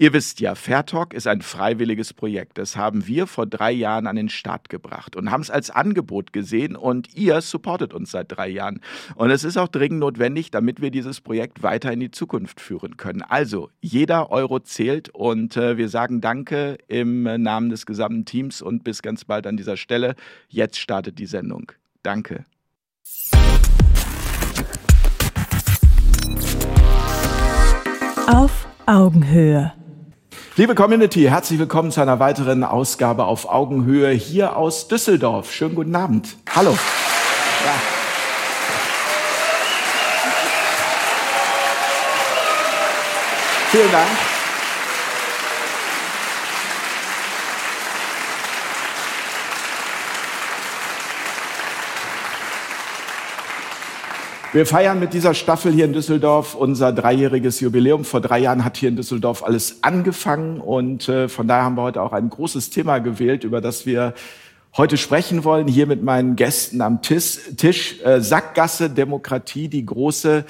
Ihr wisst ja, Fairtalk ist ein freiwilliges Projekt. Das haben wir vor drei Jahren an den Start gebracht und haben es als Angebot gesehen und ihr supportet uns seit drei Jahren. Und es ist auch dringend notwendig, damit wir dieses Projekt weiter in die Zukunft führen können. Also, jeder Euro zählt und äh, wir sagen Danke im Namen des gesamten Teams und bis ganz bald an dieser Stelle. Jetzt startet die Sendung. Danke. Auf Augenhöhe. Liebe Community, herzlich willkommen zu einer weiteren Ausgabe auf Augenhöhe hier aus Düsseldorf. Schönen guten Abend. Hallo. Ja. Vielen Dank. Wir feiern mit dieser Staffel hier in Düsseldorf unser dreijähriges Jubiläum. Vor drei Jahren hat hier in Düsseldorf alles angefangen und äh, von daher haben wir heute auch ein großes Thema gewählt, über das wir heute sprechen wollen. Hier mit meinen Gästen am Tisch, Tisch äh, Sackgasse Demokratie, die große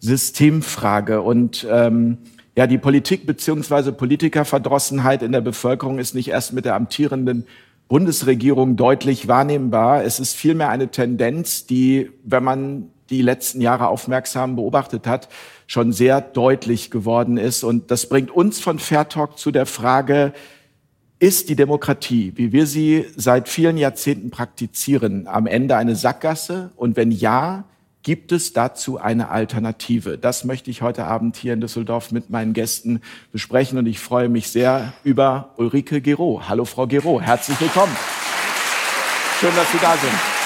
Systemfrage und ähm, ja, die Politik beziehungsweise Politikerverdrossenheit in der Bevölkerung ist nicht erst mit der amtierenden Bundesregierung deutlich wahrnehmbar. Es ist vielmehr eine Tendenz, die, wenn man die letzten Jahre aufmerksam beobachtet hat, schon sehr deutlich geworden ist. Und das bringt uns von Fair Talk zu der Frage, ist die Demokratie, wie wir sie seit vielen Jahrzehnten praktizieren, am Ende eine Sackgasse? Und wenn ja, gibt es dazu eine Alternative? Das möchte ich heute Abend hier in Düsseldorf mit meinen Gästen besprechen. Und ich freue mich sehr über Ulrike Gero. Hallo, Frau Gero. Herzlich willkommen. Schön, dass Sie da sind.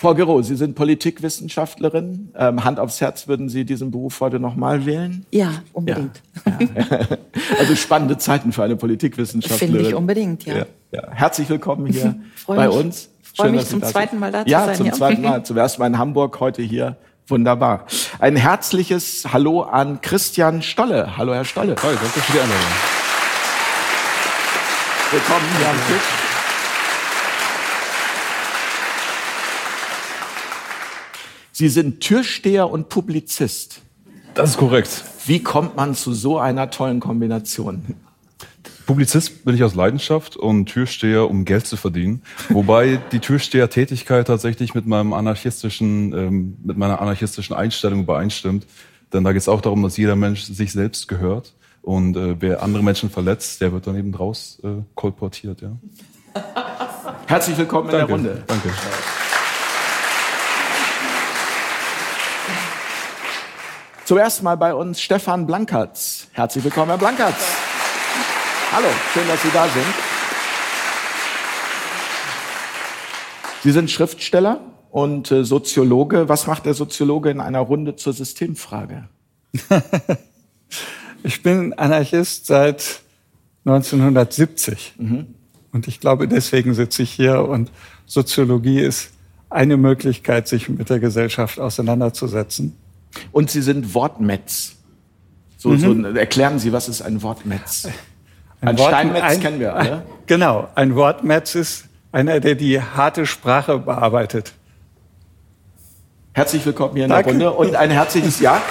Frau Gero, Sie sind Politikwissenschaftlerin. Ähm, Hand aufs Herz, würden Sie diesen Beruf heute nochmal wählen? Ja, unbedingt. Ja. Ja. Also spannende Zeiten für eine Politikwissenschaftlerin. Finde ich unbedingt, ja. ja. Herzlich willkommen hier bei mich, uns. Freue mich zum zweiten Mal da zu ja, sein. Zum ja, zum zweiten Mal. Zum ersten Mal in Hamburg, heute hier. Wunderbar. Ein herzliches Hallo an Christian Stolle. Hallo, Herr Stolle. Hi, danke für die Einladung. Willkommen hier am Tisch. Sie sind Türsteher und Publizist. Das ist korrekt. Wie kommt man zu so einer tollen Kombination? Publizist bin ich aus Leidenschaft und Türsteher, um Geld zu verdienen. Wobei die Türsteher-Tätigkeit tatsächlich mit meinem anarchistischen, ähm, mit meiner anarchistischen Einstellung übereinstimmt. Denn da geht es auch darum, dass jeder Mensch sich selbst gehört. Und äh, wer andere Menschen verletzt, der wird dann eben draus äh, kolportiert. Ja. Herzlich willkommen in Danke. der Runde. Danke. Zum ersten Mal bei uns Stefan Blankertz. Herzlich willkommen, Herr Blankertz. Hallo, schön, dass Sie da sind. Sie sind Schriftsteller und äh, Soziologe. Was macht der Soziologe in einer Runde zur Systemfrage? ich bin Anarchist seit 1970. Mhm. Und ich glaube, deswegen sitze ich hier. Und Soziologie ist eine Möglichkeit, sich mit der Gesellschaft auseinanderzusetzen. Und Sie sind Wortmetz. So, mhm. so, erklären Sie, was ist ein Wortmetz? Ein, ein Wort, Steinmetz ein, kennen wir alle. Genau, ein Wortmetz ist einer, der die harte Sprache bearbeitet. Herzlich willkommen hier in Danke. der Runde und ein herzliches Ja.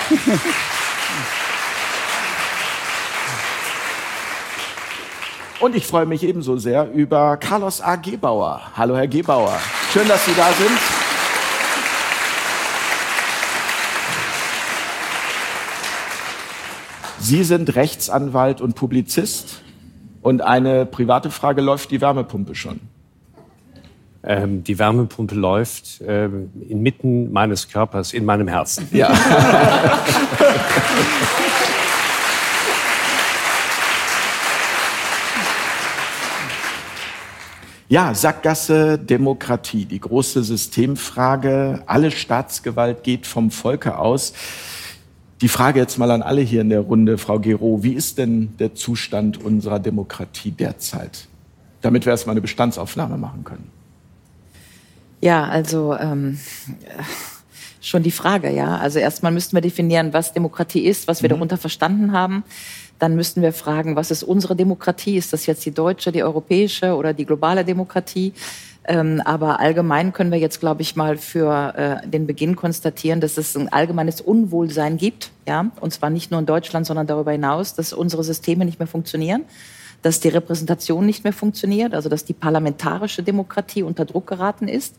Und ich freue mich ebenso sehr über Carlos A. Gebauer. Hallo, Herr Gebauer. Schön, dass Sie da sind. Sie sind Rechtsanwalt und Publizist. Und eine private Frage, läuft die Wärmepumpe schon? Ähm, die Wärmepumpe läuft äh, inmitten meines Körpers, in meinem Herzen. Ja. Ja, Sackgasse Demokratie, die große Systemfrage. Alle Staatsgewalt geht vom Volke aus. Die Frage jetzt mal an alle hier in der Runde, Frau Gero, wie ist denn der Zustand unserer Demokratie derzeit? Damit wir erstmal eine Bestandsaufnahme machen können. Ja, also ähm, schon die Frage, ja. Also erstmal müssten wir definieren, was Demokratie ist, was wir mhm. darunter verstanden haben. Dann müssten wir fragen, was ist unsere Demokratie? Ist das jetzt die deutsche, die europäische oder die globale Demokratie? Ähm, aber allgemein können wir jetzt, glaube ich, mal für äh, den Beginn konstatieren, dass es ein allgemeines Unwohlsein gibt, ja, und zwar nicht nur in Deutschland, sondern darüber hinaus, dass unsere Systeme nicht mehr funktionieren, dass die Repräsentation nicht mehr funktioniert, also dass die parlamentarische Demokratie unter Druck geraten ist,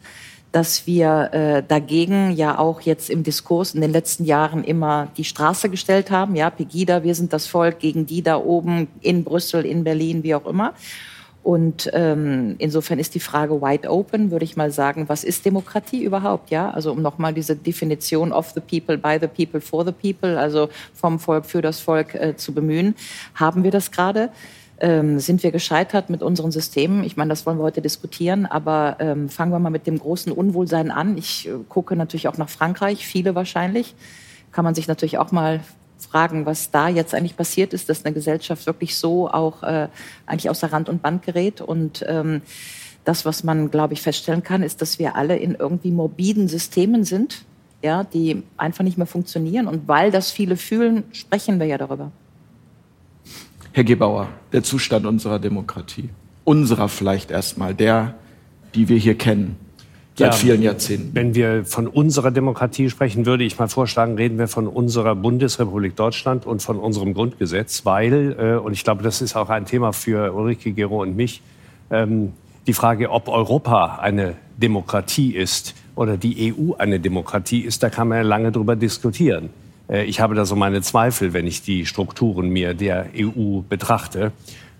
dass wir äh, dagegen ja auch jetzt im Diskurs in den letzten Jahren immer die Straße gestellt haben, ja, Pegida, wir sind das Volk gegen die da oben in Brüssel, in Berlin, wie auch immer. Und ähm, insofern ist die Frage wide open, würde ich mal sagen, was ist Demokratie überhaupt? Ja, also um nochmal diese Definition of the people, by the people, for the people, also vom Volk für das Volk äh, zu bemühen. Haben wir das gerade? Ähm, sind wir gescheitert mit unseren Systemen? Ich meine, das wollen wir heute diskutieren, aber ähm, fangen wir mal mit dem großen Unwohlsein an. Ich äh, gucke natürlich auch nach Frankreich, viele wahrscheinlich. Kann man sich natürlich auch mal fragen, was da jetzt eigentlich passiert ist, dass eine Gesellschaft wirklich so auch äh, eigentlich außer Rand und Band gerät. Und ähm, das, was man, glaube ich, feststellen kann, ist, dass wir alle in irgendwie morbiden Systemen sind, ja, die einfach nicht mehr funktionieren. Und weil das viele fühlen, sprechen wir ja darüber. Herr Gebauer, der Zustand unserer Demokratie. Unserer vielleicht erstmal, der, die wir hier kennen seit ja, vielen Jahrzehnten. Wenn wir von unserer Demokratie sprechen, würde ich mal vorschlagen, reden wir von unserer Bundesrepublik Deutschland und von unserem Grundgesetz, weil, äh, und ich glaube, das ist auch ein Thema für Ulrike Gero und mich, ähm, die Frage, ob Europa eine Demokratie ist oder die EU eine Demokratie ist, da kann man ja lange drüber diskutieren. Äh, ich habe da so meine Zweifel, wenn ich die Strukturen mir der EU betrachte.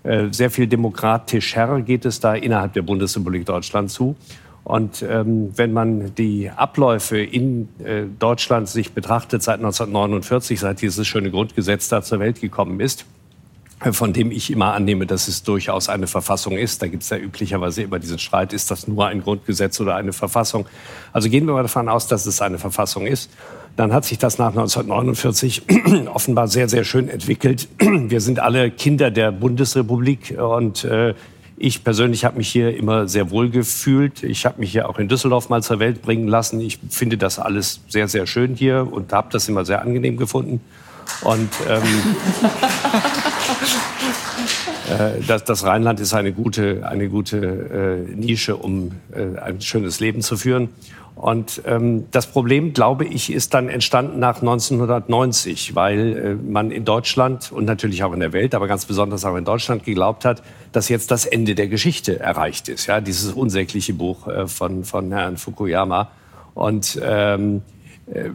Äh, sehr viel demokratischer geht es da innerhalb der Bundesrepublik Deutschland zu. Und ähm, wenn man die Abläufe in äh, Deutschland sich betrachtet seit 1949, seit dieses schöne Grundgesetz da zur Welt gekommen ist, von dem ich immer annehme, dass es durchaus eine Verfassung ist. Da gibt es ja üblicherweise immer diesen Streit, ist das nur ein Grundgesetz oder eine Verfassung. Also gehen wir mal davon aus, dass es eine Verfassung ist. Dann hat sich das nach 1949 offenbar sehr, sehr schön entwickelt. Wir sind alle Kinder der Bundesrepublik und äh, ich persönlich habe mich hier immer sehr wohl gefühlt. Ich habe mich hier auch in Düsseldorf mal zur Welt bringen lassen. Ich finde das alles sehr, sehr schön hier und habe das immer sehr angenehm gefunden. Und ähm, äh, das, das, Rheinland ist eine gute, eine gute äh, Nische, um äh, ein schönes Leben zu führen. Und ähm, das Problem, glaube ich, ist dann entstanden nach 1990, weil äh, man in Deutschland und natürlich auch in der Welt, aber ganz besonders auch in Deutschland geglaubt hat, dass jetzt das Ende der Geschichte erreicht ist. Ja, dieses unsägliche Buch äh, von, von Herrn Fukuyama. Und ähm, äh,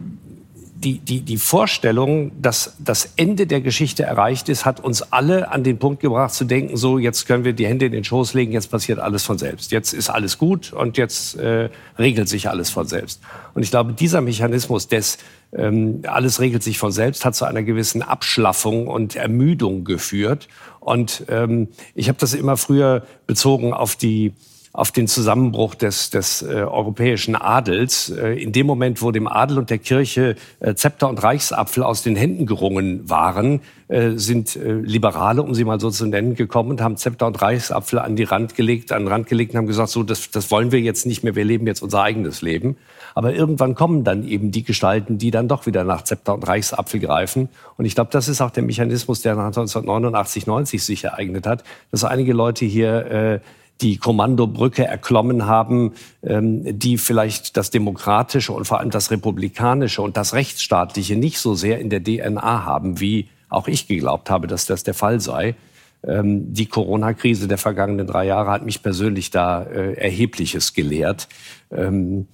die, die, die Vorstellung, dass das Ende der Geschichte erreicht ist, hat uns alle an den Punkt gebracht zu denken, so jetzt können wir die Hände in den Schoß legen, jetzt passiert alles von selbst. Jetzt ist alles gut und jetzt äh, regelt sich alles von selbst. Und ich glaube, dieser Mechanismus des ähm, alles regelt sich von selbst hat zu einer gewissen Abschlaffung und Ermüdung geführt. Und ähm, ich habe das immer früher bezogen auf die auf den Zusammenbruch des, des äh, europäischen Adels. Äh, in dem Moment, wo dem Adel und der Kirche äh, Zepter und Reichsapfel aus den Händen gerungen waren, äh, sind äh, Liberale, um sie mal so zu nennen, gekommen und haben Zepter und Reichsapfel an die Rand gelegt, an den Rand gelegt und haben gesagt, so, das, das wollen wir jetzt nicht mehr, wir leben jetzt unser eigenes Leben. Aber irgendwann kommen dann eben die Gestalten, die dann doch wieder nach Zepter und Reichsapfel greifen. Und ich glaube, das ist auch der Mechanismus, der nach 1989, 90 sich ereignet hat, dass einige Leute hier äh, die Kommandobrücke erklommen haben, ähm, die vielleicht das Demokratische und vor allem das Republikanische und das Rechtsstaatliche nicht so sehr in der DNA haben, wie auch ich geglaubt habe, dass das der Fall sei. Ähm, die Corona-Krise der vergangenen drei Jahre hat mich persönlich da äh, Erhebliches gelehrt. Ähm,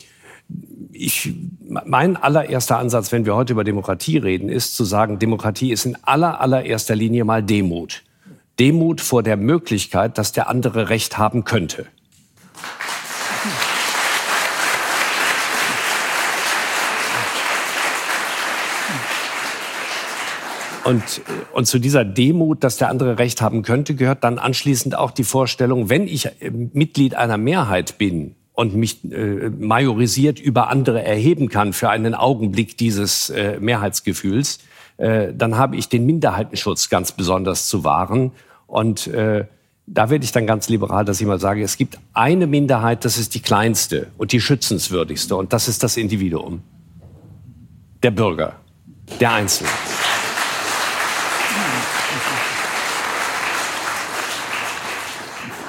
ich, mein allererster Ansatz, wenn wir heute über Demokratie reden, ist zu sagen, Demokratie ist in aller, allererster Linie mal Demut. Demut vor der Möglichkeit, dass der andere Recht haben könnte. Und, und zu dieser Demut, dass der andere Recht haben könnte, gehört dann anschließend auch die Vorstellung, wenn ich äh, Mitglied einer Mehrheit bin und mich äh, majorisiert über andere erheben kann für einen Augenblick dieses äh, Mehrheitsgefühls, äh, dann habe ich den Minderheitenschutz ganz besonders zu wahren und äh, da werde ich dann ganz liberal, dass ich mal sage, es gibt eine Minderheit, das ist die kleinste und die schützenswürdigste. Und das ist das Individuum. Der Bürger, der Einzelne.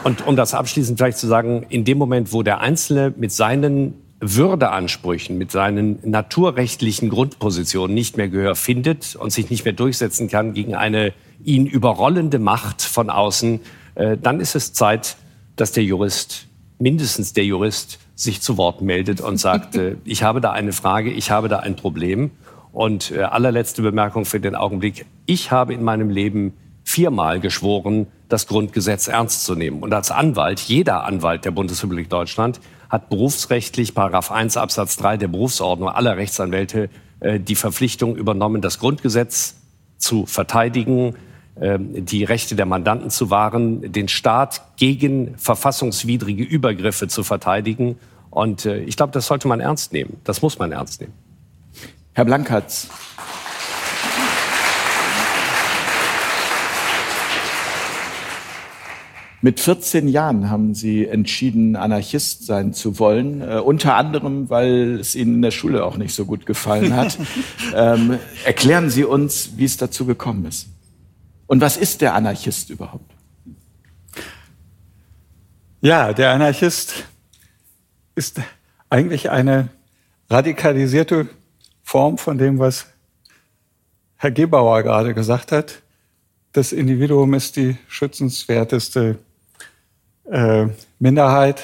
Und um das abschließend vielleicht zu sagen, in dem Moment, wo der Einzelne mit seinen Würdeansprüchen, mit seinen naturrechtlichen Grundpositionen nicht mehr Gehör findet und sich nicht mehr durchsetzen kann gegen eine ihn überrollende Macht von außen, äh, dann ist es Zeit, dass der Jurist, mindestens der Jurist, sich zu Wort meldet und sagt, äh, ich habe da eine Frage, ich habe da ein Problem. Und äh, allerletzte Bemerkung für den Augenblick. Ich habe in meinem Leben viermal geschworen, das Grundgesetz ernst zu nehmen. Und als Anwalt, jeder Anwalt der Bundesrepublik Deutschland, hat berufsrechtlich, Paragraph 1 Absatz 3 der Berufsordnung aller Rechtsanwälte, die Verpflichtung übernommen, das Grundgesetz zu verteidigen, die Rechte der Mandanten zu wahren, den Staat gegen verfassungswidrige Übergriffe zu verteidigen. Und äh, ich glaube, das sollte man ernst nehmen. Das muss man ernst nehmen. Herr Blankatz. Mit 14 Jahren haben Sie entschieden, Anarchist sein zu wollen, äh, unter anderem, weil es Ihnen in der Schule auch nicht so gut gefallen hat. ähm, erklären Sie uns, wie es dazu gekommen ist. Und was ist der Anarchist überhaupt? Ja, der Anarchist ist eigentlich eine radikalisierte Form von dem, was Herr Gebauer gerade gesagt hat. Das Individuum ist die schützenswerteste äh, Minderheit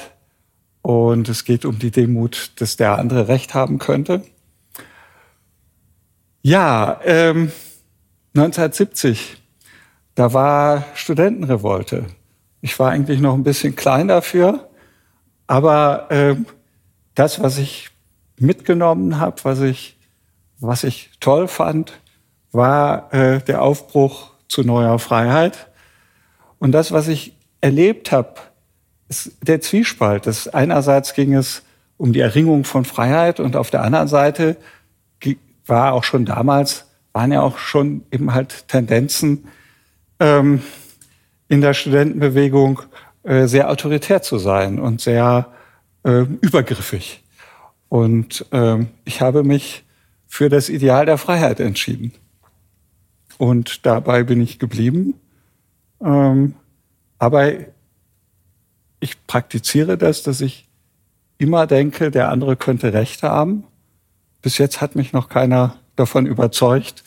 und es geht um die Demut, dass der andere Recht haben könnte. Ja, ähm, 1970, da war Studentenrevolte. Ich war eigentlich noch ein bisschen klein dafür, aber äh, das, was ich mitgenommen habe, was ich, was ich toll fand, war äh, der Aufbruch zu neuer Freiheit. Und das, was ich erlebt habe, ist der Zwiespalt. Das einerseits ging es um die Erringung von Freiheit und auf der anderen Seite war auch schon damals, waren ja auch schon eben halt Tendenzen ähm, in der Studentenbewegung äh, sehr autoritär zu sein und sehr äh, übergriffig. Und ähm, ich habe mich für das Ideal der Freiheit entschieden. Und dabei bin ich geblieben. Ähm, aber ich praktiziere das, dass ich immer denke, der andere könnte Recht haben. Bis jetzt hat mich noch keiner davon überzeugt,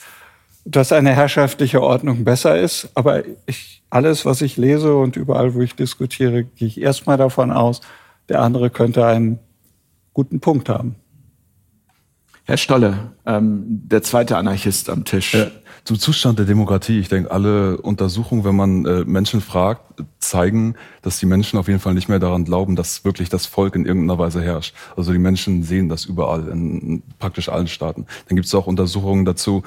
dass eine herrschaftliche Ordnung besser ist. Aber ich, alles, was ich lese und überall, wo ich diskutiere, gehe ich erstmal davon aus, der andere könnte einen guten Punkt haben. Herr Stolle, ähm, der zweite Anarchist am Tisch. Ja, zum Zustand der Demokratie. Ich denke, alle Untersuchungen, wenn man äh, Menschen fragt, zeigen, dass die Menschen auf jeden Fall nicht mehr daran glauben, dass wirklich das Volk in irgendeiner Weise herrscht. Also die Menschen sehen das überall in, in praktisch allen Staaten. Dann gibt es auch Untersuchungen dazu,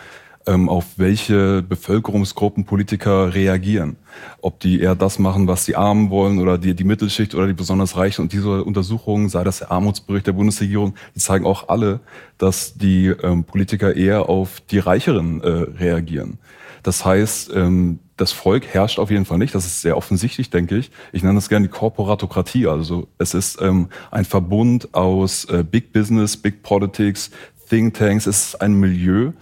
ähm, auf welche Bevölkerungsgruppen Politiker reagieren. Ob die eher das machen, was die Armen wollen oder die, die Mittelschicht oder die besonders Reichen. Und diese Untersuchungen, sei das der Armutsbericht der Bundesregierung, die zeigen auch alle, dass die ähm, Politiker eher auf die Reicheren äh, reagieren. Das heißt, ähm, das Volk herrscht auf jeden Fall nicht. Das ist sehr offensichtlich, denke ich. Ich nenne das gerne die Korporatokratie. Also es ist ähm, ein Verbund aus äh, Big Business, Big Politics, Think Tanks. Es ist ein Milieu,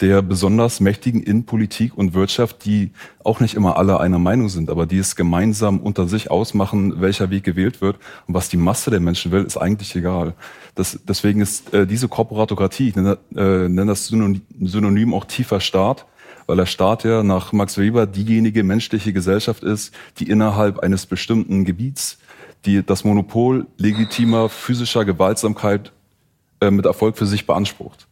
der besonders Mächtigen in Politik und Wirtschaft, die auch nicht immer alle einer Meinung sind, aber die es gemeinsam unter sich ausmachen, welcher Weg gewählt wird. Und was die Masse der Menschen will, ist eigentlich egal. Das, deswegen ist äh, diese Korporatokratie, ich nenne, äh, nenne das Synonym, Synonym auch tiefer Staat, weil der Staat ja nach Max Weber diejenige menschliche Gesellschaft ist, die innerhalb eines bestimmten Gebiets die das Monopol legitimer physischer Gewaltsamkeit äh, mit Erfolg für sich beansprucht.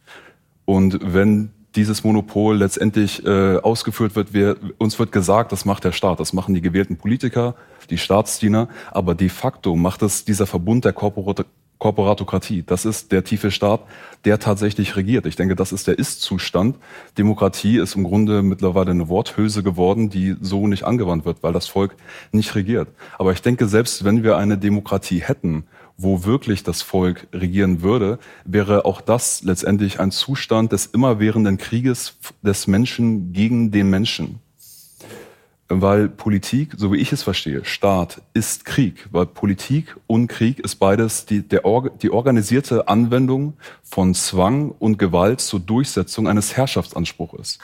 Und wenn dieses Monopol letztendlich äh, ausgeführt wird. Wir, uns wird gesagt, das macht der Staat, das machen die gewählten Politiker, die Staatsdiener, aber de facto macht es dieser Verbund der Korporat Korporatokratie. Das ist der tiefe Staat, der tatsächlich regiert. Ich denke, das ist der Ist-Zustand. Demokratie ist im Grunde mittlerweile eine Worthülse geworden, die so nicht angewandt wird, weil das Volk nicht regiert. Aber ich denke, selbst wenn wir eine Demokratie hätten, wo wirklich das Volk regieren würde, wäre auch das letztendlich ein Zustand des immerwährenden Krieges des Menschen gegen den Menschen. Weil Politik, so wie ich es verstehe, Staat ist Krieg. Weil Politik und Krieg ist beides die, der, die organisierte Anwendung von Zwang und Gewalt zur Durchsetzung eines Herrschaftsanspruches.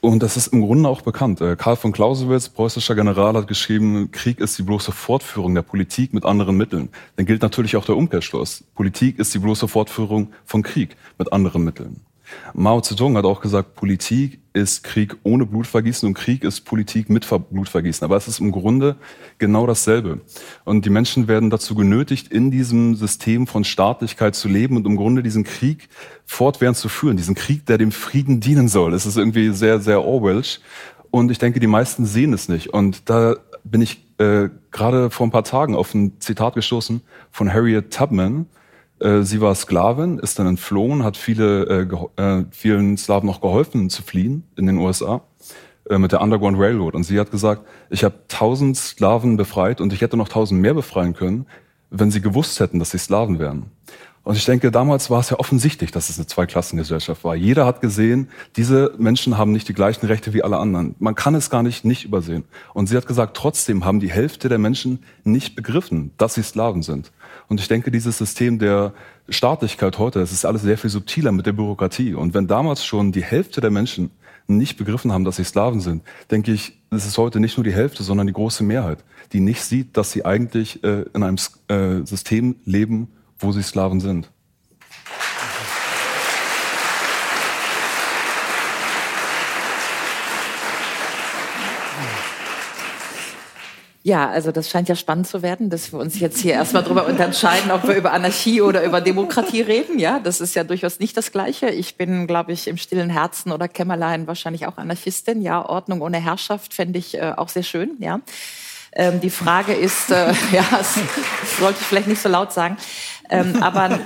Und das ist im Grunde auch bekannt. Äh, Karl von Clausewitz, preußischer General, hat geschrieben, Krieg ist die bloße Fortführung der Politik mit anderen Mitteln. Dann gilt natürlich auch der Umkehrschluss. Politik ist die bloße Fortführung von Krieg mit anderen Mitteln. Mao Zedong hat auch gesagt, Politik ist Krieg ohne Blutvergießen und Krieg ist Politik mit Blutvergießen. Aber es ist im Grunde genau dasselbe. Und die Menschen werden dazu genötigt, in diesem System von Staatlichkeit zu leben und im Grunde diesen Krieg fortwährend zu führen. Diesen Krieg, der dem Frieden dienen soll. Es ist irgendwie sehr, sehr Orwellsch. Und ich denke, die meisten sehen es nicht. Und da bin ich äh, gerade vor ein paar Tagen auf ein Zitat gestoßen von Harriet Tubman, äh, sie war Sklavin, ist dann entflohen, hat viele, äh, äh, vielen Slawen noch geholfen zu fliehen in den USA äh, mit der Underground Railroad. Und sie hat gesagt, ich habe tausend Sklaven befreit und ich hätte noch tausend mehr befreien können, wenn sie gewusst hätten, dass sie Sklaven wären. Und ich denke, damals war es ja offensichtlich, dass es eine Zweiklassengesellschaft war. Jeder hat gesehen, diese Menschen haben nicht die gleichen Rechte wie alle anderen. Man kann es gar nicht nicht übersehen. Und sie hat gesagt, trotzdem haben die Hälfte der Menschen nicht begriffen, dass sie Sklaven sind. Und ich denke, dieses System der Staatlichkeit heute, es ist alles sehr viel subtiler mit der Bürokratie. Und wenn damals schon die Hälfte der Menschen nicht begriffen haben, dass sie Sklaven sind, denke ich, es ist heute nicht nur die Hälfte, sondern die große Mehrheit, die nicht sieht, dass sie eigentlich äh, in einem äh, System leben, wo sie Sklaven sind. Ja, also das scheint ja spannend zu werden, dass wir uns jetzt hier erstmal darüber unterscheiden, ob wir über Anarchie oder über Demokratie reden. Ja, das ist ja durchaus nicht das Gleiche. Ich bin, glaube ich, im stillen Herzen oder Kämmerlein wahrscheinlich auch Anarchistin. Ja, Ordnung ohne Herrschaft fände ich äh, auch sehr schön. Ja. Ähm, die Frage ist, äh, ja, das sollte ich vielleicht nicht so laut sagen, ähm, aber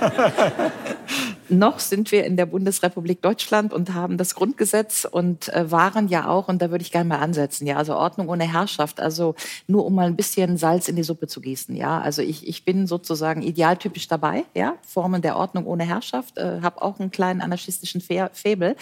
noch sind wir in der Bundesrepublik Deutschland und haben das Grundgesetz und äh, waren ja auch, und da würde ich gerne mal ansetzen, ja, also Ordnung ohne Herrschaft, also nur um mal ein bisschen Salz in die Suppe zu gießen, ja, also ich, ich bin sozusagen idealtypisch dabei, ja, Formen der Ordnung ohne Herrschaft, äh, habe auch einen kleinen anarchistischen Faible,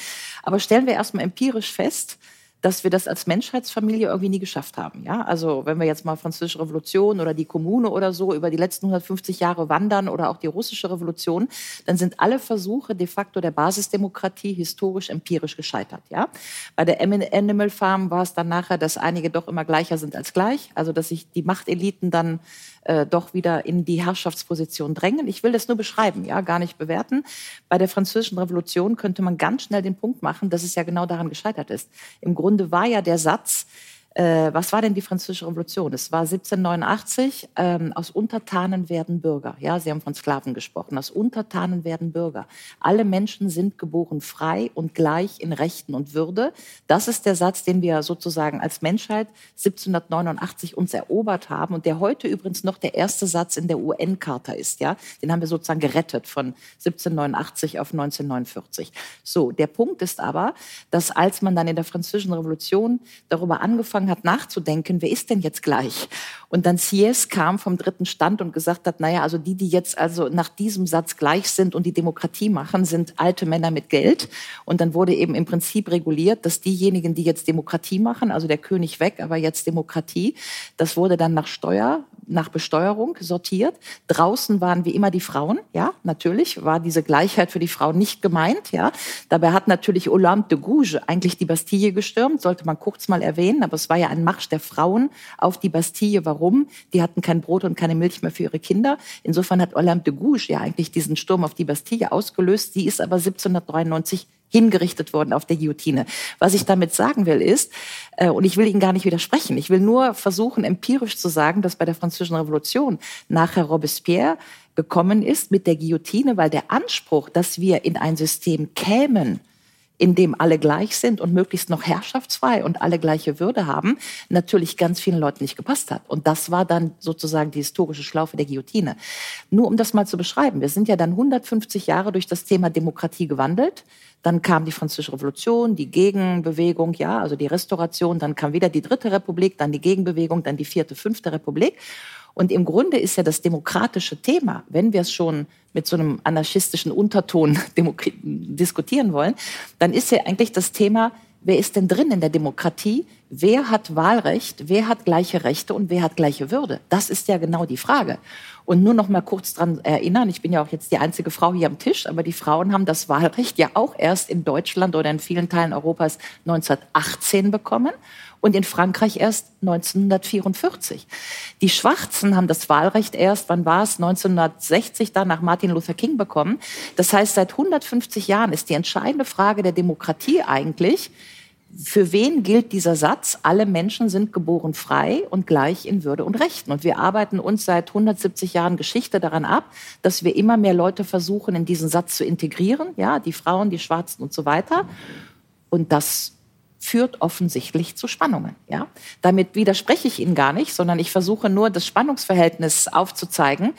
aber stellen wir erstmal empirisch fest, dass wir das als Menschheitsfamilie irgendwie nie geschafft haben. Ja? Also wenn wir jetzt mal Französische Revolution oder die Kommune oder so über die letzten 150 Jahre wandern oder auch die russische Revolution, dann sind alle Versuche de facto der Basisdemokratie historisch empirisch gescheitert. Ja? Bei der Animal Farm war es dann nachher, dass einige doch immer gleicher sind als gleich, also dass sich die Machteliten dann äh, doch wieder in die Herrschaftsposition drängen. Ich will das nur beschreiben, ja, gar nicht bewerten. Bei der Französischen Revolution könnte man ganz schnell den Punkt machen, dass es ja genau daran gescheitert ist. Im Grunde war ja der Satz, äh, was war denn die Französische Revolution? Es war 1789. Ähm, aus Untertanen werden Bürger. Ja, Sie haben von Sklaven gesprochen. Aus Untertanen werden Bürger. Alle Menschen sind geboren frei und gleich in Rechten und Würde. Das ist der Satz, den wir sozusagen als Menschheit 1789 uns erobert haben und der heute übrigens noch der erste Satz in der UN-Charta ist. Ja, den haben wir sozusagen gerettet von 1789 auf 1949. So, der Punkt ist aber, dass als man dann in der Französischen Revolution darüber angefangen angefangen hat nachzudenken, wer ist denn jetzt gleich? Und dann Sies kam vom dritten Stand und gesagt hat, naja, also die, die jetzt also nach diesem Satz gleich sind und die Demokratie machen, sind alte Männer mit Geld. Und dann wurde eben im Prinzip reguliert, dass diejenigen, die jetzt Demokratie machen, also der König weg, aber jetzt Demokratie, das wurde dann nach Steuer, nach Besteuerung sortiert. Draußen waren wie immer die Frauen, ja, natürlich war diese Gleichheit für die Frauen nicht gemeint, ja. Dabei hat natürlich Olympe de Gouges eigentlich die Bastille gestürmt, sollte man kurz mal erwähnen, aber es war ja ein Marsch der Frauen auf die Bastille. Warum? Die hatten kein Brot und keine Milch mehr für ihre Kinder. Insofern hat Olympe de Gouges ja eigentlich diesen Sturm auf die Bastille ausgelöst. Sie ist aber 1793 hingerichtet worden auf der Guillotine. Was ich damit sagen will ist, äh, und ich will Ihnen gar nicht widersprechen, ich will nur versuchen, empirisch zu sagen, dass bei der Französischen Revolution nachher Robespierre gekommen ist mit der Guillotine, weil der Anspruch, dass wir in ein System kämen, in dem alle gleich sind und möglichst noch herrschaftsfrei und alle gleiche Würde haben, natürlich ganz vielen Leuten nicht gepasst hat. Und das war dann sozusagen die historische Schlaufe der Guillotine. Nur um das mal zu beschreiben, wir sind ja dann 150 Jahre durch das Thema Demokratie gewandelt. Dann kam die Französische Revolution, die Gegenbewegung, ja, also die Restauration. Dann kam wieder die Dritte Republik, dann die Gegenbewegung, dann die Vierte, Fünfte Republik. Und im Grunde ist ja das demokratische Thema, wenn wir es schon mit so einem anarchistischen Unterton diskutieren wollen, dann ist ja eigentlich das Thema, wer ist denn drin in der Demokratie? Wer hat Wahlrecht? Wer hat gleiche Rechte und wer hat gleiche Würde? Das ist ja genau die Frage. Und nur noch mal kurz dran erinnern, ich bin ja auch jetzt die einzige Frau hier am Tisch, aber die Frauen haben das Wahlrecht ja auch erst in Deutschland oder in vielen Teilen Europas 1918 bekommen und in Frankreich erst 1944. Die Schwarzen haben das Wahlrecht erst, wann war es, 1960 dann nach Martin Luther King bekommen. Das heißt, seit 150 Jahren ist die entscheidende Frage der Demokratie eigentlich, für wen gilt dieser Satz, alle Menschen sind geboren frei und gleich in Würde und Rechten? Und wir arbeiten uns seit 170 Jahren Geschichte daran ab, dass wir immer mehr Leute versuchen, in diesen Satz zu integrieren, ja, die Frauen, die Schwarzen und so weiter. Und das führt offensichtlich zu Spannungen. Ja? Damit widerspreche ich Ihnen gar nicht, sondern ich versuche nur, das Spannungsverhältnis aufzuzeigen,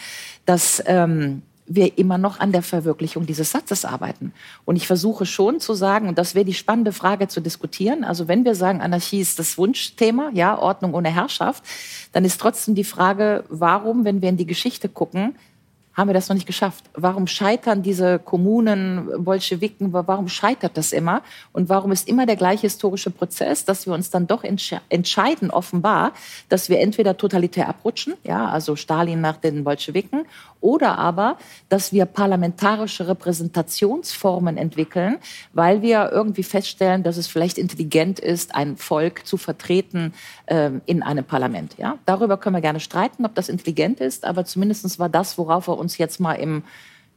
dass ähm, wir immer noch an der Verwirklichung dieses Satzes arbeiten. Und ich versuche schon zu sagen, und das wäre die spannende Frage zu diskutieren, also wenn wir sagen, Anarchie ist das Wunschthema, ja, Ordnung ohne Herrschaft, dann ist trotzdem die Frage, warum, wenn wir in die Geschichte gucken, haben wir das noch nicht geschafft. Warum scheitern diese Kommunen, Bolschewiken, warum scheitert das immer? Und warum ist immer der gleiche historische Prozess, dass wir uns dann doch entsche entscheiden, offenbar, dass wir entweder totalitär abrutschen, ja, also Stalin nach den Bolschewiken, oder aber, dass wir parlamentarische Repräsentationsformen entwickeln, weil wir irgendwie feststellen, dass es vielleicht intelligent ist, ein Volk zu vertreten äh, in einem Parlament. Ja? Darüber können wir gerne streiten, ob das intelligent ist, aber zumindest war das, worauf wir uns jetzt mal im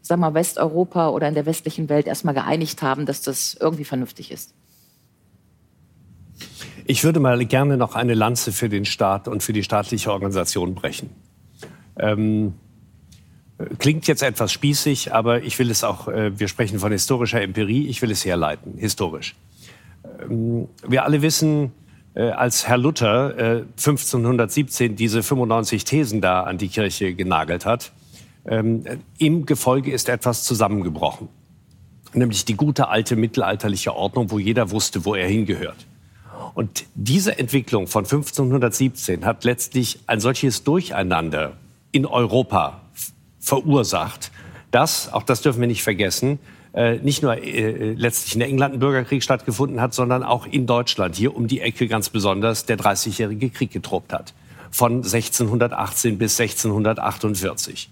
sagen wir, Westeuropa oder in der westlichen Welt erstmal geeinigt haben, dass das irgendwie vernünftig ist. Ich würde mal gerne noch eine Lanze für den Staat und für die staatliche Organisation brechen. Ähm, Klingt jetzt etwas spießig, aber ich will es auch, äh, wir sprechen von historischer Empirie, ich will es herleiten, historisch. Ähm, wir alle wissen, äh, als Herr Luther 1517 äh, diese 95 Thesen da an die Kirche genagelt hat, ähm, im Gefolge ist etwas zusammengebrochen. Nämlich die gute alte mittelalterliche Ordnung, wo jeder wusste, wo er hingehört. Und diese Entwicklung von 1517 hat letztlich ein solches Durcheinander in Europa verursacht, dass, auch das dürfen wir nicht vergessen, äh, nicht nur äh, letztlich in England ein Bürgerkrieg stattgefunden hat, sondern auch in Deutschland, hier um die Ecke ganz besonders, der Dreißigjährige Krieg getobt hat. Von 1618 bis 1648.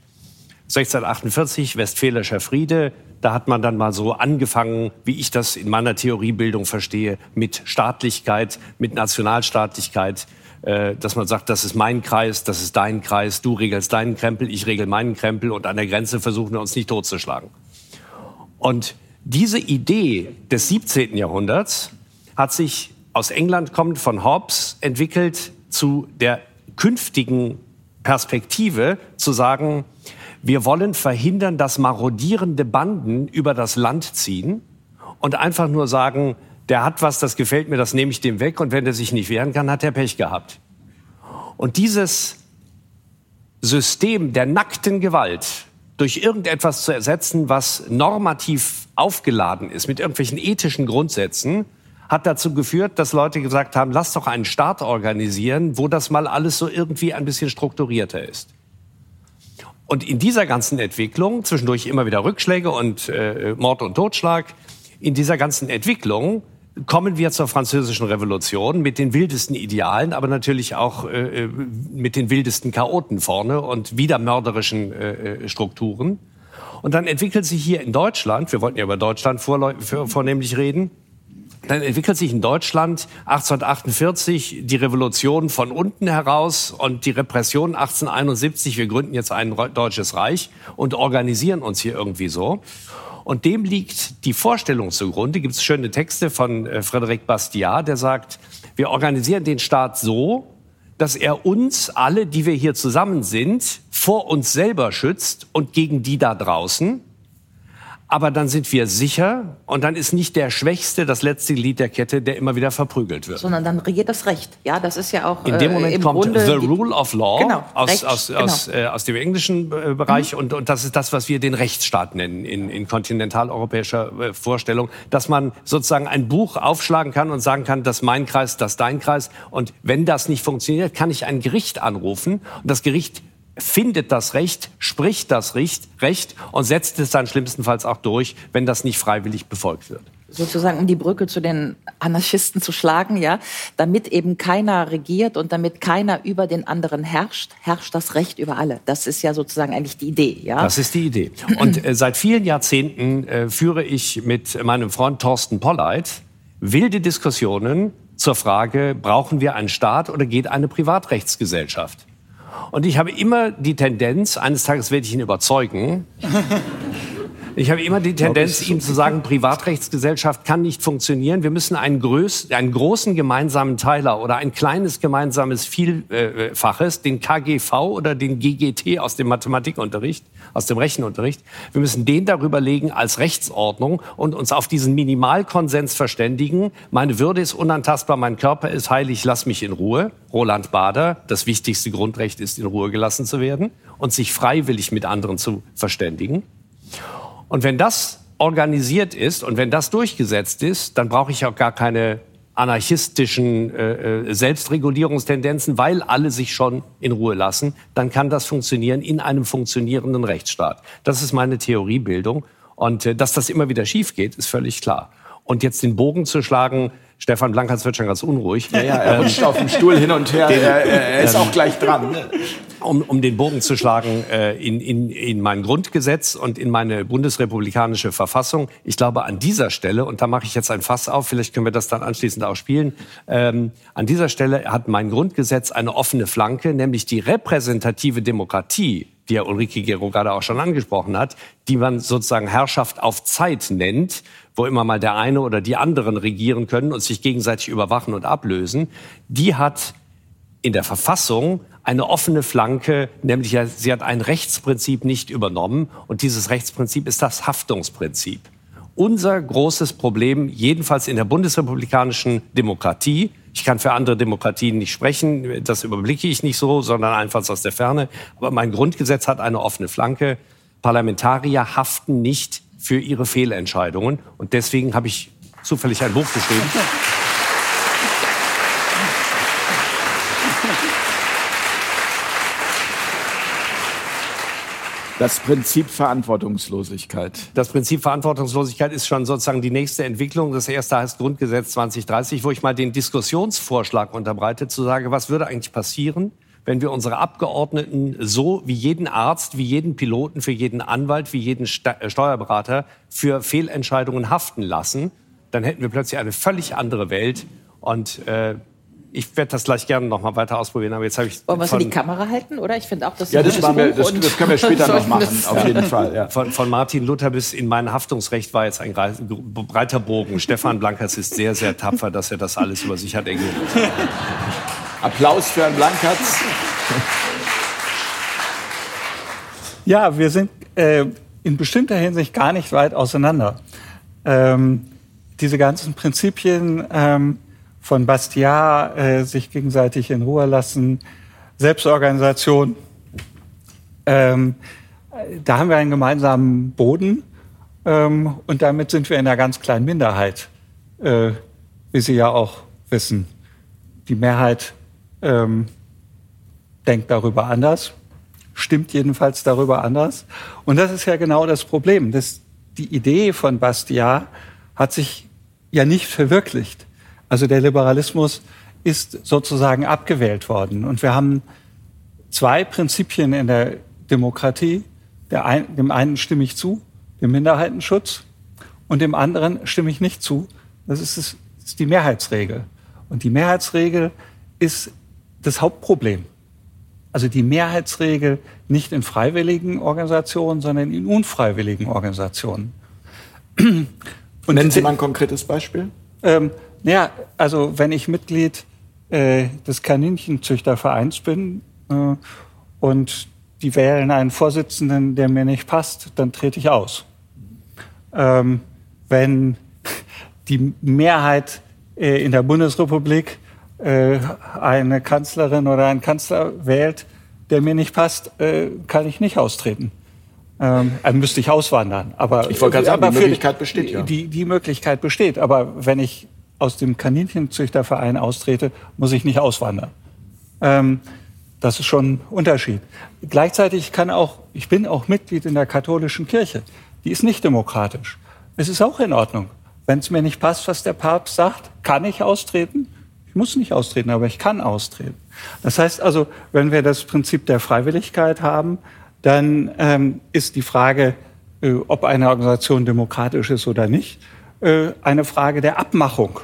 1648, Westfälischer Friede, da hat man dann mal so angefangen, wie ich das in meiner Theoriebildung verstehe, mit Staatlichkeit, mit Nationalstaatlichkeit, äh, dass man sagt, das ist mein Kreis, das ist dein Kreis, du regelst deinen Krempel, ich regel meinen Krempel und an der Grenze versuchen wir uns nicht totzuschlagen. Und diese Idee des 17. Jahrhunderts hat sich aus England kommend von Hobbes entwickelt zu der künftigen Perspektive zu sagen, wir wollen verhindern, dass marodierende Banden über das Land ziehen und einfach nur sagen, der hat was, das gefällt mir, das nehme ich dem weg und wenn der sich nicht wehren kann, hat er Pech gehabt. Und dieses System der nackten Gewalt durch irgendetwas zu ersetzen, was normativ aufgeladen ist mit irgendwelchen ethischen Grundsätzen, hat dazu geführt, dass Leute gesagt haben, lass doch einen Staat organisieren, wo das mal alles so irgendwie ein bisschen strukturierter ist. Und in dieser ganzen Entwicklung, zwischendurch immer wieder Rückschläge und äh, Mord und Totschlag, in dieser ganzen Entwicklung kommen wir zur französischen Revolution mit den wildesten Idealen, aber natürlich auch äh, äh, mit den wildesten Chaoten vorne und wieder mörderischen äh, äh, Strukturen. Und dann entwickelt sich hier in Deutschland, wir wollten ja über Deutschland vornehmlich reden, dann entwickelt sich in Deutschland 1848 die Revolution von unten heraus und die Repression 1871. Wir gründen jetzt ein deutsches Reich und organisieren uns hier irgendwie so. Und dem liegt die Vorstellung zugrunde. Gibt es schöne Texte von äh, Bastiat, der sagt, wir organisieren den Staat so, dass er uns alle, die wir hier zusammen sind, vor uns selber schützt und gegen die da draußen aber dann sind wir sicher und dann ist nicht der Schwächste das letzte Glied der Kette, der immer wieder verprügelt wird. Sondern dann regiert das Recht. Ja, das ist ja auch In dem äh, Moment äh, kommt Grunde the rule of law genau, aus, Recht, aus, genau. aus, äh, aus dem englischen äh, Bereich mhm. und, und das ist das, was wir den Rechtsstaat nennen in, in kontinentaleuropäischer äh, Vorstellung, dass man sozusagen ein Buch aufschlagen kann und sagen kann, das mein Kreis, das dein Kreis und wenn das nicht funktioniert, kann ich ein Gericht anrufen und das Gericht findet das Recht, spricht das Recht, Recht und setzt es dann schlimmstenfalls auch durch, wenn das nicht freiwillig befolgt wird. sozusagen um die Brücke zu den Anarchisten zu schlagen, ja, damit eben keiner regiert und damit keiner über den anderen herrscht, herrscht das Recht über alle. Das ist ja sozusagen eigentlich die Idee, ja. Das ist die Idee. Und äh, seit vielen Jahrzehnten äh, führe ich mit meinem Freund Thorsten Polleit wilde Diskussionen zur Frage, brauchen wir einen Staat oder geht eine Privatrechtsgesellschaft? Und ich habe immer die Tendenz, eines Tages werde ich ihn überzeugen, ich habe immer die Tendenz, ihm zu sagen, Privatrechtsgesellschaft kann nicht funktionieren. Wir müssen einen, größ einen großen gemeinsamen Teiler oder ein kleines gemeinsames Vielfaches, den KGV oder den GGT aus dem Mathematikunterricht, aus dem Rechenunterricht, wir müssen den darüber legen als Rechtsordnung und uns auf diesen Minimalkonsens verständigen. Meine Würde ist unantastbar, mein Körper ist heilig, lass mich in Ruhe. Roland Bader, das wichtigste Grundrecht ist, in Ruhe gelassen zu werden und sich freiwillig mit anderen zu verständigen. Und wenn das organisiert ist und wenn das durchgesetzt ist, dann brauche ich auch gar keine anarchistischen äh, äh, Selbstregulierungstendenzen, weil alle sich schon in Ruhe lassen, dann kann das funktionieren in einem funktionierenden Rechtsstaat. Das ist meine Theoriebildung. Und äh, dass das immer wieder schief geht, ist völlig klar. Und jetzt den Bogen zu schlagen, Stefan Blankers wird schon ganz unruhig. Ja, ja, er rutscht auf dem Stuhl hin und her. er, er ist auch gleich dran. Ne? um, um den Bogen zu schlagen, äh, in, in, in mein Grundgesetz und in meine bundesrepublikanische Verfassung. Ich glaube, an dieser Stelle, und da mache ich jetzt ein Fass auf, vielleicht können wir das dann anschließend auch spielen, ähm, an dieser Stelle hat mein Grundgesetz eine offene Flanke, nämlich die repräsentative Demokratie, die ja Ulrike Gero gerade auch schon angesprochen hat, die man sozusagen Herrschaft auf Zeit nennt, wo immer mal der eine oder die anderen regieren können und sich gegenseitig überwachen und ablösen, die hat in der Verfassung eine offene Flanke, nämlich sie hat ein Rechtsprinzip nicht übernommen und dieses Rechtsprinzip ist das Haftungsprinzip. Unser großes Problem, jedenfalls in der bundesrepublikanischen Demokratie, ich kann für andere Demokratien nicht sprechen, das überblicke ich nicht so, sondern einfach aus der Ferne, aber mein Grundgesetz hat eine offene Flanke. Parlamentarier haften nicht für ihre Fehlentscheidungen und deswegen habe ich zufällig ein Buch geschrieben. Das Prinzip Verantwortungslosigkeit. Das Prinzip Verantwortungslosigkeit ist schon sozusagen die nächste Entwicklung. Das erste heißt Grundgesetz 2030, wo ich mal den Diskussionsvorschlag unterbreite, zu sagen, was würde eigentlich passieren, wenn wir unsere Abgeordneten so wie jeden Arzt, wie jeden Piloten, für jeden Anwalt, wie jeden äh, Steuerberater für Fehlentscheidungen haften lassen, dann hätten wir plötzlich eine völlig andere Welt. Und äh, ich werde das gleich gerne noch mal weiter ausprobieren, aber jetzt habe ich Wollen wir es in die Kamera halten, oder? Ich finde auch, das ja, das, wir, das, das, können wir später noch machen, auf jeden Fall. Ja. Von, von, Martin Luther bis in mein Haftungsrecht war jetzt ein breiter Bogen. Stefan Blankers ist sehr, sehr tapfer, dass er das alles über sich hat ergeben. Applaus für Herrn Blankertz. Ja, wir sind äh, in bestimmter Hinsicht gar nicht weit auseinander. Ähm, diese ganzen Prinzipien ähm, von Bastiat äh, sich gegenseitig in Ruhe lassen, Selbstorganisation. Ähm, da haben wir einen gemeinsamen Boden ähm, und damit sind wir in einer ganz kleinen Minderheit, äh, wie Sie ja auch wissen. Die Mehrheit ähm, denkt darüber anders, stimmt jedenfalls darüber anders. Und das ist ja genau das Problem. Das, die Idee von Bastiat hat sich ja nicht verwirklicht. Also der Liberalismus ist sozusagen abgewählt worden. Und wir haben zwei Prinzipien in der Demokratie. Ein, dem einen stimme ich zu, dem Minderheitenschutz, und dem anderen stimme ich nicht zu. Das ist, das ist die Mehrheitsregel. Und die Mehrheitsregel ist das Hauptproblem. Also die Mehrheitsregel nicht in freiwilligen Organisationen, sondern in unfreiwilligen Organisationen. Und Nennen Sie mal ein konkretes Beispiel. Ähm, ja, also wenn ich Mitglied äh, des Kaninchenzüchtervereins bin äh, und die wählen einen Vorsitzenden, der mir nicht passt, dann trete ich aus. Ähm, wenn die Mehrheit äh, in der Bundesrepublik äh, eine Kanzlerin oder einen Kanzler wählt, der mir nicht passt, äh, kann ich nicht austreten. Ähm, also müsste ich auswandern. Aber ich wollte gerade sagen, die Möglichkeit besteht ja. Die, die Möglichkeit besteht. Aber wenn ich aus dem Kaninchenzüchterverein austrete, muss ich nicht auswandern. Ähm, das ist schon ein Unterschied. Gleichzeitig kann auch, ich bin auch Mitglied in der katholischen Kirche. Die ist nicht demokratisch. Es ist auch in Ordnung. wenn es mir nicht passt, was der Papst sagt, kann ich austreten. Ich muss nicht austreten, aber ich kann austreten. Das heißt also, wenn wir das Prinzip der Freiwilligkeit haben, dann ähm, ist die Frage, äh, ob eine Organisation demokratisch ist oder nicht, äh, eine Frage der Abmachung.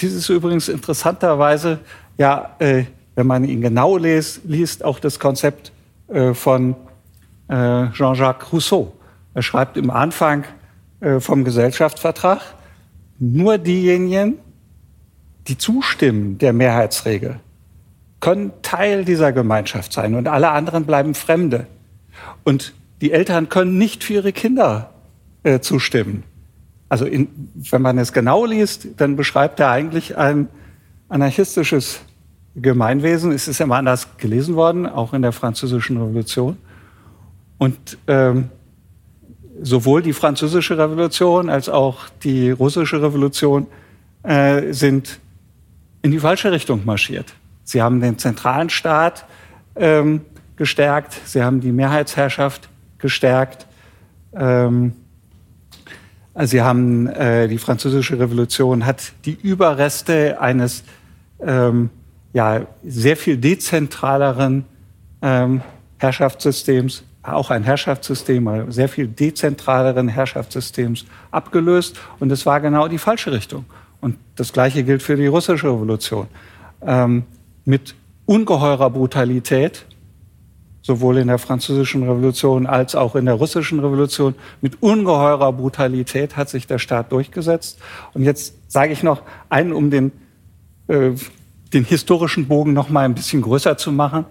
Dies ist übrigens interessanterweise, ja, äh, wenn man ihn genau les, liest, auch das Konzept äh, von äh, Jean-Jacques Rousseau. Er schreibt im Anfang äh, vom Gesellschaftsvertrag, nur diejenigen, die zustimmen der Mehrheitsregel, können Teil dieser Gemeinschaft sein und alle anderen bleiben Fremde. Und die Eltern können nicht für ihre Kinder äh, zustimmen. Also in, wenn man es genau liest, dann beschreibt er eigentlich ein anarchistisches Gemeinwesen. Es ist immer anders gelesen worden, auch in der Französischen Revolution. Und ähm, sowohl die Französische Revolution als auch die Russische Revolution äh, sind in die falsche Richtung marschiert. Sie haben den zentralen Staat ähm, gestärkt, sie haben die Mehrheitsherrschaft gestärkt. Ähm, also sie haben äh, die Französische Revolution hat die Überreste eines ähm, ja sehr viel dezentraleren ähm, Herrschaftssystems auch ein Herrschaftssystem, sehr viel dezentraleren Herrschaftssystems abgelöst. Und es war genau die falsche Richtung. Und das Gleiche gilt für die russische Revolution. Ähm, mit ungeheurer Brutalität, sowohl in der französischen Revolution als auch in der russischen Revolution, mit ungeheurer Brutalität hat sich der Staat durchgesetzt. Und jetzt sage ich noch einen, um den, äh, den historischen Bogen noch mal ein bisschen größer zu machen.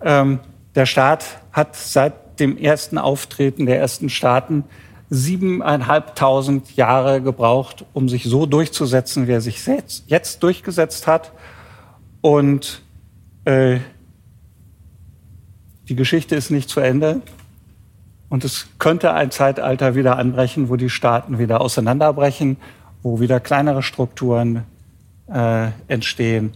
Ähm, der Staat hat seit dem ersten Auftreten der ersten Staaten siebeneinhalbtausend Jahre gebraucht, um sich so durchzusetzen, wie er sich jetzt durchgesetzt hat. Und äh, die Geschichte ist nicht zu Ende. Und es könnte ein Zeitalter wieder anbrechen, wo die Staaten wieder auseinanderbrechen, wo wieder kleinere Strukturen äh, entstehen.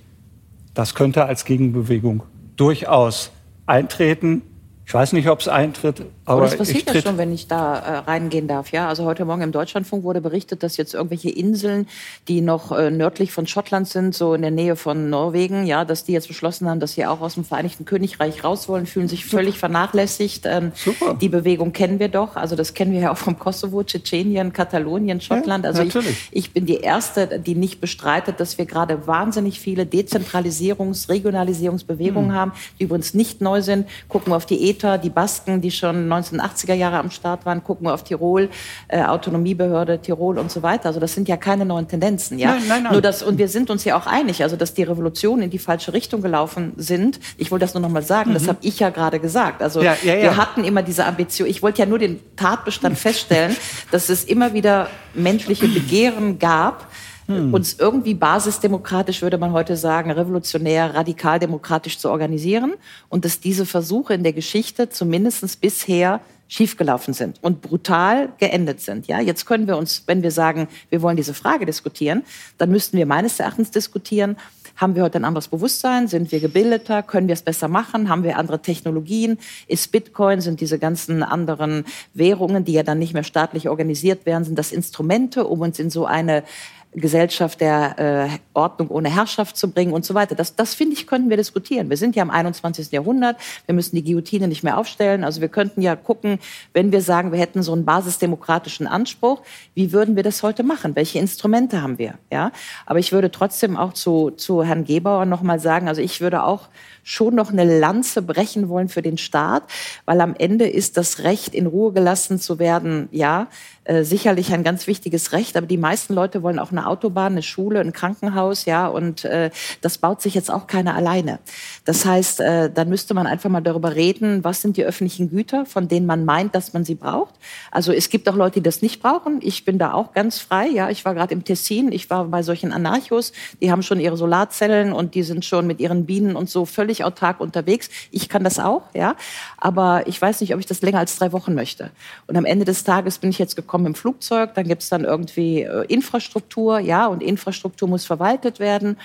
Das könnte als Gegenbewegung durchaus eintreten. Ich weiß nicht, ob es eintritt, aber, das passiert ja schon, wenn ich da äh, reingehen darf. Ja, also heute Morgen im Deutschlandfunk wurde berichtet, dass jetzt irgendwelche Inseln, die noch äh, nördlich von Schottland sind, so in der Nähe von Norwegen, ja, dass die jetzt beschlossen haben, dass sie auch aus dem Vereinigten Königreich raus wollen, fühlen sich völlig vernachlässigt. Ähm, Super. Die Bewegung kennen wir doch, also das kennen wir ja auch vom Kosovo, Tschetschenien, Katalonien, Schottland. Ja, also ich, ich bin die erste, die nicht bestreitet, dass wir gerade wahnsinnig viele Dezentralisierungs-, Regionalisierungsbewegungen hm. haben, die übrigens nicht neu sind. Gucken wir auf die Ether, die Basken, die schon 1980er Jahre am Start waren, gucken wir auf Tirol, äh, Autonomiebehörde Tirol und so weiter. Also das sind ja keine neuen Tendenzen, ja. Nein, nein, nein. Nur das, und wir sind uns ja auch einig, also dass die Revolutionen in die falsche Richtung gelaufen sind. Ich wollte das nur noch mal sagen, mhm. das habe ich ja gerade gesagt. Also ja, ja, ja. wir hatten immer diese Ambition. Ich wollte ja nur den Tatbestand feststellen, dass es immer wieder menschliche Begehren gab, hm. uns irgendwie basisdemokratisch, würde man heute sagen, revolutionär, radikaldemokratisch zu organisieren und dass diese Versuche in der Geschichte zumindest bisher schiefgelaufen sind und brutal geendet sind. Ja, jetzt können wir uns, wenn wir sagen, wir wollen diese Frage diskutieren, dann müssten wir meines Erachtens diskutieren, haben wir heute ein anderes Bewusstsein? Sind wir gebildeter? Können wir es besser machen? Haben wir andere Technologien? Ist Bitcoin, sind diese ganzen anderen Währungen, die ja dann nicht mehr staatlich organisiert werden, sind das Instrumente, um uns in so eine Gesellschaft der äh, Ordnung ohne Herrschaft zu bringen und so weiter. Das, das finde ich, könnten wir diskutieren. Wir sind ja im 21. Jahrhundert. Wir müssen die Guillotine nicht mehr aufstellen. Also wir könnten ja gucken, wenn wir sagen, wir hätten so einen basisdemokratischen Anspruch, wie würden wir das heute machen? Welche Instrumente haben wir? Ja, aber ich würde trotzdem auch zu, zu Herrn Gebauer noch mal sagen, also ich würde auch schon noch eine Lanze brechen wollen für den Staat, weil am Ende ist das Recht, in Ruhe gelassen zu werden, ja, äh, sicherlich ein ganz wichtiges Recht. Aber die meisten Leute wollen auch eine Autobahn, eine Schule, ein Krankenhaus, ja, und äh, das baut sich jetzt auch keiner alleine. Das heißt, äh, dann müsste man einfach mal darüber reden, was sind die öffentlichen Güter, von denen man meint, dass man sie braucht. Also es gibt auch Leute, die das nicht brauchen. Ich bin da auch ganz frei. Ja, ich war gerade im Tessin, ich war bei solchen Anarchos, die haben schon ihre Solarzellen und die sind schon mit ihren Bienen und so völlig völlig autark unterwegs. Ich kann das auch, ja. Aber ich weiß nicht, ob ich das länger als drei Wochen möchte. Und am Ende des Tages bin ich jetzt gekommen im Flugzeug. Dann gibt es dann irgendwie äh, Infrastruktur, ja. Und Infrastruktur muss verwaltet werden.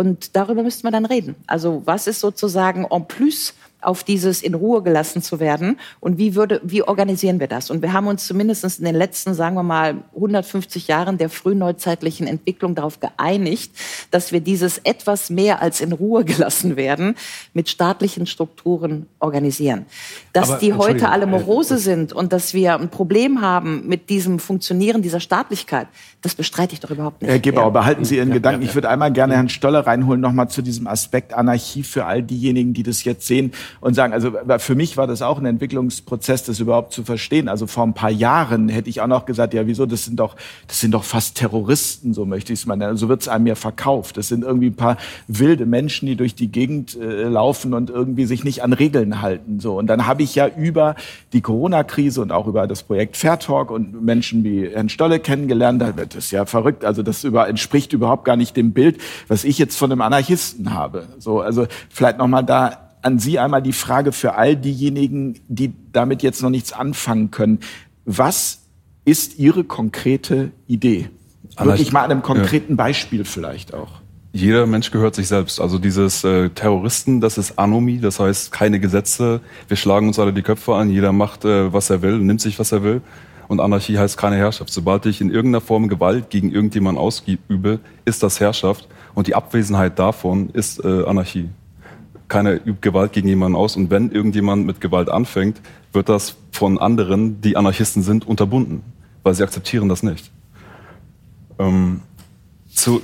Und darüber müsste man dann reden. Also was ist sozusagen en plus auf dieses in Ruhe gelassen zu werden und wie würde, wie organisieren wir das? Und wir haben uns zumindest in den letzten, sagen wir mal, 150 Jahren der frühneuzeitlichen Entwicklung darauf geeinigt, dass wir dieses etwas mehr als in Ruhe gelassen werden mit staatlichen Strukturen organisieren. Dass Aber, die heute alle äh, morose sind und dass wir ein Problem haben mit diesem Funktionieren dieser Staatlichkeit, das bestreite ich doch überhaupt nicht. Herr Gebauer, Ja. behalten Sie Ihren Gedanken. Ich würde einmal gerne Herrn Stoller reinholen, nochmal zu diesem Aspekt Anarchie für all diejenigen, die das jetzt sehen und sagen, also für mich war das auch ein Entwicklungsprozess, das überhaupt zu verstehen. Also vor ein paar Jahren hätte ich auch noch gesagt, ja, wieso, das sind doch, das sind doch fast Terroristen, so möchte ich es mal nennen. So wird es einem ja verkauft. Das sind irgendwie ein paar wilde Menschen, die durch die Gegend äh, laufen und irgendwie sich nicht an Regeln halten. So. Und dann habe ich ja über die Corona-Krise und auch über das Projekt Fairtalk und Menschen wie Herrn Stolle kennengelernt. Da wird es ja verrückt. Also das über, entspricht überhaupt gar nicht dem Bild, was ich jetzt von einem Anarchisten habe. So, also vielleicht nochmal da an Sie einmal die Frage für all diejenigen, die damit jetzt noch nichts anfangen können. Was ist Ihre konkrete Idee? Wirklich mal an einem konkreten Beispiel vielleicht auch. Jeder Mensch gehört sich selbst. Also dieses äh, Terroristen, das ist Anomie, das heißt keine Gesetze. Wir schlagen uns alle die Köpfe an, jeder macht, äh, was er will, nimmt sich, was er will. Und Anarchie heißt keine Herrschaft. Sobald ich in irgendeiner Form Gewalt gegen irgendjemanden ausübe, ist das Herrschaft. Und die Abwesenheit davon ist äh, Anarchie. Keiner übt Gewalt gegen jemanden aus. Und wenn irgendjemand mit Gewalt anfängt, wird das von anderen, die Anarchisten sind, unterbunden. Weil sie akzeptieren das nicht. Ähm, zu,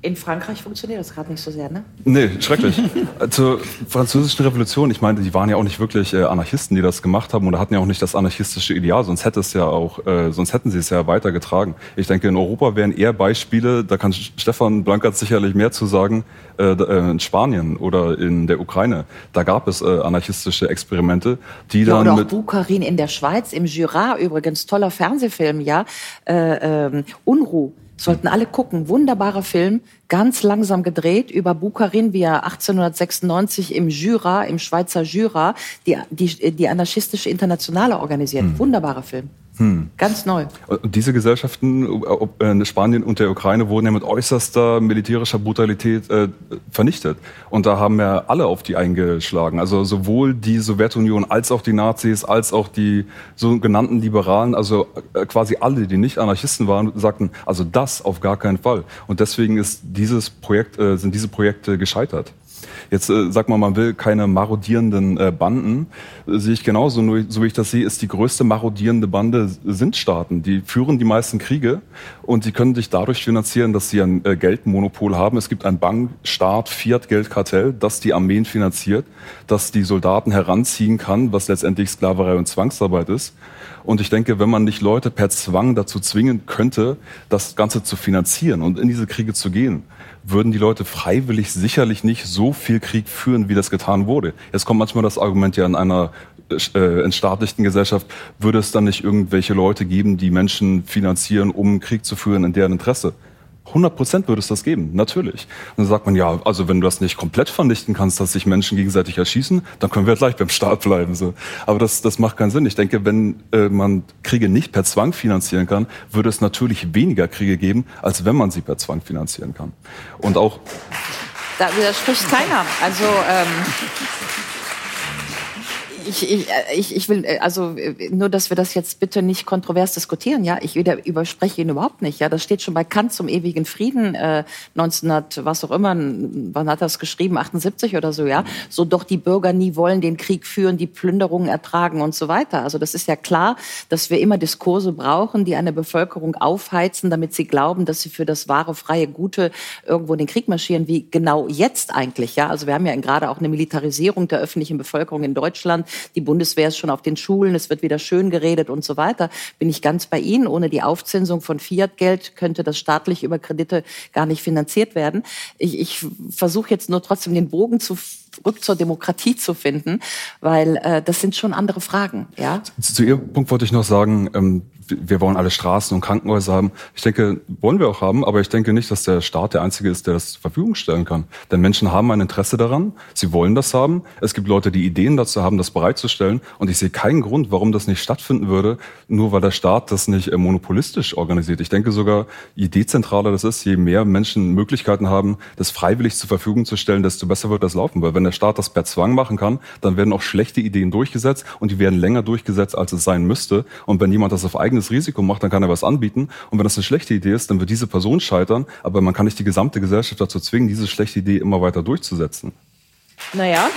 In Frankreich funktioniert das gerade nicht so sehr, ne? Nee, schrecklich. Zur französischen Revolution, ich meine, die waren ja auch nicht wirklich äh, Anarchisten, die das gemacht haben oder hatten ja auch nicht das anarchistische Ideal, sonst hätte es ja auch, äh, sonst hätten sie es ja weitergetragen. Ich denke, in Europa wären eher Beispiele, da kann Stefan Blankert sicherlich mehr zu sagen, äh, äh, in Spanien oder in der Ukraine. Da gab es äh, anarchistische Experimente, die Ja, dann oder auch mit Bukharin in der Schweiz, im Jura übrigens, toller Fernsehfilm, ja. Äh, ähm, Unruh. Sollten alle gucken. Wunderbarer Film, ganz langsam gedreht über Bukharin, wie er 1896 im Jura, im Schweizer Jura, die, die, die anarchistische Internationale organisiert. Wunderbarer Film. Ganz neu. Und diese Gesellschaften, äh, Spanien und der Ukraine, wurden ja mit äußerster militärischer Brutalität äh, vernichtet. Und da haben ja alle auf die eingeschlagen. Also sowohl die Sowjetunion als auch die Nazis, als auch die sogenannten Liberalen, also äh, quasi alle, die nicht Anarchisten waren, sagten, also das auf gar keinen Fall. Und deswegen ist dieses Projekt, äh, sind diese Projekte gescheitert. Jetzt äh, sagt man, man will keine marodierenden äh, Banden. Äh, sehe ich genauso, nur so wie ich das sehe, ist die größte marodierende Bande sind Staaten. Die führen die meisten Kriege und sie können sich dadurch finanzieren, dass sie ein äh, Geldmonopol haben. Es gibt ein Bankstaat, Fiat-Geldkartell, das die Armeen finanziert, das die Soldaten heranziehen kann, was letztendlich Sklaverei und Zwangsarbeit ist. Und ich denke, wenn man nicht Leute per Zwang dazu zwingen könnte, das Ganze zu finanzieren und in diese Kriege zu gehen, würden die Leute freiwillig sicherlich nicht so viel Krieg führen, wie das getan wurde. Jetzt kommt manchmal das Argument ja in einer äh, entstaatlichten Gesellschaft, würde es dann nicht irgendwelche Leute geben, die Menschen finanzieren, um Krieg zu führen in deren Interesse. 100 Prozent würde es das geben, natürlich. Und dann sagt man, ja, also wenn du das nicht komplett vernichten kannst, dass sich Menschen gegenseitig erschießen, dann können wir gleich beim Staat bleiben. So. Aber das, das macht keinen Sinn. Ich denke, wenn äh, man Kriege nicht per Zwang finanzieren kann, würde es natürlich weniger Kriege geben, als wenn man sie per Zwang finanzieren kann. Und auch Da widerspricht keiner. Also ähm, ich, ich, ich, will äh, also äh, nur, dass wir das jetzt bitte nicht kontrovers diskutieren. Ja, ich wieder überspreche ihn überhaupt nicht. Ja, das steht schon bei Kant zum ewigen Frieden äh, 1900 was auch immer. Wann hat das geschrieben? 78 oder so. Ja, so doch die Bürger nie wollen den Krieg führen, die Plünderungen ertragen und so weiter. Also das ist ja klar, dass wir immer Diskurse brauchen, die eine Bevölkerung aufheizen, damit sie glauben, dass sie für das wahre, freie, gute irgendwo in den Krieg marschieren, wie genau jetzt eigentlich. Ja, also wir haben ja gerade auch eine Militarisierung der öffentlichen Bevölkerung in Deutschland. Die Bundeswehr ist schon auf den Schulen, es wird wieder schön geredet und so weiter. Bin ich ganz bei Ihnen. Ohne die Aufzinsung von Fiat-Geld könnte das staatlich über Kredite gar nicht finanziert werden. Ich, ich versuche jetzt nur trotzdem den Bogen zu zurück zur Demokratie zu finden, weil äh, das sind schon andere Fragen. Ja? Zu, Ihrem Punkt wollte ich noch sagen, ähm, wir wollen alle Straßen und Krankenhäuser haben. Ich denke, wollen wir auch haben, aber ich denke nicht, dass der Staat der Einzige ist, der das zur Verfügung stellen kann. Denn Menschen haben ein Interesse daran, sie wollen das haben. Es gibt Leute, die Ideen dazu haben, das bereitzustellen. Und ich sehe keinen Grund, warum das nicht stattfinden würde, nur weil der Staat das nicht äh, monopolistisch organisiert. Ich denke sogar, je dezentraler das ist, je mehr Menschen Möglichkeiten haben, das freiwillig zur Verfügung zu stellen, desto besser wird das laufen. Weil wenn der Staat das per Zwang machen kann, dann werden auch schlechte Ideen durchgesetzt und die werden länger durchgesetzt, als es sein müsste. Und wenn jemand das auf eigenes Risiko macht, dann kann er was anbieten. Und wenn das eine schlechte Idee ist, dann wird diese Person scheitern. Aber man kann nicht die gesamte Gesellschaft dazu zwingen, diese schlechte Idee immer weiter durchzusetzen. Naja.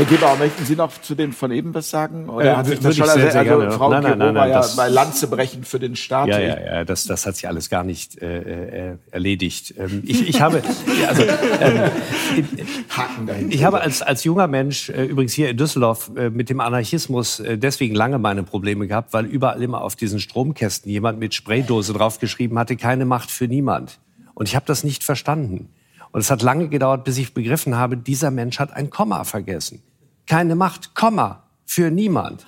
Herr Gebauer, möchten Sie noch zu dem von eben was sagen? Oder Äh, hat sich das schon, sehr, also, sehr also gerne. Frau Nein, nein, nein, nein, ja das- bei Lanze brechen für den Staat. Ja, ja, ja, das, das hat sich alles gar nicht äh, äh, erledigt. Ähm, ich, ich habe, also, ähm, Haken dahinter. ich habe als, als junger Mensch, äh, übrigens hier in Düsseldorf, äh, mit dem Anarchismus äh, deswegen lange meine Probleme gehabt, weil überall immer auf diesen Stromkästen jemand mit Spraydose draufgeschrieben hatte, keine Macht für niemand. Und ich habe das nicht verstanden. Und es hat lange gedauert, bis ich begriffen habe, dieser Mensch hat ein Komma vergessen. Keine Macht, Komma, für niemand.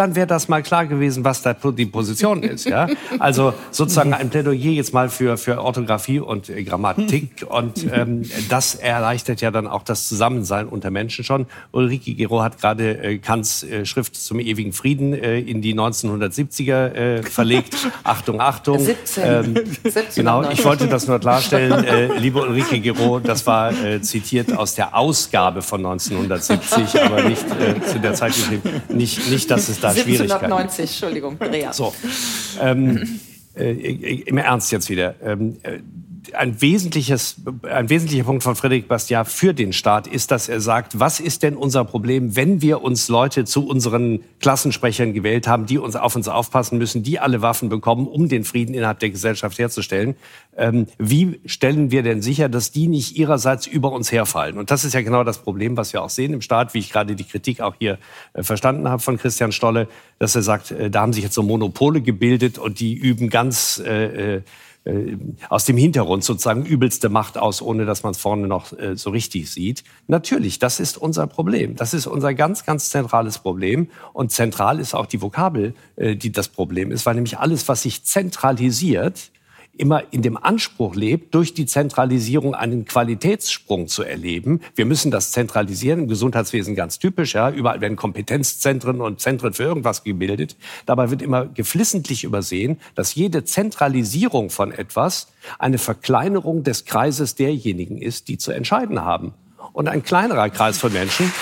Dann wäre das mal klar gewesen, was da die Position ist. Ja? Also sozusagen ein Plädoyer jetzt mal für, für Orthographie und äh, Grammatik. Und ähm, das erleichtert ja dann auch das Zusammensein unter Menschen schon. Ulrike Gero hat gerade äh, Kants äh, Schrift zum ewigen Frieden äh, in die 1970er äh, verlegt. Achtung, Achtung. 17. Ähm, 17 genau, ich wollte das nur klarstellen, äh, liebe Ulrike Gero, das war äh, zitiert aus der Ausgabe von 1970, aber nicht äh, zu der Zeit geschrieben. Nicht, nicht, dass es da Schwierigkeiten gibt. 1790, Entschuldigung, Andrea. So, ähm, äh, im Ernst jetzt wieder. Ähm, äh, ein, wesentliches, ein wesentlicher Punkt von Friedrich Bastiat für den Staat ist, dass er sagt, was ist denn unser Problem, wenn wir uns Leute zu unseren Klassensprechern gewählt haben, die uns auf uns aufpassen müssen, die alle Waffen bekommen, um den Frieden innerhalb der Gesellschaft herzustellen. Ähm, wie stellen wir denn sicher, dass die nicht ihrerseits über uns herfallen? Und das ist ja genau das Problem, was wir auch sehen im Staat, wie ich gerade die Kritik auch hier äh, verstanden habe von Christian Stolle, dass er sagt, äh, da haben sich jetzt so Monopole gebildet und die üben ganz äh, äh, aus dem Hintergrund sozusagen übelste Macht aus, ohne dass man es vorne noch äh, so richtig sieht. Natürlich, das ist unser Problem. Das ist unser ganz, ganz zentrales Problem. Und zentral ist auch die Vokabel, äh, die das Problem ist, weil nämlich alles, was sich zentralisiert, immer in dem Anspruch lebt, durch die Zentralisierung einen Qualitätssprung zu erleben. Wir müssen das zentralisieren, im Gesundheitswesen ganz typisch. Ja. Überall werden Kompetenzzentren und Zentren für irgendwas gebildet. Dabei wird immer geflissentlich übersehen, dass jede Zentralisierung von etwas eine Verkleinerung des Kreises derjenigen ist, die zu entscheiden haben. Und ein kleinerer Kreis von Menschen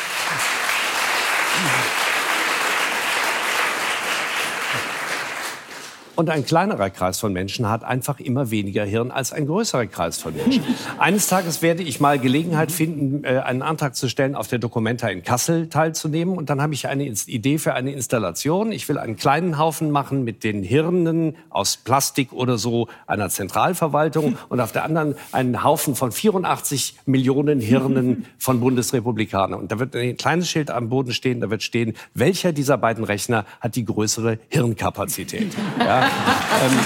Und ein kleinerer Kreis von Menschen hat einfach immer weniger Hirn als ein größerer Kreis von Menschen. Eines Tages werde ich mal Gelegenheit finden, äh, einen Antrag zu stellen, auf der Documenta in Kassel teilzunehmen. Und dann habe ich eine Idee für eine Installation. Ich will einen kleinen Haufen machen mit den Hirnen aus Plastik oder so einer Zentralverwaltung und auf der anderen einen Haufen von 84 Millionen Hirnen von Bundesrepublikanern. Und da wird ein kleines Schild am Boden stehen, da wird stehen, welcher dieser beiden Rechner hat die größere Hirnkapazität. Ja? Ähm,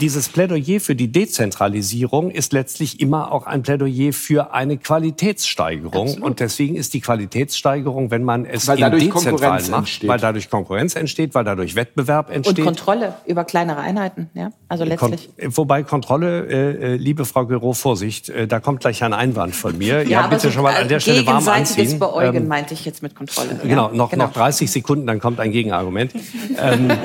dieses Plädoyer für die Dezentralisierung ist letztlich immer auch ein Plädoyer für eine Qualitätssteigerung. Und deswegen ist die Qualitätssteigerung, wenn man es Weil dadurch Dezentralen Konkurrenz macht, entsteht. weil dadurch Konkurrenz entsteht, weil dadurch Wettbewerb Und entsteht. Kontrolle über kleinere Einheiten, ja? Also letztlich. Kon wobei Kontrolle, äh, äh, liebe Frau Gero, Vorsicht, äh, da kommt gleich ein Einwand von mir. ja, bitte so, schon mal an der Stelle warm gegenseitiges anziehen. Beäugen Ähm, meinte ich jetzt mit Kontrolle. ja. Genau, noch, Genau. noch 30 Sekunden, dann kommt ein Gegenargument. ähm, äh,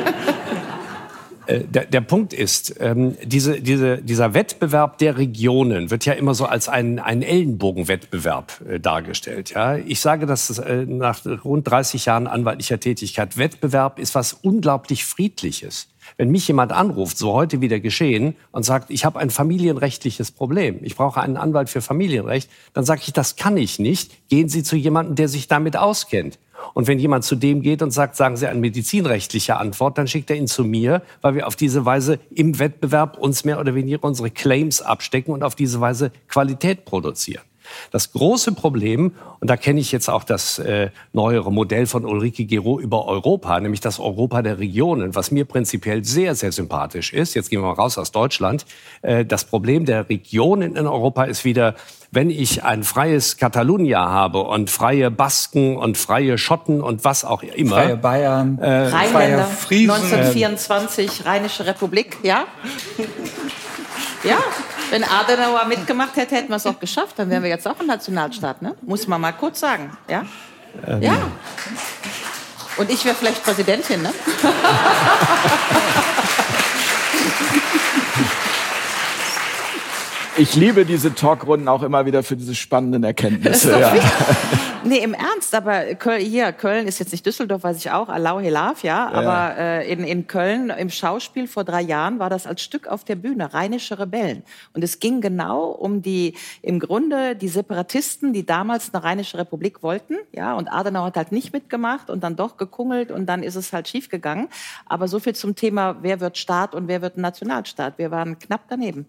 der, der Punkt ist, ähm, diese, diese, dieser Wettbewerb der Regionen wird ja immer so als ein, ein Ellenbogenwettbewerb äh, dargestellt. Ja? Ich sage das äh, nach rund 30 Jahren anwaltlicher Tätigkeit. Wettbewerb ist was unglaublich Friedliches. Wenn mich jemand anruft, so heute wieder geschehen, und sagt, ich habe ein familienrechtliches Problem, ich brauche einen Anwalt für Familienrecht, dann sage ich, das kann ich nicht. Gehen Sie zu jemandem, der sich damit auskennt. Und wenn jemand zu dem geht und sagt, sagen Sie eine medizinrechtliche Antwort, dann schickt er ihn zu mir, weil wir auf diese Weise im Wettbewerb uns mehr oder weniger unsere Claims abstecken und auf diese Weise Qualität produzieren. Das große Problem, und da kenne ich jetzt auch das äh, neuere Modell von Ulrike Gero über Europa, nämlich das Europa der Regionen, was mir prinzipiell sehr, sehr sympathisch ist. Jetzt gehen wir mal raus aus Deutschland. Äh, das Problem der Regionen in Europa ist wieder, wenn ich ein freies Catalunya habe und freie Basken und freie Schotten und was auch immer. Freie Bayern, Äh, Rheinländer, freie Friesen. 1924, Rheinische Republik, ja? Ja, wenn Adenauer mitgemacht hätte, hätten wir es auch geschafft. Dann wären wir jetzt auch ein Nationalstaat, ne? Muss man mal kurz sagen, ja? Ähm. Ja. Und ich wäre vielleicht Präsidentin, ne? Ich liebe diese Talkrunden auch immer wieder für diese spannenden Erkenntnisse. Ja. Nee, im Ernst, aber Köln, hier, Köln ist jetzt nicht Düsseldorf, weiß ich auch, Allahu Hilaf, ja, aber äh, in, in Köln im Schauspiel vor drei Jahren war das als Stück auf der Bühne, Rheinische Rebellen. Und es ging genau um die, im Grunde die Separatisten, die damals eine Rheinische Republik wollten, ja, und Adenauer hat halt nicht mitgemacht und dann doch gekungelt und dann ist es halt schiefgegangen. Aber so viel zum Thema, wer wird Staat und wer wird Nationalstaat. Wir waren knapp daneben.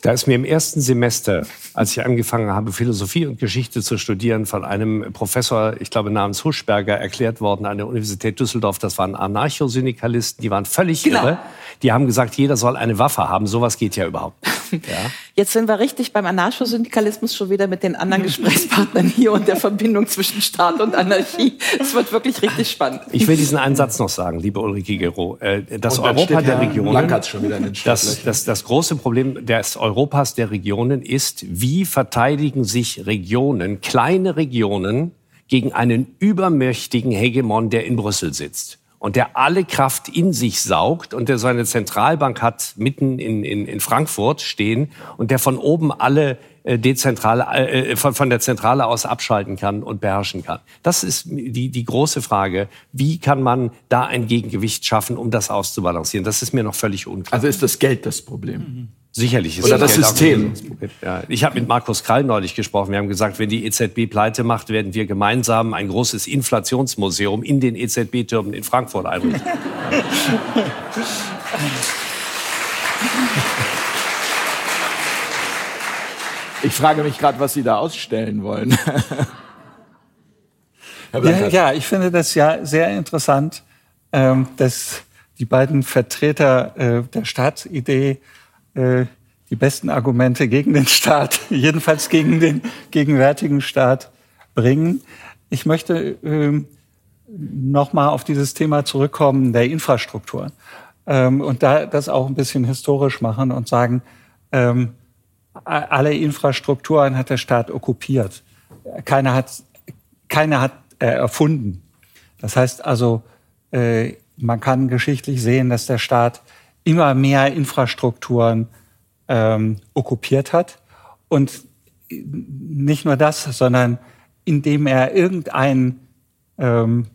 Da ist mir im ersten Semester, als ich angefangen habe, Philosophie und Geschichte zu studieren, von einem Professor, ich glaube namens Huschberger, erklärt worden an der Universität Düsseldorf, das waren Anarchosyndikalisten, die waren völlig genau. irre. Die haben gesagt, jeder soll eine Waffe haben. Sowas geht ja überhaupt. Ja. Jetzt sind wir richtig beim Anarchosyndikalismus schon wieder mit den anderen Gesprächspartnern hier und der Verbindung zwischen Staat und Anarchie. Es wird wirklich richtig spannend. Ich will diesen einen Satz noch sagen, liebe Ulrike Gero. Äh, das Europa der Regionen, das, das, das große Problem des Europas der Regionen ist, wie verteidigen sich Regionen, kleine Regionen, gegen einen übermächtigen Hegemon, der in Brüssel sitzt und der alle Kraft in sich saugt und der seine Zentralbank hat mitten in, in, in Frankfurt stehen und der von oben alle äh, dezentrale, äh, von, von der Zentrale aus abschalten kann und beherrschen kann. Das ist die, die große Frage. Wie kann man da ein Gegengewicht schaffen, um das auszubalancieren? Das ist mir noch völlig unklar. Also ist das Geld das Problem? Mhm. Sicherlich ist Oder das, das System. Ja, ich habe mit Markus Krall neulich gesprochen. Wir haben gesagt, wenn die EZB pleite macht, werden wir gemeinsam ein großes Inflationsmuseum in den EZB-Türmen in Frankfurt einrichten. Ich frage mich gerade, was Sie da ausstellen wollen. ja, ja, ich finde das ja sehr interessant, ähm, dass die beiden Vertreter äh, der Staatsidee äh, die besten Argumente gegen den Staat, jedenfalls gegen den gegenwärtigen Staat bringen. Ich möchte äh, noch mal auf dieses Thema zurückkommen der Infrastruktur ähm, und da das auch ein bisschen historisch machen und sagen, ähm, alle Infrastrukturen hat der Staat okkupiert. Keiner hat, keiner hat äh, erfunden. Das heißt also, äh, man kann geschichtlich sehen, dass der Staat immer mehr Infrastrukturen ähm, okkupiert hat. Und nicht nur das, sondern indem er irgendein, ähm,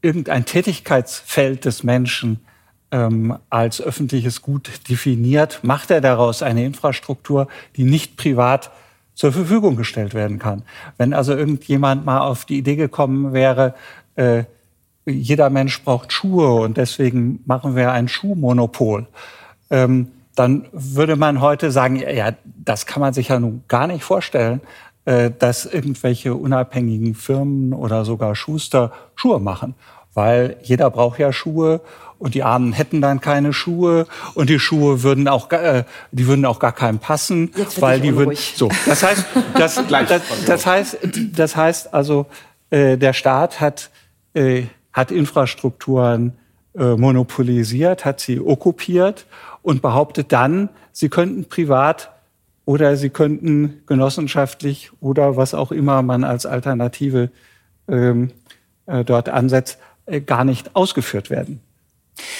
irgendein Tätigkeitsfeld des Menschen ähm, als öffentliches Gut definiert, macht er daraus eine Infrastruktur, die nicht privat zur Verfügung gestellt werden kann. Wenn also irgendjemand mal auf die Idee gekommen wäre, äh, jeder Mensch braucht Schuhe und deswegen machen wir ein Schuhmonopol. Ähm, dann würde man heute sagen, ja, das kann man sich ja nun gar nicht vorstellen, äh, dass irgendwelche unabhängigen Firmen oder sogar Schuster Schuhe machen. Weil jeder braucht ja Schuhe und die Armen hätten dann keine Schuhe und die Schuhe würden auch, äh, die würden auch gar keinem passen, weil die würden. So, das heißt, das, das, das heißt, das heißt also, äh, der Staat hat äh, hat Infrastrukturen äh, monopolisiert, hat sie okkupiert und behauptet dann, sie könnten privat oder sie könnten genossenschaftlich oder was auch immer man als Alternative ähm, äh, dort ansetzt, äh, gar nicht ausgeführt werden.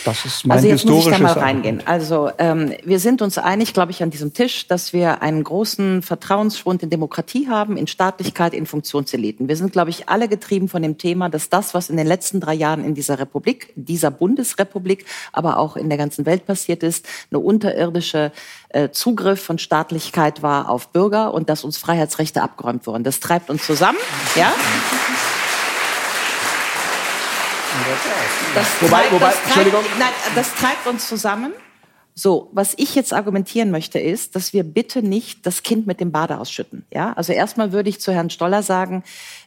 Das ist mein also jetzt muss ich da mal reingehen. Also ähm, wir sind uns einig, glaube ich, an diesem Tisch, dass wir einen großen Vertrauensschwund in Demokratie haben, in Staatlichkeit, in Funktionseliten. Wir sind, glaube ich, alle getrieben von dem Thema, dass das, was in den letzten drei Jahren in dieser Republik, dieser Bundesrepublik, aber auch in der ganzen Welt passiert ist, eine unterirdische äh, Zugriff von Staatlichkeit war auf Bürger und dass uns Freiheitsrechte abgeräumt wurden. Das treibt uns zusammen, ja. Das wobei, treibt, wobei, das Entschuldigung. Treibt, nein, das treibt uns zusammen. So, was ich jetzt argumentieren möchte, ist, dass wir bitte nicht das Kind mit dem Bade ausschütten. Ja, also erstmal würde ich zu Herrn Stoller sagen,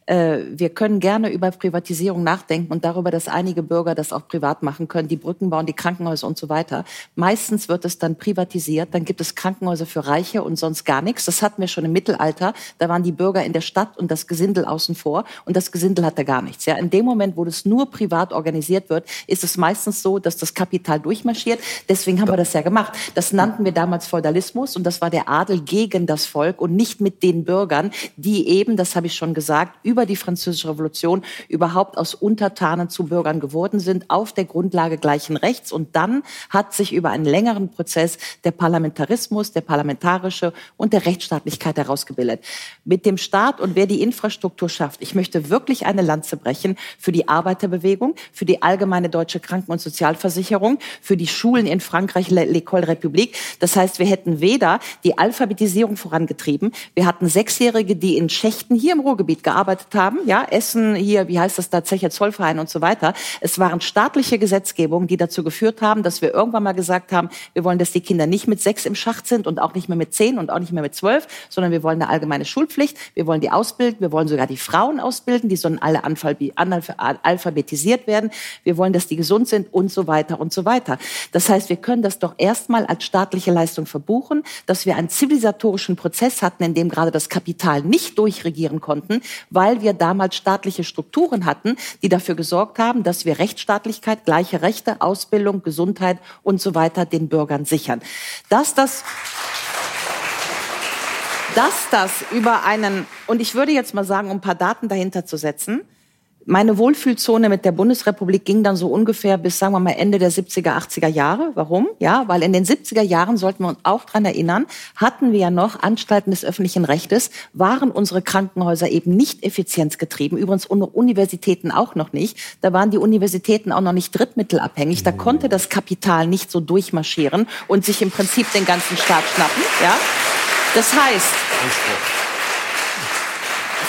wir können gerne über Privatisierung nachdenken und darüber, dass einige Bürger das auch privat machen können, die Brücken bauen, die Krankenhäuser und so weiter. Meistens wird es dann privatisiert, dann gibt es Krankenhäuser für Reiche und sonst gar nichts. Das hatten wir schon im Mittelalter. Da waren die Bürger in der Stadt und das Gesindel außen vor und das Gesindel hatte gar nichts. Ja, in dem Moment, wo das nur privat organisiert wird, ist es meistens so, dass das Kapital durchmarschiert. Deswegen haben wir das ja ja gemacht. Das nannten wir damals Feudalismus und das war der Adel gegen das Volk und nicht mit den Bürgern, die eben, das habe ich schon gesagt, über die Französische Revolution überhaupt aus Untertanen zu Bürgern geworden sind, auf der Grundlage gleichen Rechts. Und dann hat sich über einen längeren Prozess der Parlamentarismus, der parlamentarische und der Rechtsstaatlichkeit herausgebildet. Mit dem Staat und wer die Infrastruktur schafft, ich möchte wirklich eine Lanze brechen für die Arbeiterbewegung, für die allgemeine deutsche Kranken- und Sozialversicherung, für die Schulen in Frankreich, L'École République. Das heißt, wir hätten weder die Alphabetisierung vorangetrieben, wir hatten Sechsjährige, die in Schächten hier im Ruhrgebiet gearbeitet haben, ja, Essen hier, wie heißt das da, Zecher Zollverein und so weiter. Es waren staatliche Gesetzgebungen, die dazu geführt haben, dass wir irgendwann mal gesagt haben, wir wollen, dass die Kinder nicht mit sechs im Schacht sind und auch nicht mehr mit zehn und auch nicht mehr mit zwölf, sondern wir wollen eine allgemeine Schulpflicht, wir wollen die ausbilden, wir wollen sogar die Frauen ausbilden, die sollen alle alphabetisiert werden, wir wollen, dass die gesund sind und so weiter und so weiter. Das heißt, wir können das doch erstmal als staatliche Leistung verbuchen, dass wir einen zivilisatorischen Prozess hatten, in dem gerade das Kapital nicht durchregieren konnten, weil wir damals staatliche Strukturen hatten, die dafür gesorgt haben, dass wir Rechtsstaatlichkeit, gleiche Rechte, Ausbildung, Gesundheit und so weiter den Bürgern sichern. Dass das dass das über einen, und ich würde jetzt mal sagen, um ein paar Daten dahinter zu setzen, meine Wohlfühlzone mit der Bundesrepublik ging dann so ungefähr bis, sagen wir mal, Ende der 70er, 80er Jahre. Warum? Ja, weil in den 70er Jahren, sollten wir uns auch dran erinnern, hatten wir ja noch Anstalten des öffentlichen Rechtes, waren unsere Krankenhäuser eben nicht effizienzgetrieben, übrigens Universitäten auch noch nicht. Da waren die Universitäten auch noch nicht drittmittelabhängig. Da konnte das Kapital nicht so durchmarschieren und sich im Prinzip den ganzen Staat schnappen. Ja? Das heißt,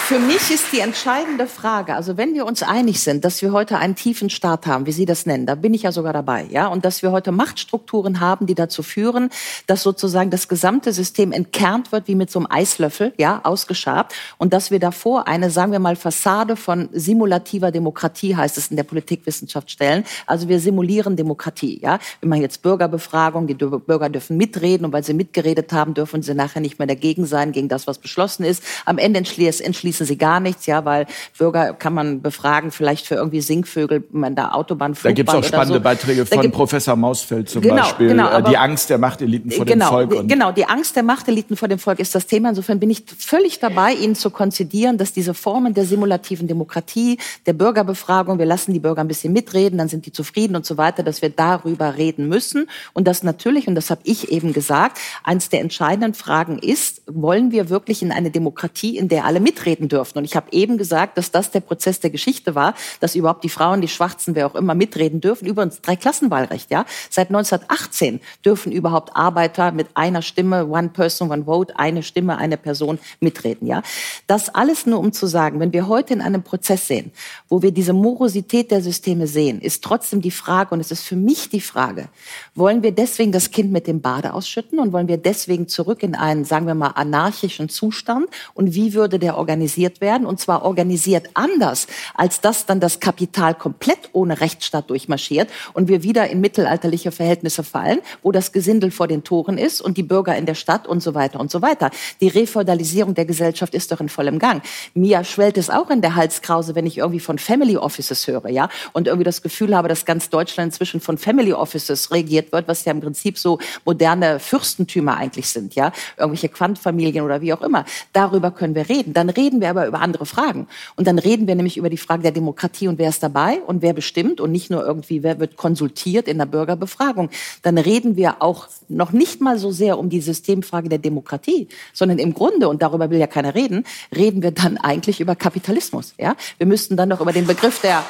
für mich ist die entscheidende Frage, also wenn wir uns einig sind, dass wir heute einen tiefen Staat haben, wie Sie das nennen, da bin ich ja sogar dabei, ja, und dass wir heute Machtstrukturen haben, die dazu führen, dass sozusagen das gesamte System entkernt wird wie mit so einem Eislöffel, ja, ausgeschabt, und dass wir davor eine, sagen wir mal, Fassade von simulativer Demokratie, heißt es in der Politikwissenschaft, stellen. Also wir simulieren Demokratie, ja. Wir machen jetzt Bürgerbefragung, die Bürger dürfen mitreden, und weil sie mitgeredet haben, dürfen sie nachher nicht mehr dagegen sein, gegen das, was beschlossen ist. Am Ende entschließt wissen sie gar nichts, ja, weil Bürger kann man befragen, vielleicht für irgendwie Singvögel, man da Autobahn, Da gibt es auch spannende so. Beiträge von Professor Mausfeld zum genau, Beispiel. Genau, äh, die Angst der Machteliten vor genau, dem Volk. genau, die Angst der Machteliten vor dem Volk ist das Thema. Insofern bin ich völlig dabei, Ihnen zu konzidieren, dass diese Formen der simulativen Demokratie, der Bürgerbefragung, wir lassen die Bürger ein bisschen mitreden, dann sind die zufrieden und so weiter, dass wir darüber reden müssen. Und das natürlich, und das habe ich eben gesagt, eines der entscheidenden Fragen ist, wollen wir wirklich in eine Demokratie, in der alle mitreden dürfen. Und ich habe eben gesagt, dass das der Prozess der Geschichte war, dass überhaupt die Frauen, die Schwarzen, wer auch immer mitreden dürfen. Übrigens Dreiklassenwahlrecht, ja. Seit 1918 dürfen überhaupt Arbeiter mit einer Stimme, one person, one vote, eine Stimme, eine Person mitreden, ja. Das alles nur um zu sagen, wenn wir heute in einem Prozess sehen, wo wir diese Morosität der Systeme sehen, ist trotzdem die Frage, und es ist für mich die Frage, wollen wir deswegen das Kind mit dem Bade ausschütten und wollen wir deswegen zurück in einen, sagen wir mal, anarchischen Zustand? Und wie würde der organisiert organisiert werden, und zwar organisiert anders, als dass dann das Kapital komplett ohne Rechtsstaat durchmarschiert und wir wieder in mittelalterliche Verhältnisse fallen, wo das Gesindel vor den Toren ist und die Bürger in der Stadt und so weiter und so weiter. Die Refeudalisierung der Gesellschaft ist doch in vollem Gang. Mir schwellt es auch in der Halskrause, wenn ich irgendwie von Family Offices höre, ja, und irgendwie das Gefühl habe, dass ganz Deutschland inzwischen von Family Offices regiert wird, was ja im Prinzip so moderne Fürstentümer eigentlich sind, ja, irgendwelche Quantfamilien oder wie auch immer. Darüber können wir reden. Dann reden wir wir aber über andere Fragen. Und dann reden wir nämlich über die Frage der Demokratie und wer ist dabei und wer bestimmt und nicht nur irgendwie, wer wird konsultiert in der Bürgerbefragung. Dann reden wir auch noch nicht mal so sehr um die Systemfrage der Demokratie, sondern im Grunde, und darüber will ja keiner reden, reden wir dann eigentlich über Kapitalismus. Ja? Wir müssten dann noch über den Begriff der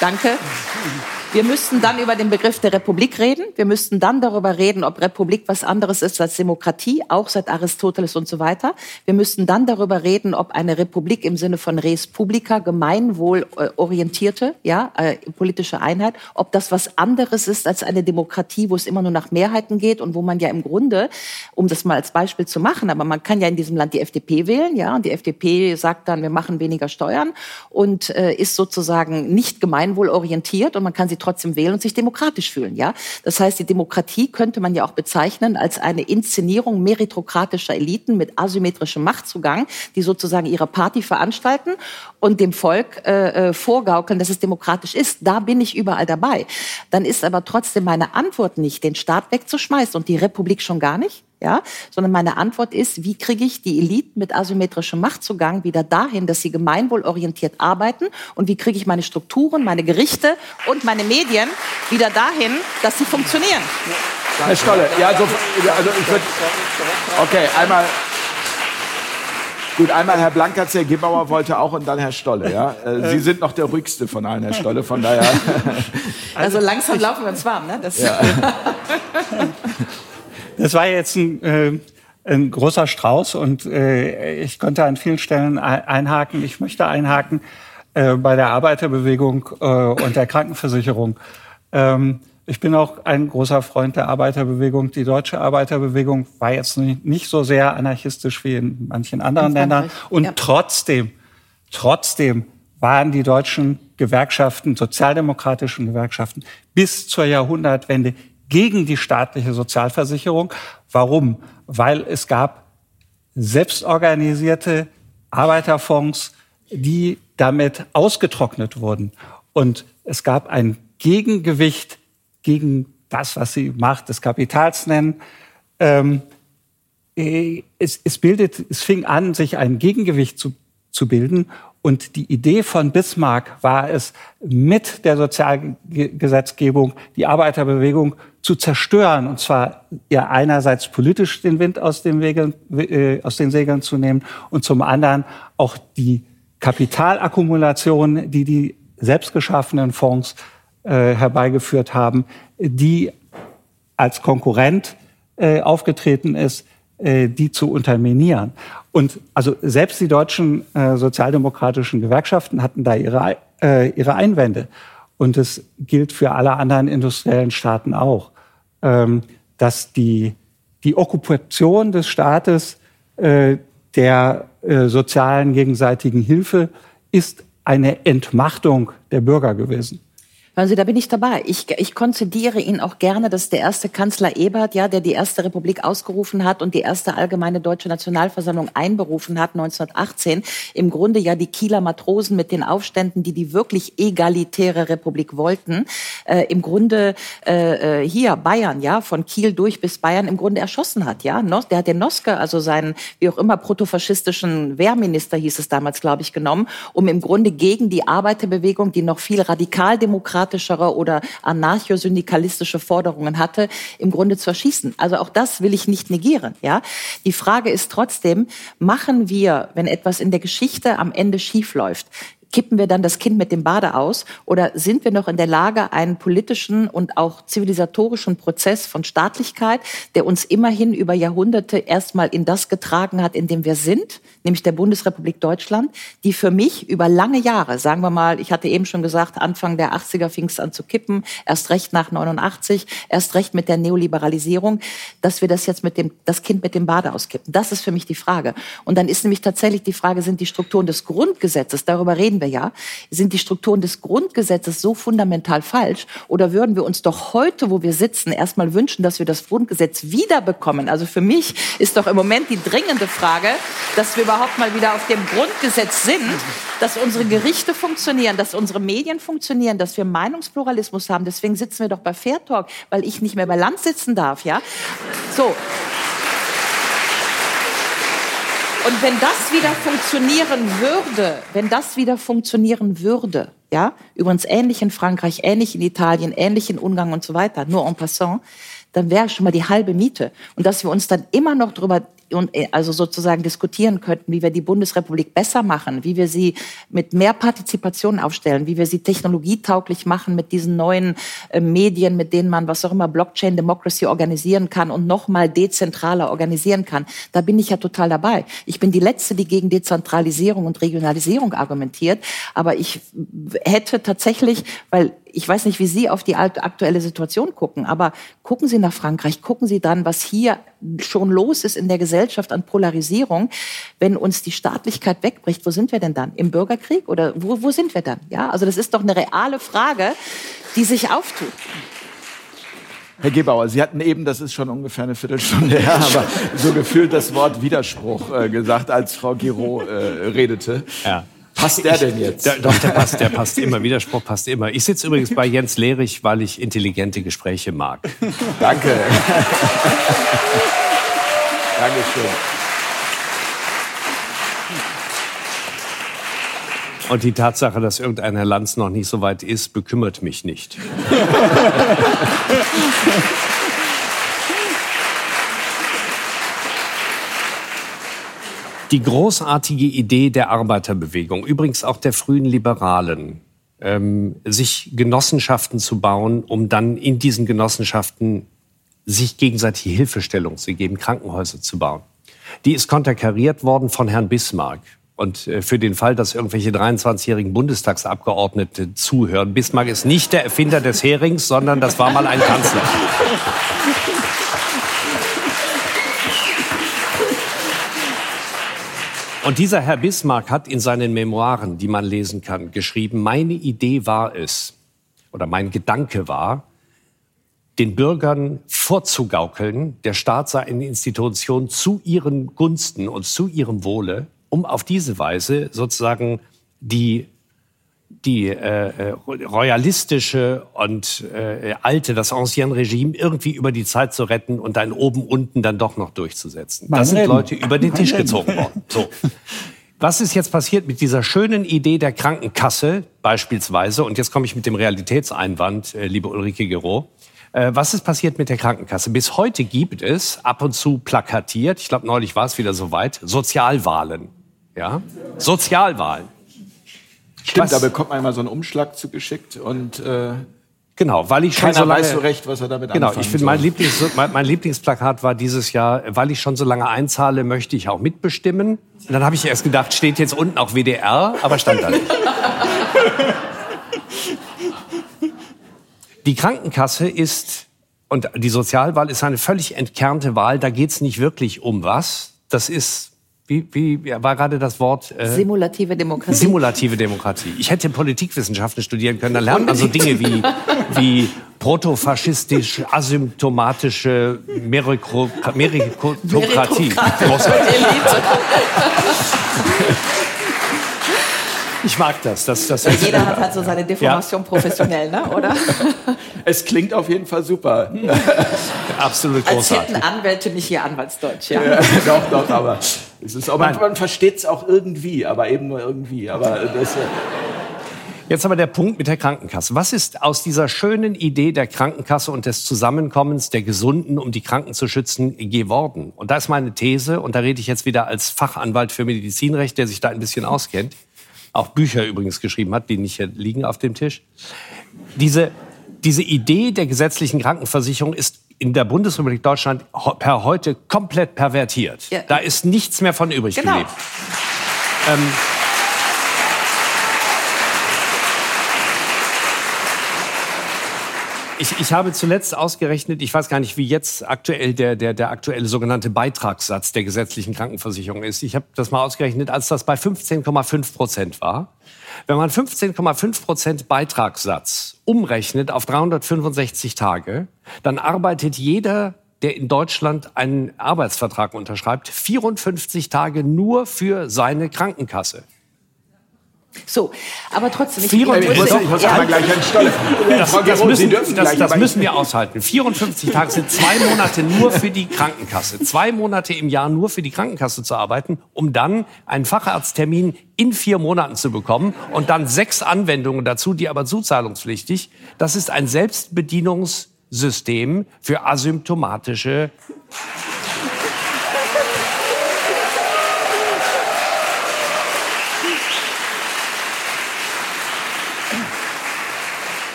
Danke. Wir müssten dann über den Begriff der Republik reden. Wir müssten dann darüber reden, ob Republik was anderes ist als Demokratie, auch seit Aristoteles und so weiter. Wir müssten dann darüber reden, ob eine Republik im Sinne von Res Publica, gemeinwohlorientierte, ja, äh, politische Einheit, ob das was anderes ist als eine Demokratie, wo es immer nur nach Mehrheiten geht und wo man ja im Grunde, um das mal als Beispiel zu machen, aber man kann ja in diesem Land die FDP wählen, ja, und die FDP sagt dann, wir machen weniger Steuern und äh, ist sozusagen nicht gemeinwohlorientiert und man kann sie trotzdem wählen und sich demokratisch fühlen. Ja, das heißt, die Demokratie könnte man ja auch bezeichnen als eine Inszenierung meritokratischer Eliten mit asymmetrischem Machtzugang, die sozusagen ihre Party veranstalten und dem Volk äh, äh, vorgaukeln, dass es demokratisch ist. Da bin ich überall dabei. Dann ist aber trotzdem meine Antwort nicht, den Staat wegzuschmeißen und die Republik schon gar nicht ja, sondern meine Antwort ist, wie kriege ich die Eliten mit asymmetrischem Machtzugang wieder dahin, dass sie gemeinwohlorientiert arbeiten und wie kriege ich meine Strukturen, meine Gerichte und meine Medien wieder dahin, dass sie funktionieren. Herr Stolle, ja, also, also ich würde, okay, einmal, Gut, einmal Herr Blankertz, Herr Gebauer wollte auch und dann Herr Stolle. Ja? Äh, Sie sind noch der ruhigste von allen, Herr Stolle, von daher. Also langsam laufen wir uns warm, ne? Das ja. Das war jetzt ein, äh, ein großer Strauß und äh, ich konnte an vielen Stellen einhaken. Ich möchte einhaken äh, bei der Arbeiterbewegung äh, und der Krankenversicherung. Ähm, ich bin auch ein großer Freund der Arbeiterbewegung. Die deutsche Arbeiterbewegung war jetzt nicht so sehr anarchistisch wie in manchen anderen in Ländern. Und ja. trotzdem, trotzdem waren die deutschen Gewerkschaften, sozialdemokratischen Gewerkschaften, bis zur Jahrhundertwende gegen die staatliche Sozialversicherung. Warum? Weil es gab selbstorganisierte Arbeiterfonds, die damit ausgetrocknet wurden. Und es gab ein Gegengewicht gegen das, was sie Macht des Kapitals nennen. Ähm, äh, es, es, bildet, es fing an, sich ein Gegengewicht zu, zu bilden. Und die Idee von Bismarck war es, mit der Sozialgesetzgebung die Arbeiterbewegung zu zerstören. Und zwar ja einerseits politisch den Wind aus, dem Wege, äh, aus den Segeln zu nehmen und zum anderen auch die Kapitalakkumulation, die die selbstgeschaffenen Fonds äh, herbeigeführt haben, die als Konkurrent äh, aufgetreten ist, die zu unterminieren. Und also selbst die deutschen äh, sozialdemokratischen Gewerkschaften hatten da ihre, äh, ihre Einwände. Und es gilt für alle anderen industriellen Staaten auch, ähm, dass die, die Okkupation des Staates äh, der äh, sozialen gegenseitigen Hilfe ist eine Entmachtung der Bürger gewesen. Hören Sie, da bin ich dabei. Ich, ich konzidiere Ihnen auch gerne, dass der erste Kanzler Ebert, ja, der die erste Republik ausgerufen hat und die erste allgemeine deutsche Nationalversammlung einberufen hat, 1918, im Grunde ja die Kieler Matrosen mit den Aufständen, die die wirklich egalitäre Republik wollten, äh, im Grunde äh, äh hier Bayern, ja, von Kiel durch bis Bayern im Grunde erschossen hat, ja. Der hat den Noske, also seinen, wie auch immer, protofaschistischen Wehrminister hieß es damals, glaube ich, genommen, um im Grunde gegen die Arbeiterbewegung, die noch viel radikaldemokratischer demokratischere oder anarcho-syndikalistische Forderungen hatte, im Grunde zu erschießen. Also auch das will ich nicht negieren. Ja, die Frage ist trotzdem: Machen wir, wenn etwas in der Geschichte am Ende schiefläuft, kippen wir dann das Kind mit dem Bade aus oder sind wir noch in der Lage, einen politischen und auch zivilisatorischen Prozess von Staatlichkeit, der uns immerhin über Jahrhunderte erstmal in das getragen hat, in dem wir sind, nämlich der Bundesrepublik Deutschland, die für mich über lange Jahre, sagen wir mal, ich hatte eben schon gesagt, Anfang der 80er fing es an zu kippen, erst recht nach 89, erst recht mit der Neoliberalisierung, dass wir das jetzt mit dem, das Kind mit dem Bade auskippen. Das ist für mich die Frage. Und dann ist nämlich tatsächlich die Frage, sind die Strukturen des Grundgesetzes, darüber reden wir ja, sind die Strukturen des Grundgesetzes so fundamental falsch oder würden wir uns doch heute, wo wir sitzen, erstmal wünschen, dass wir das Grundgesetz wiederbekommen? Also für mich ist doch im Moment die dringende Frage, dass wir überhaupt mal wieder auf dem Grundgesetz sind, dass unsere Gerichte funktionieren, dass unsere Medien funktionieren, dass wir Meinungspluralismus haben. Deswegen sitzen wir doch bei Fair Talk, weil ich nicht mehr bei Land sitzen darf, ja? So. Und wenn das wieder funktionieren würde, wenn das wieder funktionieren würde, ja, übrigens ähnlich in Frankreich, ähnlich in Italien, ähnlich in Ungarn und so weiter, nur en passant, dann wäre schon mal die halbe Miete. Und dass wir uns dann immer noch darüber äh, also sozusagen diskutieren könnten, wie wir die Bundesrepublik besser machen, wie wir sie mit mehr Partizipation aufstellen, wie wir sie technologietauglich machen mit diesen neuen äh, Medien, mit denen man was auch immer Blockchain Democracy organisieren kann und noch mal dezentraler organisieren kann. Da bin ich ja total dabei. Ich bin die letzte, die gegen Dezentralisierung und Regionalisierung argumentiert, aber ich hätte tatsächlich, weil ich weiß nicht, wie Sie auf die aktuelle Situation gucken, aber gucken Sie nach Frankreich, gucken Sie dann, was hier schon los ist in der Gesellschaft an Polarisierung. Wenn uns die Staatlichkeit wegbricht, wo sind wir denn dann? Im Bürgerkrieg oder wo, wo sind wir dann? Ja, also das ist doch eine reale Frage, die sich auftut. Herr Gebauer, Sie hatten eben, das ist schon ungefähr eine Viertelstunde her, aber so gefühlt das Wort Widerspruch äh, gesagt, als Frau Giro äh, redete. Ja. Passt der denn jetzt? Der, doch, der passt, der passt immer. Widerspruch passt immer. Ich sitze übrigens bei Jens Lehrich, weil ich intelligente Gespräche mag. Danke. Dankeschön. Und die Tatsache, dass irgendein Herr Lanz noch nicht so weit ist, bekümmert mich nicht. Die großartige Idee der Arbeiterbewegung, übrigens auch der frühen Liberalen, ähm, sich Genossenschaften zu bauen, um dann in diesen Genossenschaften sich gegenseitige Hilfestellung zu geben, Krankenhäuser zu bauen. Die ist konterkariert worden von Herrn Bismarck. Und äh, für den Fall, dass irgendwelche 23-jährigen Bundestagsabgeordnete zuhören, Bismarck ist nicht der Erfinder des Herings, sondern das war mal ein Kanzler. Und dieser Herr Bismarck hat in seinen Memoiren, die man lesen kann, geschrieben, meine Idee war es, oder mein Gedanke war, den Bürgern vorzugaukeln, der Staat sei eine Institution zu ihren Gunsten und zu ihrem Wohle, um auf diese Weise sozusagen die die äh, royalistische und äh, alte, das Ancien Regime irgendwie über die Zeit zu retten und dann oben unten dann doch noch durchzusetzen. Mein das sind Leben. Leute über den Mein Tisch Leben. gezogen worden. So. Was ist jetzt passiert mit dieser schönen Idee der Krankenkasse beispielsweise? Und jetzt komme ich mit dem Realitätseinwand, äh, liebe Ulrike Gero. Äh, was ist passiert mit der Krankenkasse? Bis heute gibt es ab und zu plakatiert, ich glaube neulich war es wieder soweit, Sozialwahlen. Ja? Sozialwahlen. Stimmt, da bekommt man immer so einen Umschlag zugeschickt und äh, Genau, weil ich schon so lange, weiß so recht, was er damit Genau, ich finde, mein, Lieblings, mein, mein Lieblingsplakat war dieses Jahr, weil ich schon so lange einzahle, möchte ich auch mitbestimmen. Und dann habe ich erst gedacht, steht jetzt unten auch WDR, aber stand da nicht. Die Krankenkasse ist, und die Sozialwahl ist eine völlig entkernte Wahl, da geht es nicht wirklich um was. Das ist, wie, wie war gerade das Wort? Äh, Simulative Demokratie. Simulative Demokratie. Ich hätte Politikwissenschaften studieren können. Da lernt man so Dinge wie, wie protofaschistisch, asymptomatische Meriko- Meritokratie. Ich mag das. das, das Jeder hat halt so seine Deformation professionell, ne? oder? Es klingt auf jeden Fall super. absolut Als großartig. hätten Anwälte nicht ihr Anwaltsdeutsch, ja. Ja, doch, doch, aber es ist auch, man, man versteht es auch irgendwie, aber eben nur irgendwie. Aber das, äh, Jetzt aber der Punkt mit der Krankenkasse. Was ist aus dieser schönen Idee der Krankenkasse und des Zusammenkommens der Gesunden, um die Kranken zu schützen, geworden? Und da ist meine These, und da rede ich jetzt wieder als Fachanwalt für Medizinrecht, der sich da ein bisschen auskennt, auch Bücher übrigens geschrieben hat, die nicht hier liegen auf dem Tisch. Diese, diese Idee der gesetzlichen Krankenversicherung ist in der Bundesrepublik Deutschland per heute komplett pervertiert. Ja. Da ist nichts mehr von übrig Genau. geblieben. Ähm, Ich, ich habe zuletzt ausgerechnet, ich weiß gar nicht, wie jetzt aktuell der, der, der aktuelle sogenannte Beitragssatz der gesetzlichen Krankenversicherung ist. Ich habe das mal ausgerechnet, als das bei 15,5 Prozent war. Wenn man 15,5 Prozent Beitragssatz umrechnet auf 365 Tage, dann arbeitet jeder, der in Deutschland einen Arbeitsvertrag unterschreibt, 54 Tage nur für seine Krankenkasse. So, aber trotzdem. Ich, Vier und- ich muss, ich muss ja, mal gleich. Das, das, Gero, Sie müssen, das, müssen wir aushalten. 54 Tage sind zwei Monate nur für die Krankenkasse. Zwei Monate im Jahr nur für die Krankenkasse zu arbeiten, um dann einen Facharzttermin in vier Monaten zu bekommen und dann sechs Anwendungen dazu, die aber zuzahlungspflichtig. Das ist ein Selbstbedienungssystem für asymptomatische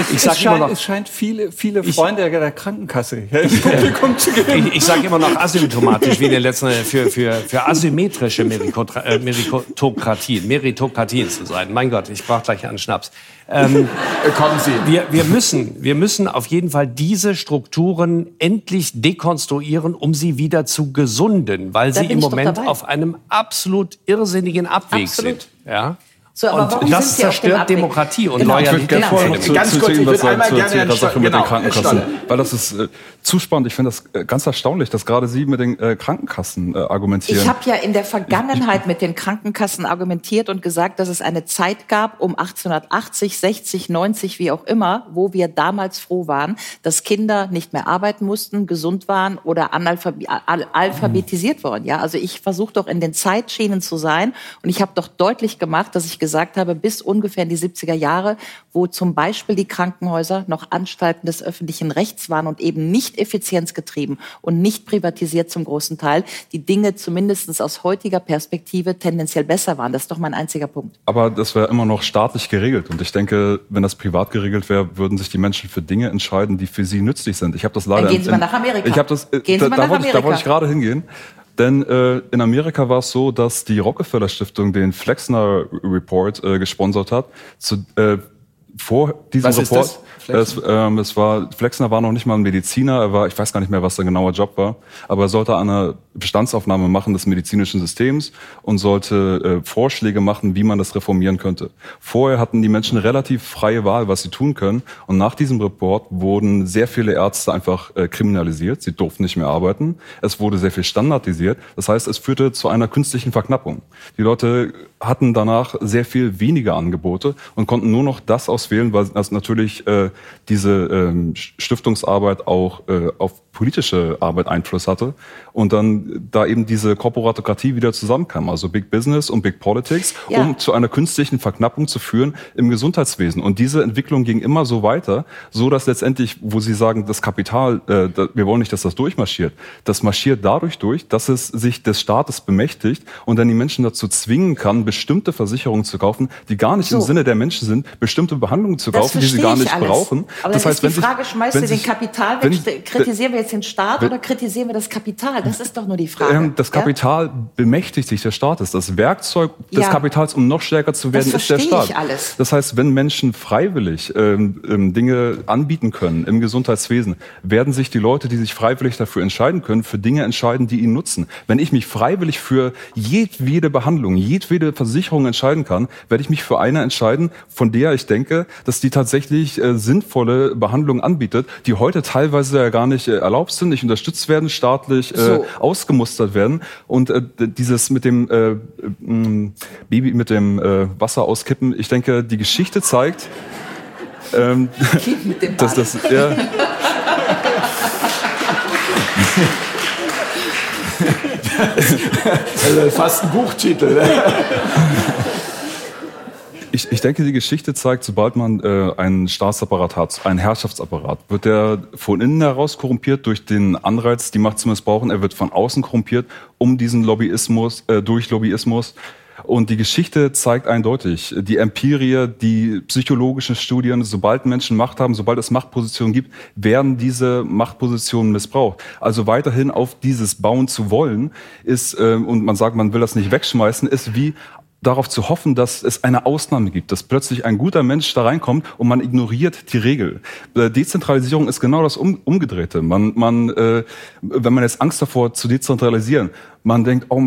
Es, Ich sag es, immer scheint, noch- es scheint viele, viele Freunde der Krankenkasse hier im Publikum zu geben. Ich, ich sage immer noch asymptomatisch, wie in den letzten für, für, für asymmetrische Merikotra- äh, Meritokratien, Meritokratien zu sein. Mein Gott, ich brauche gleich einen Schnaps. Ähm, Äh, Kommen Sie. wir, wir, müssen, wir müssen auf jeden Fall diese Strukturen endlich dekonstruieren, um sie wieder zu gesunden, weil Da sie im ich Moment auf einem absolut irrsinnigen Abweg Absolut. sind. Ja? So, aber Und warum das zerstört? Demokratie und Genau. Ich würde gerne Loyalität. vorher Genau. zu, Ganz zu, kurz, zu ich Ihnen was würde sagen, einmal zu, gerne zu Ihrer Herrn Sache mit den genau, Krankenkassen. Herr Stoll. Weil das ist äh, zu spannend. Ich finde das äh, ganz erstaunlich, dass gerade Sie mit den äh, Krankenkassen äh, argumentieren. Ich habe ja in der Vergangenheit mit den Krankenkassen argumentiert und gesagt, dass es eine Zeit gab, um 1880, 60, 90, wie auch immer, wo wir damals froh waren, dass Kinder nicht mehr arbeiten mussten, gesund waren oder al alphabetisiert worden. Ja, also ich versuche doch in den Zeitschienen zu sein und ich habe doch deutlich gemacht, dass ich gesagt habe, bis ungefähr in die 70er Jahre, wo zum Beispiel die Krankenhäuser noch Anstalten des öffentlichen Rechts waren und eben nicht effizienzgetrieben und nicht privatisiert zum großen Teil, die Dinge zumindest aus heutiger Perspektive tendenziell besser waren. Das ist doch mein einziger Punkt. Aber das wäre immer noch staatlich geregelt. Und ich denke, wenn das privat geregelt wäre, würden sich die Menschen für Dinge entscheiden, die für sie nützlich sind. Ich habe das leider. Dann gehen Sie in- mal nach Amerika. Ich habe das. äh, Gehen Sie da, mal da, nach wollte ich, da Amerika. wollte ich gerade hingehen. Denn äh, in Amerika war es so, dass die Rockefeller Stiftung den Flexner Report äh, gesponsert hat. Zu, äh, vor diesem Was Report. das? Es, ähm, es war Flexner war noch nicht mal ein Mediziner. Er war, ich weiß gar nicht mehr, was sein genauer Job war, aber er sollte eine Bestandsaufnahme machen des medizinischen Systems und sollte äh, Vorschläge machen, wie man das reformieren könnte. Vorher hatten die Menschen relativ freie Wahl, was sie tun können. Und nach diesem Report wurden sehr viele Ärzte einfach äh, kriminalisiert. Sie durften nicht mehr arbeiten. Es wurde sehr viel standardisiert. Das heißt, es führte zu einer künstlichen Verknappung. Die Leute hatten danach sehr viel weniger Angebote und konnten nur noch das auswählen, weil natürlich äh, diese ähm, Stiftungsarbeit auch äh, auf politische Arbeit Einfluss hatte und dann da eben diese Korporatokratie wieder zusammenkam, also Big Business und Big Politics, Ja. um zu einer künstlichen Verknappung zu führen im Gesundheitswesen. Und diese Entwicklung ging immer so weiter, so dass letztendlich, wo Sie sagen, das Kapital, äh, wir wollen nicht, dass das durchmarschiert, das marschiert dadurch durch, dass es sich des Staates bemächtigt und dann die Menschen dazu zwingen kann, bestimmte Versicherungen zu kaufen, die gar nicht im So. Sinne der Menschen sind, bestimmte Behandlungen zu Das kaufen, die sie gar ich nicht brauchen. Aber das heißt, ist die wenn Frage, schmeißt wenn du den Kapital wenn- weg? Kritisieren wir jetzt den Staat oder kritisieren wir das Kapital? Das ist doch nur die Frage. Ähm, das ja? Kapital bemächtigt sich des Staates. Das Werkzeug des Ja. Kapitals, um noch stärker zu werden, Das ist der Staat. ich alles. Das heißt, wenn Menschen freiwillig ähm, ähm, Dinge anbieten können im Gesundheitswesen, werden sich die Leute, die sich freiwillig dafür entscheiden können, für Dinge entscheiden, die ihnen nutzen. Wenn ich mich freiwillig für jedwede Behandlung, jedwede Versicherung entscheiden kann, werde ich mich für eine entscheiden, von der ich denke, dass die tatsächlich äh, sinnvolle Behandlung anbietet, die heute teilweise ja gar nicht äh, erlaubt sind, nicht unterstützt werden, staatlich äh, So. ausgemustert werden. Und äh, dieses mit dem äh, Baby mit dem äh, Wasser auskippen, ich denke, die Geschichte zeigt, ähm, mit dem dass das ja, Also fast ein Buchtitel. Ne? Ich, ich denke, die Geschichte zeigt, sobald man äh, einen Staatsapparat hat, einen Herrschaftsapparat, wird er von innen heraus korrumpiert durch den Anreiz, die Macht zu missbrauchen. Er wird von außen korrumpiert, um diesen Lobbyismus, äh, durch Lobbyismus. Und die Geschichte zeigt eindeutig, die Empirie, die psychologischen Studien, sobald Menschen Macht haben, sobald es Machtpositionen gibt, werden diese Machtpositionen missbraucht. Also weiterhin auf dieses bauen zu wollen, ist, äh, und man sagt, man will das nicht wegschmeißen, ist wie darauf zu hoffen, dass es eine Ausnahme gibt, dass plötzlich ein guter Mensch da reinkommt und man ignoriert die Regel. Äh, Dezentralisierung ist genau das um, Umgedrehte. Man, man, äh, wenn man jetzt Angst davor zu dezentralisieren, man denkt, oh,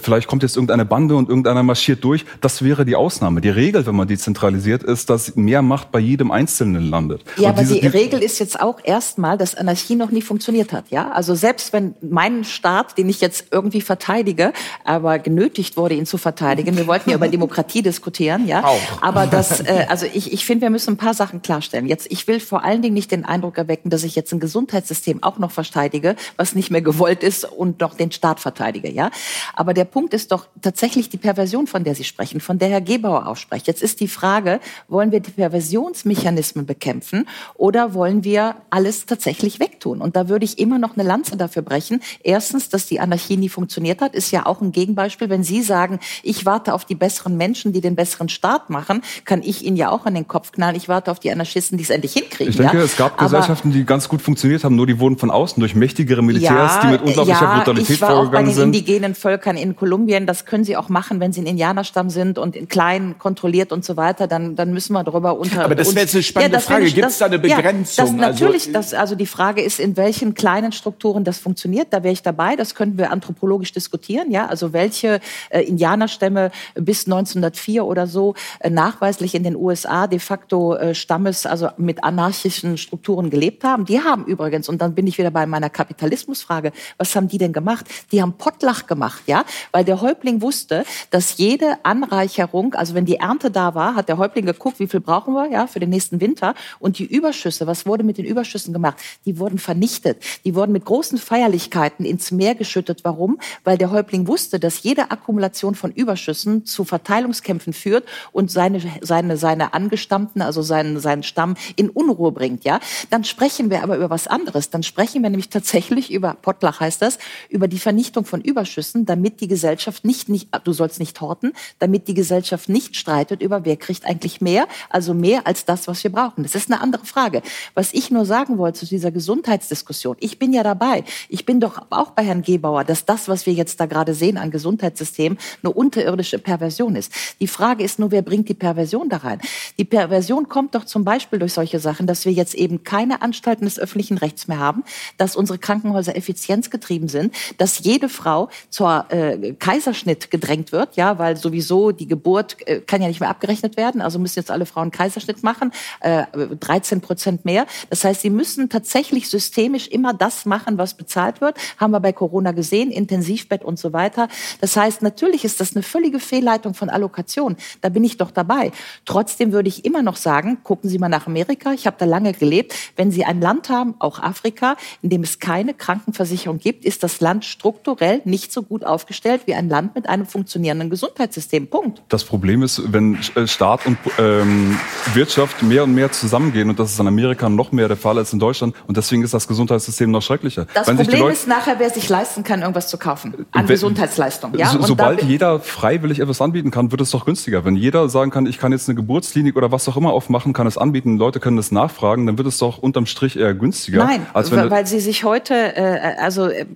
vielleicht kommt jetzt irgendeine Bande und irgendeiner marschiert durch. Das wäre die Ausnahme. Die Regel, wenn man dezentralisiert, ist, dass mehr Macht bei jedem Einzelnen landet. Ja, Und aber diese- die Regel ist jetzt auch erstmal, dass Anarchie noch nie funktioniert hat. Ja, also selbst wenn mein Staat, den ich jetzt irgendwie verteidige, aber genötigt wurde, ihn zu verteidigen, wir wollten ja über Demokratie diskutieren, ja. Auch. Aber das, äh, also ich, ich finde, wir müssen ein paar Sachen klarstellen. Jetzt, ich will vor allen Dingen nicht den Eindruck erwecken, dass ich jetzt ein Gesundheitssystem auch noch verteidige, was nicht mehr gewollt ist und noch den Staat verteidige, ja. Aber der Punkt ist doch tatsächlich die Perversion, von der Sie sprechen, von der Herr Gebauer ausspricht. Jetzt ist die Frage, wollen wir die Perversionsmechanismen bekämpfen oder wollen wir alles tatsächlich wegtun? Und da würde ich immer noch eine Lanze dafür brechen. Erstens, dass die Anarchie nie funktioniert hat, ist ja auch ein Gegenbeispiel. Wenn Sie sagen, ich warte auf die besseren Menschen, die den besseren Staat machen, kann ich Ihnen ja auch an den Kopf knallen. Ich warte auf die Anarchisten, die es endlich hinkriegen. Ich denke, ja? es gab Aber- Gesellschaften, die ganz gut funktioniert haben, nur die wurden von außen durch mächtigere Militärs, Ja, die mit unglaublicher ja, Brutalität auch vorgegangen sind. Sind. indigenen Völkern in Kolumbien. Das können sie auch machen, wenn sie ein Indianerstamm sind und in klein kontrolliert und so weiter. Dann, dann müssen wir darüber unter. Aber das wäre jetzt eine spannende wäre Frage. Gibt es da eine Begrenzung? Ja, das, natürlich. Also, das, also die Frage ist, in welchen kleinen Strukturen das funktioniert. Da wäre ich dabei. Das könnten wir anthropologisch diskutieren. Ja, also welche äh, Indianerstämme bis 1904 oder so äh, nachweislich in den USA de facto äh, Stammes, also mit anarchischen Strukturen gelebt haben. Die haben übrigens, und dann bin ich wieder bei meiner Kapitalismusfrage, was haben die denn gemacht? Die haben Pottlach gemacht, ja, weil der Häuptling wusste, dass jede Anreicherung, also wenn die Ernte da war, hat der Häuptling geguckt, wie viel brauchen wir, ja, für den nächsten Winter und die Überschüsse, was wurde mit den Überschüssen gemacht? Die wurden vernichtet. Die wurden mit großen Feierlichkeiten ins Meer geschüttet. Warum? Weil der Häuptling wusste, dass jede Akkumulation von Überschüssen zu Verteilungskämpfen führt und seine, seine, seine Angestammten, also seinen, seinen Stamm in Unruhe bringt, ja. Dann sprechen wir aber über was anderes. Dann sprechen wir nämlich tatsächlich über, Pottlach heißt das, über die Vernichtung von Überschüssen, damit die Gesellschaft nicht, nicht, du sollst nicht horten, damit die Gesellschaft nicht streitet über wer kriegt eigentlich mehr, also mehr als das, was wir brauchen. Das ist eine andere Frage. Was ich nur sagen wollte zu dieser Gesundheitsdiskussion, ich bin ja dabei. Ich bin doch auch bei Herrn Gebauer, dass das, was wir jetzt da gerade sehen an Gesundheitssystem, eine unterirdische Perversion ist. Die Frage ist nur, wer bringt die Perversion da rein? Die Perversion kommt doch zum Beispiel durch solche Sachen, dass wir jetzt eben keine Anstalten des öffentlichen Rechts mehr haben, dass unsere Krankenhäuser effizienzgetrieben sind, dass jede Frau zur äh, Kaiserschnitt gedrängt wird, ja, weil sowieso die Geburt äh, kann ja nicht mehr abgerechnet werden, also müssen jetzt alle Frauen Kaiserschnitt machen, äh, 13 Prozent mehr. Das heißt, sie müssen tatsächlich systemisch immer das machen, was bezahlt wird. Haben wir bei Corona gesehen, Intensivbett und so weiter. Das heißt, natürlich ist das eine völlige Fehlleitung von Allokation. Da bin ich doch dabei. Trotzdem würde ich immer noch sagen, gucken Sie mal nach Amerika. Ich habe da lange gelebt. Wenn Sie ein Land haben, auch Afrika, in dem es keine Krankenversicherung gibt, ist das Land strukturell nicht so gut aufgestellt wie ein Land mit einem funktionierenden Gesundheitssystem. Punkt. Das Problem ist, wenn äh, Staat und ähm, Wirtschaft mehr und mehr zusammengehen, und das ist in Amerika noch mehr der Fall als in Deutschland, und deswegen ist das Gesundheitssystem noch schrecklicher. Das Wenn Problem ist nachher, wer sich leisten kann, irgendwas zu kaufen an Wenn- Gesundheitsleistung. Ja? So, sobald jeder freiwillig etwas anbieten kann, wird es doch günstiger. Wenn jeder sagen kann, ich kann jetzt eine Geburtsklinik oder was auch immer aufmachen, kann es anbieten, Leute können es nachfragen, dann wird es doch unterm Strich eher günstiger. Nein, weil, weil sie sich heute, äh, also äh,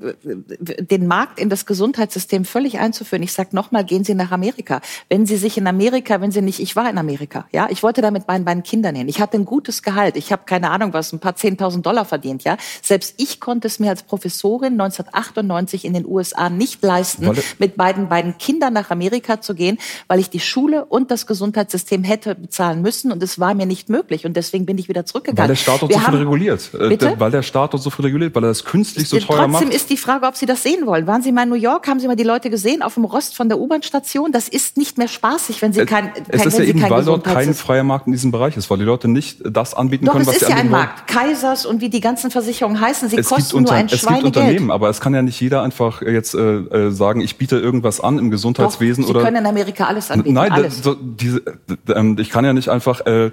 den Markt in das Gesundheitssystem völlig einzuführen. Ich sage nochmal, gehen Sie nach Amerika. Wenn Sie sich in Amerika, wenn Sie nicht, ich war in Amerika, ja, ich wollte da mit meinen beiden Kindern hin. Ich hatte ein gutes Gehalt. Ich habe keine Ahnung was, ein paar zehntausend Dollar verdient, ja. Selbst ich konnte es mir als Professorin 1998 in den USA nicht leisten, Weil- mit beiden beiden Kindern nach Amerika zu gehen, weil ich die Schule und das Gesundheitssystem hätte bezahlen müssen und es war mir nicht möglich und deswegen bin ich wieder zurückgegangen. weil der Staat dort Wir so viel reguliert. Äh, Bitte? Weil der Staat dort so viel reguliert, weil er das künstlich so teuer Trotzdem macht. ist die Frage, ob Sie das sehen wollen. Waren Sie mal in New York? Haben Sie mal die Leute gesehen auf dem Rost von der U-Bahn-Station? Das ist nicht mehr spaßig, wenn Sie kein, kein es ist wenn ja eben, kein weil dort kein freier Markt in diesem Bereich ist, weil die Leute nicht das anbieten Doch, können, es was ist sie ja ein anbieten wollen. Markt. Kaisers und wie die ganzen Versicherungen heißen, sie Es gibt, kosten unter, nur ein es gibt Schweinegeld. Unternehmen, aber es kann ja nicht jeder einfach jetzt äh, äh, sagen, ich biete irgendwas an im Doch, Gesundheitswesen Sie oder können in Amerika alles anbieten. Nein, alles. so, diese, äh, ähm, ich kann ja nicht einfach, äh,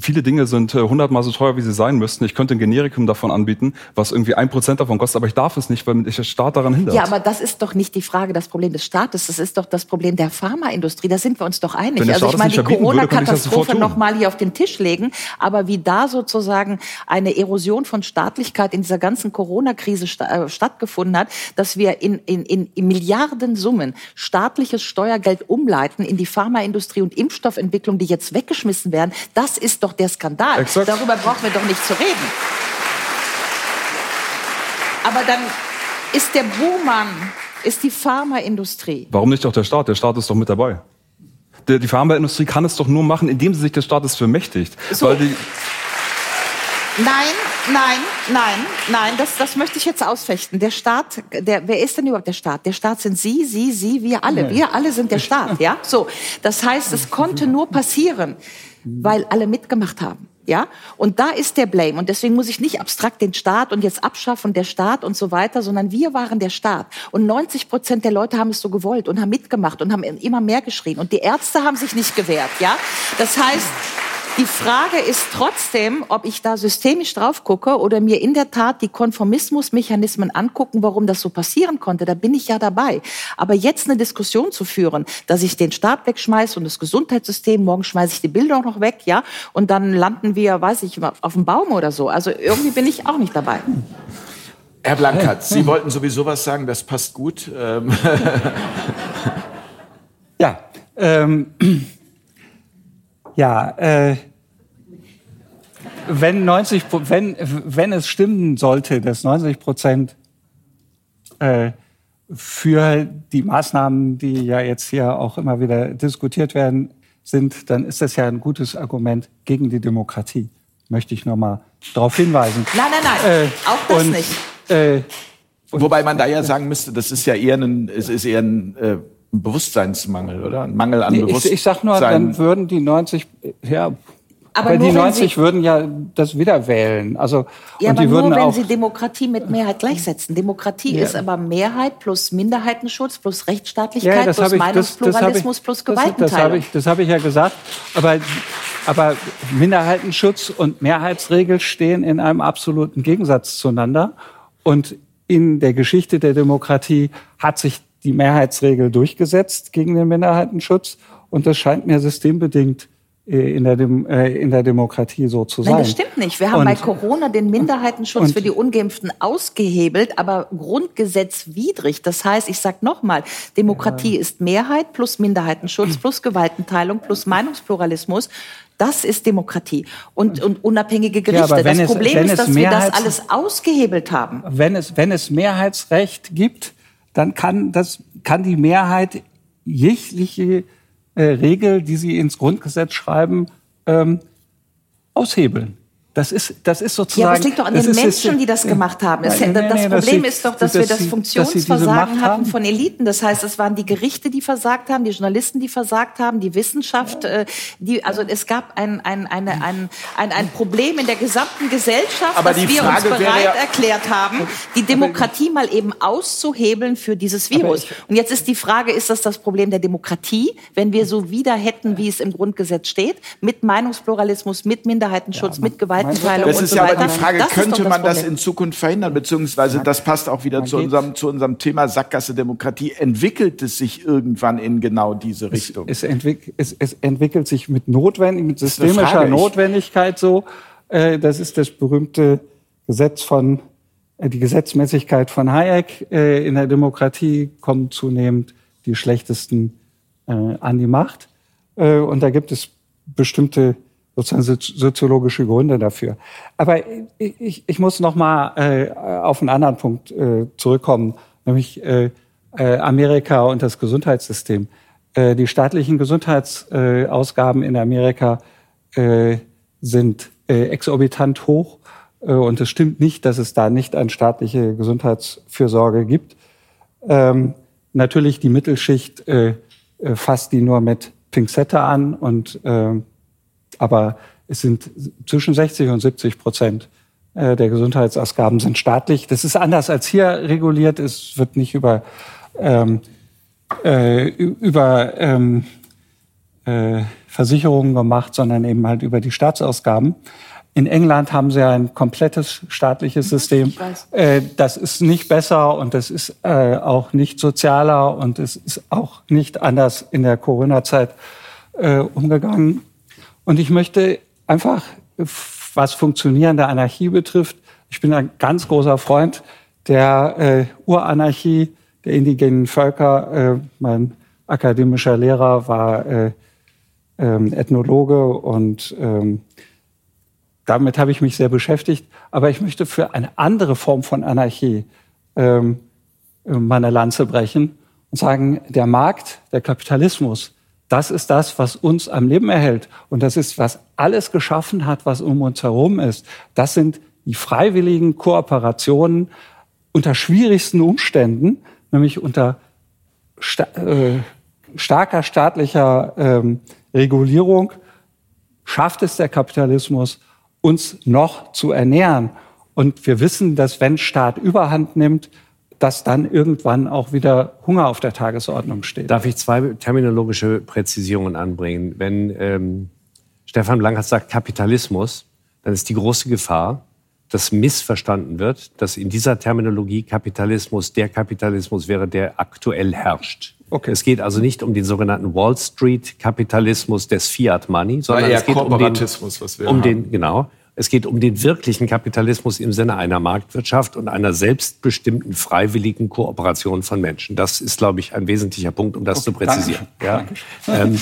viele Dinge sind äh, hundertmal so teuer, wie sie sein müssten. Ich könnte ein Generikum davon anbieten, was irgendwie ein Prozent davon kostet, aber ich darf es nicht, weil mich der Staat daran hindert. Ja, aber das ist doch nicht die Frage, das Problem des Staates. Das ist doch das Problem der Pharmaindustrie. Da sind wir uns doch einig. Wenn Also ich meine, die Corona-Katastrophe tun. noch mal hier auf den Tisch legen. Aber wie da sozusagen eine Erosion von Staatlichkeit in dieser ganzen Corona-Krise sta äh, stattgefunden hat, dass wir in, in, in, in Milliardensummen staatliches Steuergeld umleiten in die Pharmaindustrie und Impfstoffentwicklung, die jetzt weggeschmissen werden, das ist doch der Skandal. Exakt. Darüber brauchen wir doch nicht zu reden. Aber dann ist der Buhmann, ist die Pharmaindustrie. Warum nicht auch der Staat? Der Staat ist doch mit dabei. Die Pharmaindustrie kann es doch nur machen, indem sie sich des Staates vermächtigt. So. Weil die, Nein, nein, nein, nein, das, das möchte ich jetzt ausfechten. Der Staat, der, wer ist denn überhaupt der Staat? Der Staat sind Sie, Sie, Sie, wir alle. Wir alle sind der Staat, ja? So. Das heißt, es konnte nur passieren, weil alle mitgemacht haben. Ja, und da ist der Blame. Und deswegen muss ich nicht abstrakt den Staat und jetzt abschaffen der Staat und so weiter, sondern wir waren der Staat. Und 90 Prozent der Leute haben es so gewollt und haben mitgemacht und haben immer mehr geschrien. Und die Ärzte haben sich nicht gewehrt. Ja, das heißt, die Frage ist trotzdem, ob ich da systemisch drauf gucke oder mir in der Tat die Konformismusmechanismen angucken, warum das so passieren konnte. Da bin ich ja dabei. Aber jetzt eine Diskussion zu führen, dass ich den Staat wegschmeiße und das Gesundheitssystem, morgen schmeiße ich die Bilder auch noch weg, ja, und dann landen wir, weiß ich, auf dem Baum oder so. Also irgendwie bin ich auch nicht dabei. Herr Blankert, Sie wollten sowieso was sagen, das passt gut. Ähm. Ja, ähm, ja, äh, wenn 90, wenn, wenn es stimmen sollte, dass 90 Prozent äh, für die Maßnahmen, die ja jetzt hier auch immer wieder diskutiert werden, sind, dann ist das ja ein gutes Argument gegen die Demokratie. Möchte ich noch mal darauf hinweisen. Nein, nein, nein, äh, auch das und, nicht. Äh, Wobei man da ja sagen müsste, das ist ja eher ein, es ist eher ein äh, Bewusstseinsmangel, oder? Ein Mangel an nee, Bewusstsein. Ich, ich sag nur, dann würden die 90, ja, aber Weil die 90 Sie, würden ja das wieder wählen. Also, ja, und die aber würden nur, wenn Sie Demokratie mit Mehrheit gleichsetzen. Demokratie ja. ist aber Mehrheit plus Minderheitenschutz plus Rechtsstaatlichkeit ja, plus ich, Meinungspluralismus das, das ich, plus Gewaltenteilung. Das, das habe ich, das hab ich ja gesagt. Aber, aber Minderheitenschutz und Mehrheitsregel stehen in einem absoluten Gegensatz zueinander. Und in der Geschichte der Demokratie hat sich die Mehrheitsregel durchgesetzt gegen den Minderheitenschutz. Und das scheint mir systembedingt äh, in der, Dem äh, in der Demokratie so zu sein. Nein, das stimmt nicht. Wir haben und, bei Corona den Minderheitenschutz für die Ungeimpften ausgehebelt, aber grundgesetzwidrig. Das heißt, ich sage nochmal, Demokratie ja. ist Mehrheit plus Minderheitenschutz plus Gewaltenteilung plus Meinungspluralismus. Das ist Demokratie und, und unabhängige Gerichte. Ja, das es, Problem ist, dass wir das alles ausgehebelt haben. Wenn es, wenn es Mehrheitsrecht gibt, dann kann, das, kann die Mehrheit jegliche äh, Regel, die Sie ins Grundgesetz schreiben, ähm, aushebeln. Das ist, das ist sozusagen. Ja, aber es liegt doch an den Menschen, ist, die das gemacht haben. Es, nee, nee, das nee, Problem das ist doch, dass, dass wir das Funktionsversagen hatten von Eliten. Das heißt, es waren die Gerichte, die versagt haben, die Journalisten, die versagt haben, die Wissenschaft. Ja. Äh, die, also es gab ein, ein, eine, ein, ein, ein Problem in der gesamten Gesellschaft, aber das wir Frage uns bereit ja, erklärt haben, die Demokratie mal eben auszuhebeln für dieses Virus. Ich, Und jetzt ist die Frage, ist das das Problem der Demokratie, wenn wir so wieder hätten, wie es im Grundgesetz steht, mit Meinungspluralismus, mit Minderheitenschutz, ja, mit Gewalt Gewaltenteilung das ist ja aber die Frage, das könnte man das in Zukunft verhindern? Beziehungsweise, das passt auch wieder zu unserem, zu unserem Thema Sackgasse Demokratie. Entwickelt es sich irgendwann in genau diese Richtung? Es, es, entwick, es, es entwickelt sich mit, notwendig, mit systemischer Notwendigkeit so. Äh, das ist das berühmte Gesetz von, äh, die Gesetzmäßigkeit von Hayek. Äh, in der Demokratie kommen zunehmend die Schlechtesten an die Macht. und da gibt es bestimmte sozusagen soziologische Gründe dafür. Aber ich, ich muss noch mal äh, auf einen anderen Punkt äh, zurückkommen, nämlich äh, äh Amerika und das Gesundheitssystem. Äh, die staatlichen Gesundheitsausgaben in Amerika äh, sind exorbitant hoch und es stimmt nicht, dass es da nicht eine staatliche Gesundheitsfürsorge gibt. Ähm, natürlich die Mittelschicht fasst die nur mit Pinzette an und aber es sind zwischen 60 und 70 Prozent äh, der Gesundheitsausgaben sind staatlich. Das ist anders als hier reguliert. Es wird nicht über, ähm, äh, über ähm, äh, Versicherungen gemacht, sondern eben halt über die Staatsausgaben. In England haben sie ein komplettes staatliches System. Äh, das ist nicht besser und das ist äh, auch nicht sozialer und es ist auch nicht anders in der Corona-Zeit äh, umgegangen. Und ich möchte einfach, was funktionierende Anarchie betrifft, ich bin ein ganz großer Freund der äh, Uranarchie der indigenen Völker. Äh, mein akademischer Lehrer war äh, ähm, Ethnologe und ähm, damit habe ich mich sehr beschäftigt. Aber ich möchte für eine andere Form von Anarchie ähm, meine Lanze brechen und sagen, der Markt, der Kapitalismus das ist das, was uns am Leben erhält. Und das ist, was alles geschaffen hat, was um uns herum ist. Das sind die freiwilligen Kooperationen unter schwierigsten Umständen, nämlich unter sta äh, starker staatlicher ähm, Regulierung, schafft es der Kapitalismus, uns noch zu ernähren. Und wir wissen, dass wenn Staat Überhand nimmt, dass dann irgendwann auch wieder Hunger auf der Tagesordnung steht. Darf ich zwei terminologische Präzisierungen anbringen? Wenn ähm, Stefan Blankert sagt Kapitalismus, dann ist die große Gefahr, dass missverstanden wird, dass in dieser Terminologie Kapitalismus der Kapitalismus wäre, der aktuell herrscht. Okay. Es geht also nicht um den sogenannten Wall Street Kapitalismus des Fiat Money, sondern es geht um den, was wir um den genau Es geht um den wirklichen Kapitalismus im Sinne einer Marktwirtschaft und einer selbstbestimmten freiwilligen Kooperation von Menschen. Das ist, glaube ich, ein wesentlicher Punkt, um das okay, zu präzisieren. Ja. Ähm,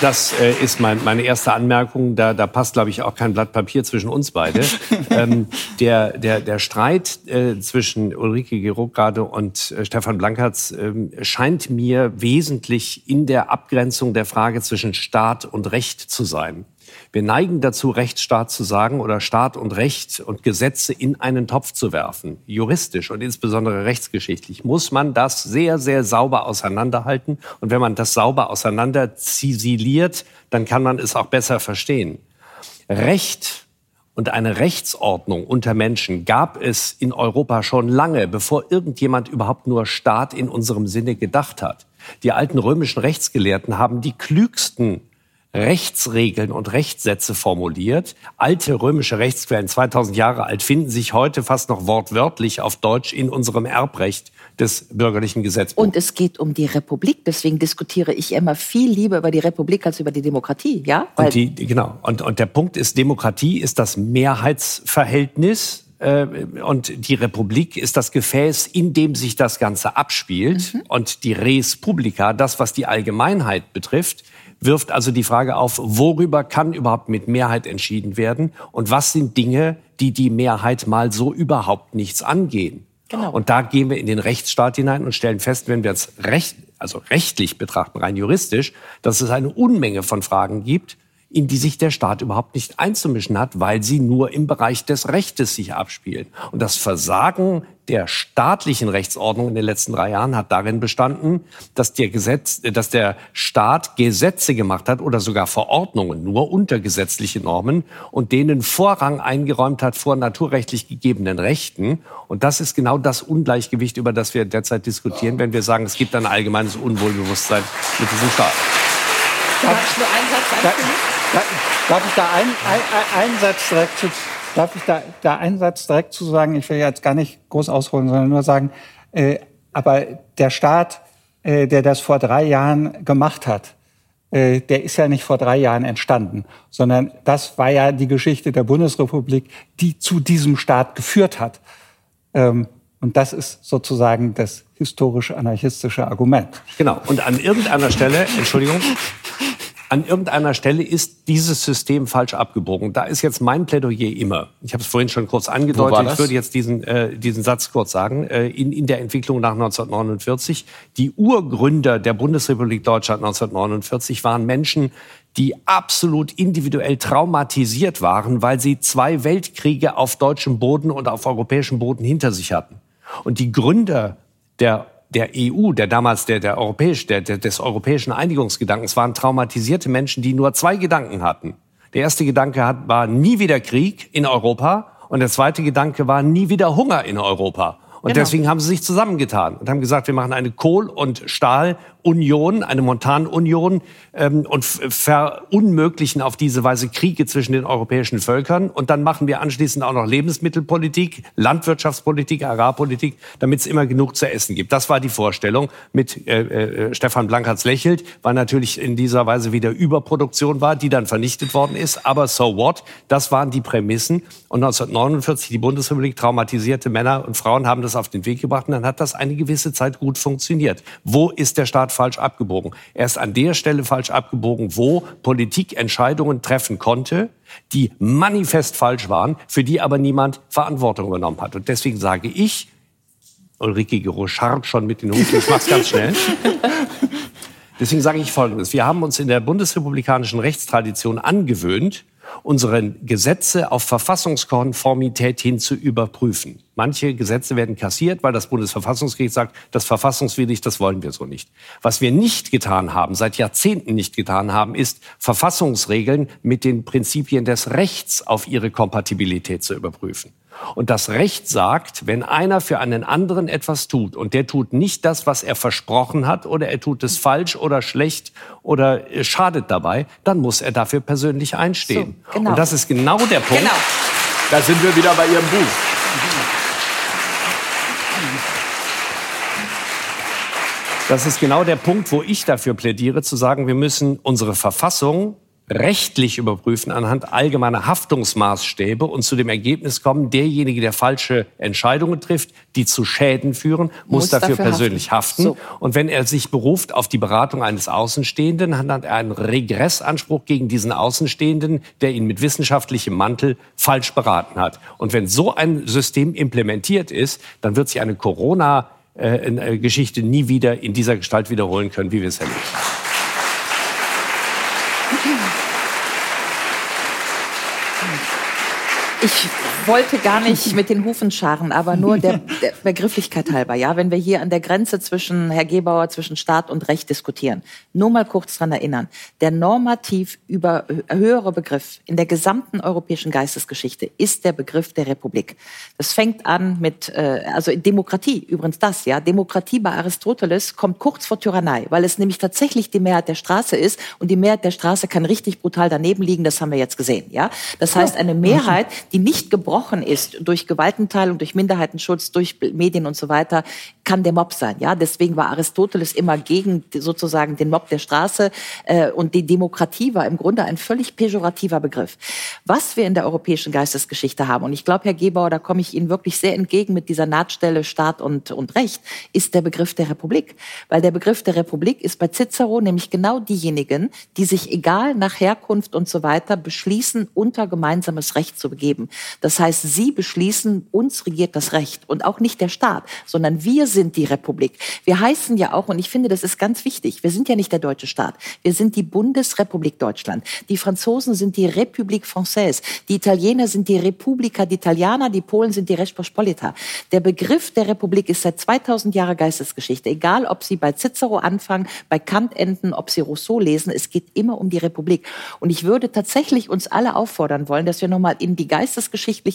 das äh, ist mein, meine erste Anmerkung. Da, da passt, glaube ich, auch kein Blatt Papier zwischen uns beide. ähm, der, der, der Streit äh, zwischen Ulrike Gerockrade und äh, Stefan Blankertz äh, scheint mir wesentlich in der Abgrenzung der Frage zwischen Staat und Recht zu sein. Wir neigen dazu, Rechtsstaat zu sagen oder Staat und Recht und Gesetze in einen Topf zu werfen. Juristisch und insbesondere rechtsgeschichtlich muss man das sehr, sehr sauber auseinanderhalten. Und wenn man das sauber auseinander zisiliert, dann kann man es auch besser verstehen. Recht und eine Rechtsordnung unter Menschen gab es in Europa schon lange, bevor irgendjemand überhaupt nur Staat in unserem Sinne gedacht hat. Die alten römischen Rechtsgelehrten haben die klügsten Rechtsregeln und Rechtssätze formuliert. Alte römische Rechtsquellen, 2000 Jahre alt, finden sich heute fast noch wortwörtlich auf Deutsch in unserem Erbrecht des bürgerlichen Gesetzbuchs. Und es geht um die Republik. Deswegen diskutiere ich immer viel lieber über die Republik als über die Demokratie. Ja? Weil und die, genau. Und, und der Punkt ist, Demokratie ist das Mehrheitsverhältnis äh, und die Republik ist das Gefäß, in dem sich das Ganze abspielt. Mhm. Und die Res Publica, das, was die Allgemeinheit betrifft, wirft also die Frage auf, worüber kann überhaupt mit Mehrheit entschieden werden und was sind Dinge, die die Mehrheit mal so überhaupt nichts angehen. Genau. Und da gehen wir in den Rechtsstaat hinein und stellen fest, wenn wir es recht, also rechtlich betrachten, rein juristisch, dass es eine Unmenge von Fragen gibt, in die sich der Staat überhaupt nicht einzumischen hat, weil sie nur im Bereich des Rechtes sich abspielen. Und das Versagen der staatlichen Rechtsordnung in den letzten drei Jahren hat darin bestanden, dass der Gesetz, dass der Staat Gesetze gemacht hat oder sogar Verordnungen nur unter gesetzliche Normen und denen Vorrang eingeräumt hat vor naturrechtlich gegebenen Rechten. Und das ist genau das Ungleichgewicht, über das wir derzeit diskutieren, wenn wir sagen, es gibt ein allgemeines Unwohlbewusstsein mit diesem Staat. Darf, nur einen Satz darf ich da einen, ein, einen Satz direkt zu, darf ich da, da einen Satz direkt zu sagen? Ich will jetzt gar nicht groß ausholen, sondern nur sagen, äh, aber der Staat, äh, der das vor drei Jahren gemacht hat, äh, der ist ja nicht vor drei Jahren entstanden, sondern das war ja die Geschichte der Bundesrepublik, die zu diesem Staat geführt hat. Ähm, und das ist sozusagen das historisch-anarchistische Argument. Genau. Und an irgendeiner Stelle, Entschuldigung, an irgendeiner Stelle ist dieses System falsch abgebogen. Da ist jetzt mein Plädoyer immer, ich habe es vorhin schon kurz angedeutet, ich würde jetzt diesen, äh, diesen Satz kurz sagen, äh, in, in der Entwicklung nach 1949, die Urgründer der Bundesrepublik Deutschland 1949 waren Menschen, die absolut individuell traumatisiert waren, weil sie zwei Weltkriege auf deutschem Boden und auf europäischem Boden hinter sich hatten. Und die Gründer der der EU, der damals der, der europäisch, der, der, des europäischen Einigungsgedankens waren traumatisierte Menschen, die nur zwei Gedanken hatten. Der erste Gedanke hat, war nie wieder Krieg in Europa und der zweite Gedanke war nie wieder Hunger in Europa. Und genau. deswegen haben sie sich zusammengetan und haben gesagt, wir machen eine Kohl- und Stahl- Union, eine Montanunion ähm, und verunmöglichen auf diese Weise Kriege zwischen den europäischen Völkern. Und dann machen wir anschließend auch noch Lebensmittelpolitik, Landwirtschaftspolitik, Agrarpolitik, damit es immer genug zu essen gibt. Das war die Vorstellung. Mit äh, äh, Stefan Blankertz lächelt, weil natürlich in dieser Weise wieder Überproduktion war, die dann vernichtet worden ist. Aber so what? Das waren die Prämissen. Und 1949 die Bundesrepublik traumatisierte Männer und Frauen haben das auf den Weg gebracht. Und dann hat das eine gewisse Zeit gut funktioniert. Wo ist der Staat falsch abgebogen. Er ist an der Stelle falsch abgebogen, wo Politik Entscheidungen treffen konnte, die manifest falsch waren, für die aber niemand Verantwortung übernommen hat. Und deswegen sage ich, Ulrike Gero scharrt schon mit den Hufen, ich mach's ganz schnell. Deswegen sage ich Folgendes. Wir haben uns in der bundesrepublikanischen Rechtstradition angewöhnt, unsere Gesetze auf Verfassungskonformität hin zu überprüfen. Manche Gesetze werden kassiert, weil das Bundesverfassungsgericht sagt, das verfassungswidrig, das wollen wir so nicht. Was wir nicht getan haben, seit Jahrzehnten nicht getan haben, ist Verfassungsregeln mit den Prinzipien des Rechts auf ihre Kompatibilität zu überprüfen. Und das Recht sagt, wenn einer für einen anderen etwas tut und der tut nicht das, was er versprochen hat, oder er tut es falsch oder schlecht oder schadet dabei, dann muss er dafür persönlich einstehen. So, genau. Und das ist genau der Punkt. Genau. Da sind wir wieder bei Ihrem Buch. Das ist genau der Punkt, wo ich dafür plädiere, zu sagen, wir müssen unsere Verfassung rechtlich überprüfen anhand allgemeiner Haftungsmaßstäbe und zu dem Ergebnis kommen, derjenige, der falsche Entscheidungen trifft, die zu Schäden führen, muss, muss dafür, dafür, persönlich haften. haften. So. Und wenn er sich beruft auf die Beratung eines Außenstehenden, hat er einen Regressanspruch gegen diesen Außenstehenden, der ihn mit wissenschaftlichem Mantel falsch beraten hat. Und wenn so ein System implementiert ist, dann wird sich eine Corona-Geschichte nie wieder in dieser Gestalt wiederholen können, wie wir es erlebt haben. Ich wollte gar nicht mit den Hufen scharren, aber nur der, der, Begrifflichkeit halber. Ja, wenn wir hier an der Grenze zwischen Herr Gebauer zwischen Staat und Recht diskutieren, nur mal kurz dran erinnern: Der normativ über höhere Begriff in der gesamten europäischen Geistesgeschichte ist der Begriff der Republik. Das fängt an mit äh, also Demokratie übrigens das ja Demokratie bei Aristoteles kommt kurz vor Tyrannei, weil es nämlich tatsächlich die Mehrheit der Straße ist und die Mehrheit der Straße kann richtig brutal daneben liegen. Das haben wir jetzt gesehen. Ja, das heißt eine Mehrheit, die nicht gebrochen gebrochen ist durch Gewaltenteilung, durch Minderheitenschutz, durch Medien und so weiter, kann der Mob sein. Ja, deswegen war Aristoteles immer gegen sozusagen den Mob der Straße äh, und die Demokratie war im Grunde ein völlig pejorativer Begriff. Was wir in der europäischen Geistesgeschichte haben und ich glaube, Herr Gebauer, da komme ich Ihnen wirklich sehr entgegen mit dieser Nahtstelle Staat und und Recht, ist der Begriff der Republik, weil der Begriff der Republik ist bei Cicero nämlich genau diejenigen, die sich egal nach Herkunft und so weiter beschließen, unter gemeinsames Recht zu begeben. Das heißt, sie beschließen, uns regiert das Recht und auch nicht der Staat, sondern wir sind die Republik. Wir heißen ja auch, und ich finde, das ist ganz wichtig, wir sind ja nicht der deutsche Staat. Wir sind die Bundesrepublik Deutschland. Die Franzosen sind die République Française. Die Italiener sind die Repubblica d'Italiana. Die Polen sind die Respospolita. Der Begriff der Republik ist seit 2000 Jahren Geistesgeschichte. Egal, ob Sie bei Cicero anfangen, bei Kant enden, ob Sie Rousseau lesen, es geht immer um die Republik. Und ich würde tatsächlich uns alle auffordern wollen, dass wir nochmal in die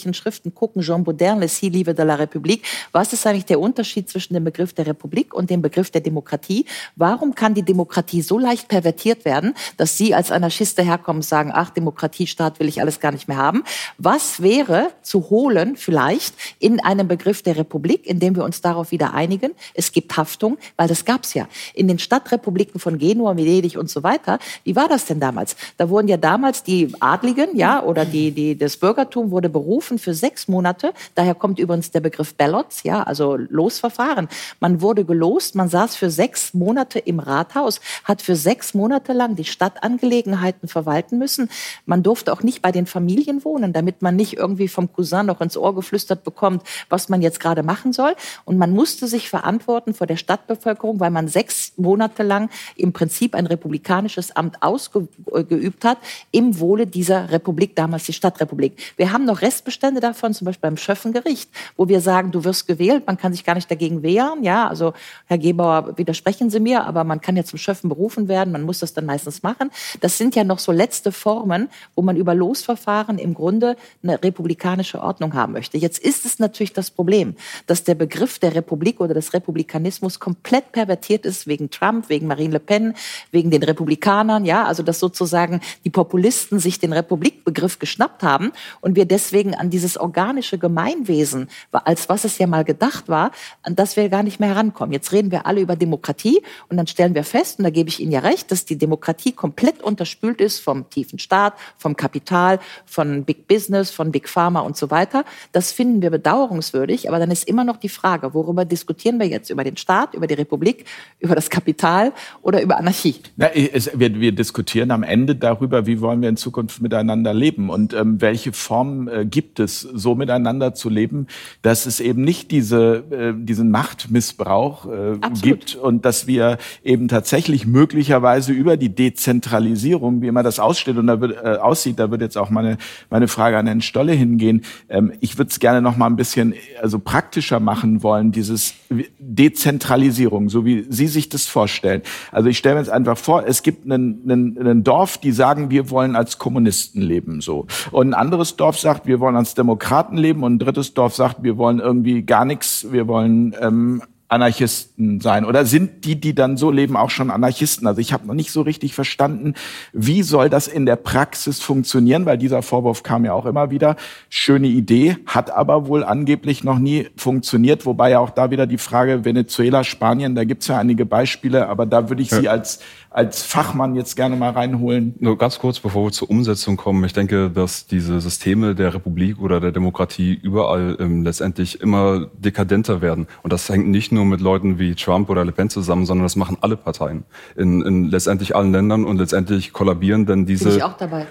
geistesgeschichtlichen Schriften gucken. Jean Baudin, Le Si Livre de la République. Was ist eigentlich der Unterschied zwischen dem Begriff der Republik und dem Begriff der Demokratie. Warum kann die Demokratie so leicht pervertiert werden, dass Sie als Anarchist daherkommen und sagen, ach, Demokratiestaat will ich alles gar nicht mehr haben? Was wäre zu holen vielleicht in einem Begriff der Republik, in dem wir uns darauf wieder einigen? Es gibt Haftung, weil das gab es ja. In den Stadtrepubliken von Genua, Venedig und so weiter. Wie war das denn damals? Da wurden ja damals die Adligen, ja, oder die, die, das Bürgertum wurde berufen für sechs Monate. Daher kommt übrigens der Begriff Ballots, ja, also Losverfahren. Man wurde gelost, man saß für sechs Monate im Rathaus, hat für sechs Monate lang die Stadtangelegenheiten verwalten müssen. Man durfte auch nicht bei den Familien wohnen, damit man nicht irgendwie vom Cousin noch ins Ohr geflüstert bekommt, was man jetzt gerade machen soll. Und man musste sich verantworten vor der Stadtbevölkerung, weil man sechs Monate lang im Prinzip ein republikanisches Amt ausgeübt hat, im Wohle dieser Republik, damals die Stadtrepublik. Wir haben noch Restbestände davon, zum Beispiel beim Schöffengericht, wo wir sagen, du wirst gewählt, man kann sich gar nicht dagegen wehren. Ja, also Herr Gebauer, widersprechen Sie mir, aber man kann ja zum Schöffen berufen werden, man muss das dann meistens machen. Das sind ja noch so letzte Formen, wo man über Losverfahren im Grunde eine republikanische Ordnung haben möchte. Jetzt ist es natürlich das Problem, dass der Begriff der Republik oder des Republikanismus komplett pervertiert ist wegen Trump, wegen Marine Le Pen, wegen den Republikanern. Ja, also dass sozusagen die Populisten sich den Republikbegriff geschnappt haben und wir deswegen an dieses organische Gemeinwesen, als was es ja mal gedacht war, an das wir gar nicht mehr herankommen. Jetzt reden wir alle über Demokratie und dann stellen wir fest, und da gebe ich Ihnen ja recht, dass die Demokratie komplett unterspült ist vom tiefen Staat, vom Kapital, von Big Business, von Big Pharma und so weiter. Das finden wir bedauerungswürdig, aber dann ist immer noch die Frage, worüber diskutieren wir jetzt? Über den Staat, über die Republik, über das Kapital oder über Anarchie? Na, es, wir, wir, diskutieren am Ende darüber, wie wollen wir in Zukunft miteinander leben und ähm, welche Form äh, gibt es, so miteinander zu leben, dass es eben nicht diese, äh, diesen Macht Machtmissbrauch äh, gibt und dass wir eben tatsächlich möglicherweise über die Dezentralisierung, wie immer das aussteht und da wird, äh, aussieht, da wird jetzt auch meine, meine Frage an Herrn Stolle hingehen. Ähm, ich würde es gerne noch mal ein bisschen also praktischer machen wollen, dieses Dezentralisierung, so wie Sie sich das vorstellen. Also ich stelle mir jetzt einfach vor, es gibt einen, einen, einen Dorf, die sagen, wir wollen als Kommunisten leben, so. Und ein anderes Dorf sagt, wir wollen als Demokraten leben und ein drittes Dorf sagt, wir wollen irgendwie gar nichts, wir wollen ähm, Anarchisten sein? Oder sind die, die dann so leben, auch schon Anarchisten? Also ich habe noch nicht so richtig verstanden, wie soll das in der Praxis funktionieren, weil dieser Vorwurf kam ja auch immer wieder. Schöne Idee, hat aber wohl angeblich noch nie funktioniert, wobei ja auch da wieder die Frage Venezuela, Spanien, da gibt's ja einige Beispiele, aber da würde ich Sie als als Fachmann jetzt gerne mal reinholen. Nur ganz kurz, bevor wir zur Umsetzung kommen. Ich denke, dass diese Systeme der Republik oder der Demokratie überall ähm, letztendlich immer dekadenter werden. Und das hängt nicht nur mit Leuten wie Trump oder Le Pen zusammen, sondern das machen alle Parteien in, in letztendlich allen Ländern und letztendlich kollabieren denn diese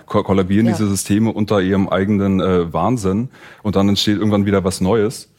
ko kollabieren ja. diese Systeme unter ihrem eigenen äh, Wahnsinn und dann entsteht irgendwann wieder was Neues.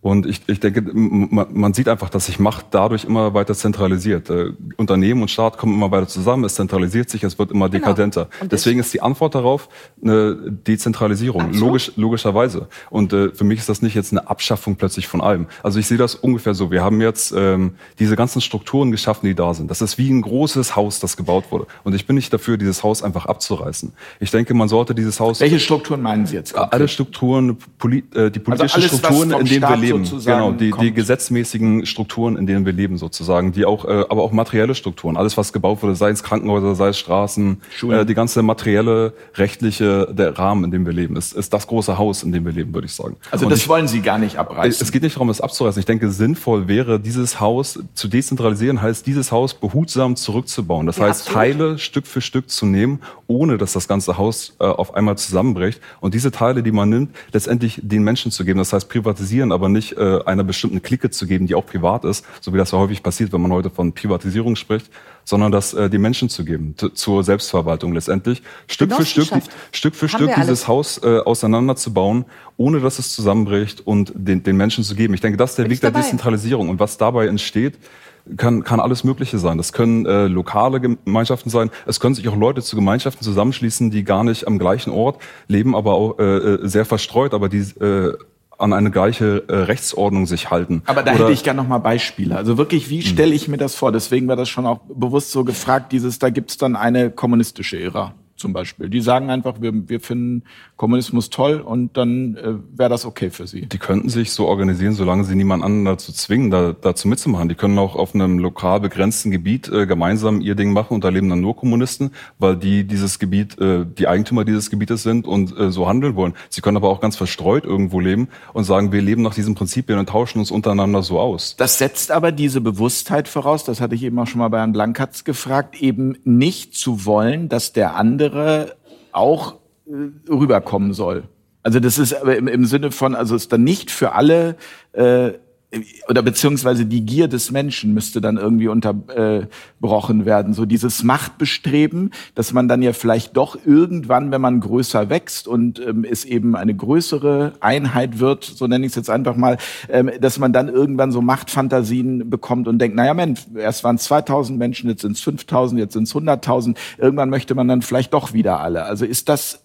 Und ich, ich denke, man, sieht einfach, dass sich Macht dadurch immer weiter zentralisiert. Äh, Unternehmen und Staat kommen immer weiter zusammen, es zentralisiert sich, es wird immer genau. dekadenter. Deswegen ist die Antwort darauf eine Dezentralisierung, logisch, logischerweise. Und äh, für mich ist das nicht jetzt eine Abschaffung plötzlich von allem. Also ich sehe das ungefähr so. Wir haben jetzt ähm, diese ganzen Strukturen geschaffen, die da sind. Das ist wie ein großes Haus, das gebaut wurde. Und ich bin nicht dafür, dieses Haus einfach abzureißen. Ich denke, man sollte dieses Haus... Welche Strukturen meinen Sie jetzt? Alle Strukturen, poli äh, die politischen also alles, Strukturen, in denen wir leben leben. Genau, die, die gesetzmäßigen Strukturen, in denen wir leben sozusagen, die auch, äh, aber auch materielle Strukturen, alles was gebaut wurde, sei es Krankenhäuser, sei es Straßen, äh, die ganze materielle, rechtliche, der Rahmen, in dem wir leben, ist, ist das große Haus, in dem wir leben, würde ich sagen. Also Und das ich, wollen Sie gar nicht abreißen. Es geht nicht darum, es abzureißen. Ich denke, sinnvoll wäre, dieses Haus zu dezentralisieren, heißt dieses Haus behutsam zurückzubauen. Das ja, heißt, absolut. Teile Stück für Stück zu nehmen, ohne dass das ganze Haus äh, auf einmal zusammenbricht. Und diese Teile, die man nimmt, letztendlich den Menschen zu geben. Das heißt, privatisieren, aber nicht äh, einer bestimmten Clique zu geben, die auch privat ist, so wie das ja häufig passiert, wenn man heute von Privatisierung spricht, sondern das äh, die Menschen zu geben, zur Selbstverwaltung letztendlich. Stück für Stück, Stück für Stück dieses Haus äh, auseinanderzubauen, ohne dass es zusammenbricht und den, den Menschen zu geben. Ich denke, das ist der Bin Weg der Dezentralisierung. Und was dabei entsteht, kann, kann alles Mögliche sein. Das können äh, lokale Gemeinschaften sein. Es können sich auch Leute zu Gemeinschaften zusammenschließen, die gar nicht am gleichen Ort leben, aber auch äh, äh sehr verstreut, aber die äh, an eine gleiche äh, Rechtsordnung sich halten. Aber da Oder hätte ich gerne noch mal Beispiele. Also wirklich, wie hm. stelle ich mir das vor? Deswegen war das schon auch bewusst so gefragt, dieses, da gibt's dann eine kommunistische Ära zum Beispiel. Die sagen einfach, wir, wir finden Kommunismus toll und dann äh, wäre das okay für sie. Die könnten sich so organisieren, solange sie niemand anderen dazu zwingen, da, dazu mitzumachen. Die können auch auf einem lokal begrenzten Gebiet äh, gemeinsam ihr Ding machen und da leben dann nur Kommunisten, weil die dieses Gebiet, äh, die Eigentümer dieses Gebietes sind und äh, so handeln wollen. Sie können aber auch ganz verstreut irgendwo leben und sagen, wir leben nach diesen Prinzipien und tauschen uns untereinander so aus. Das setzt aber diese Bewusstheit voraus, das hatte ich eben auch schon mal bei Herrn Blankatz gefragt, eben nicht zu wollen, dass der andere auch rüberkommen soll. Also das ist aber im, im Sinne von, also ist dann nicht für alle äh, oder beziehungsweise die Gier des Menschen müsste dann irgendwie unterbrochen werden. So dieses Machtbestreben, dass man dann ja vielleicht doch irgendwann, wenn man größer wächst und ähm, es eben eine größere Einheit wird, so nenne ich es jetzt einfach mal, ähm, dass man dann irgendwann so Machtfantasien bekommt und denkt, naja Mensch, erst waren es 2000 Menschen, jetzt sind es 5000, jetzt sind es 100.000. Irgendwann möchte man dann vielleicht doch wieder alle. Also ist das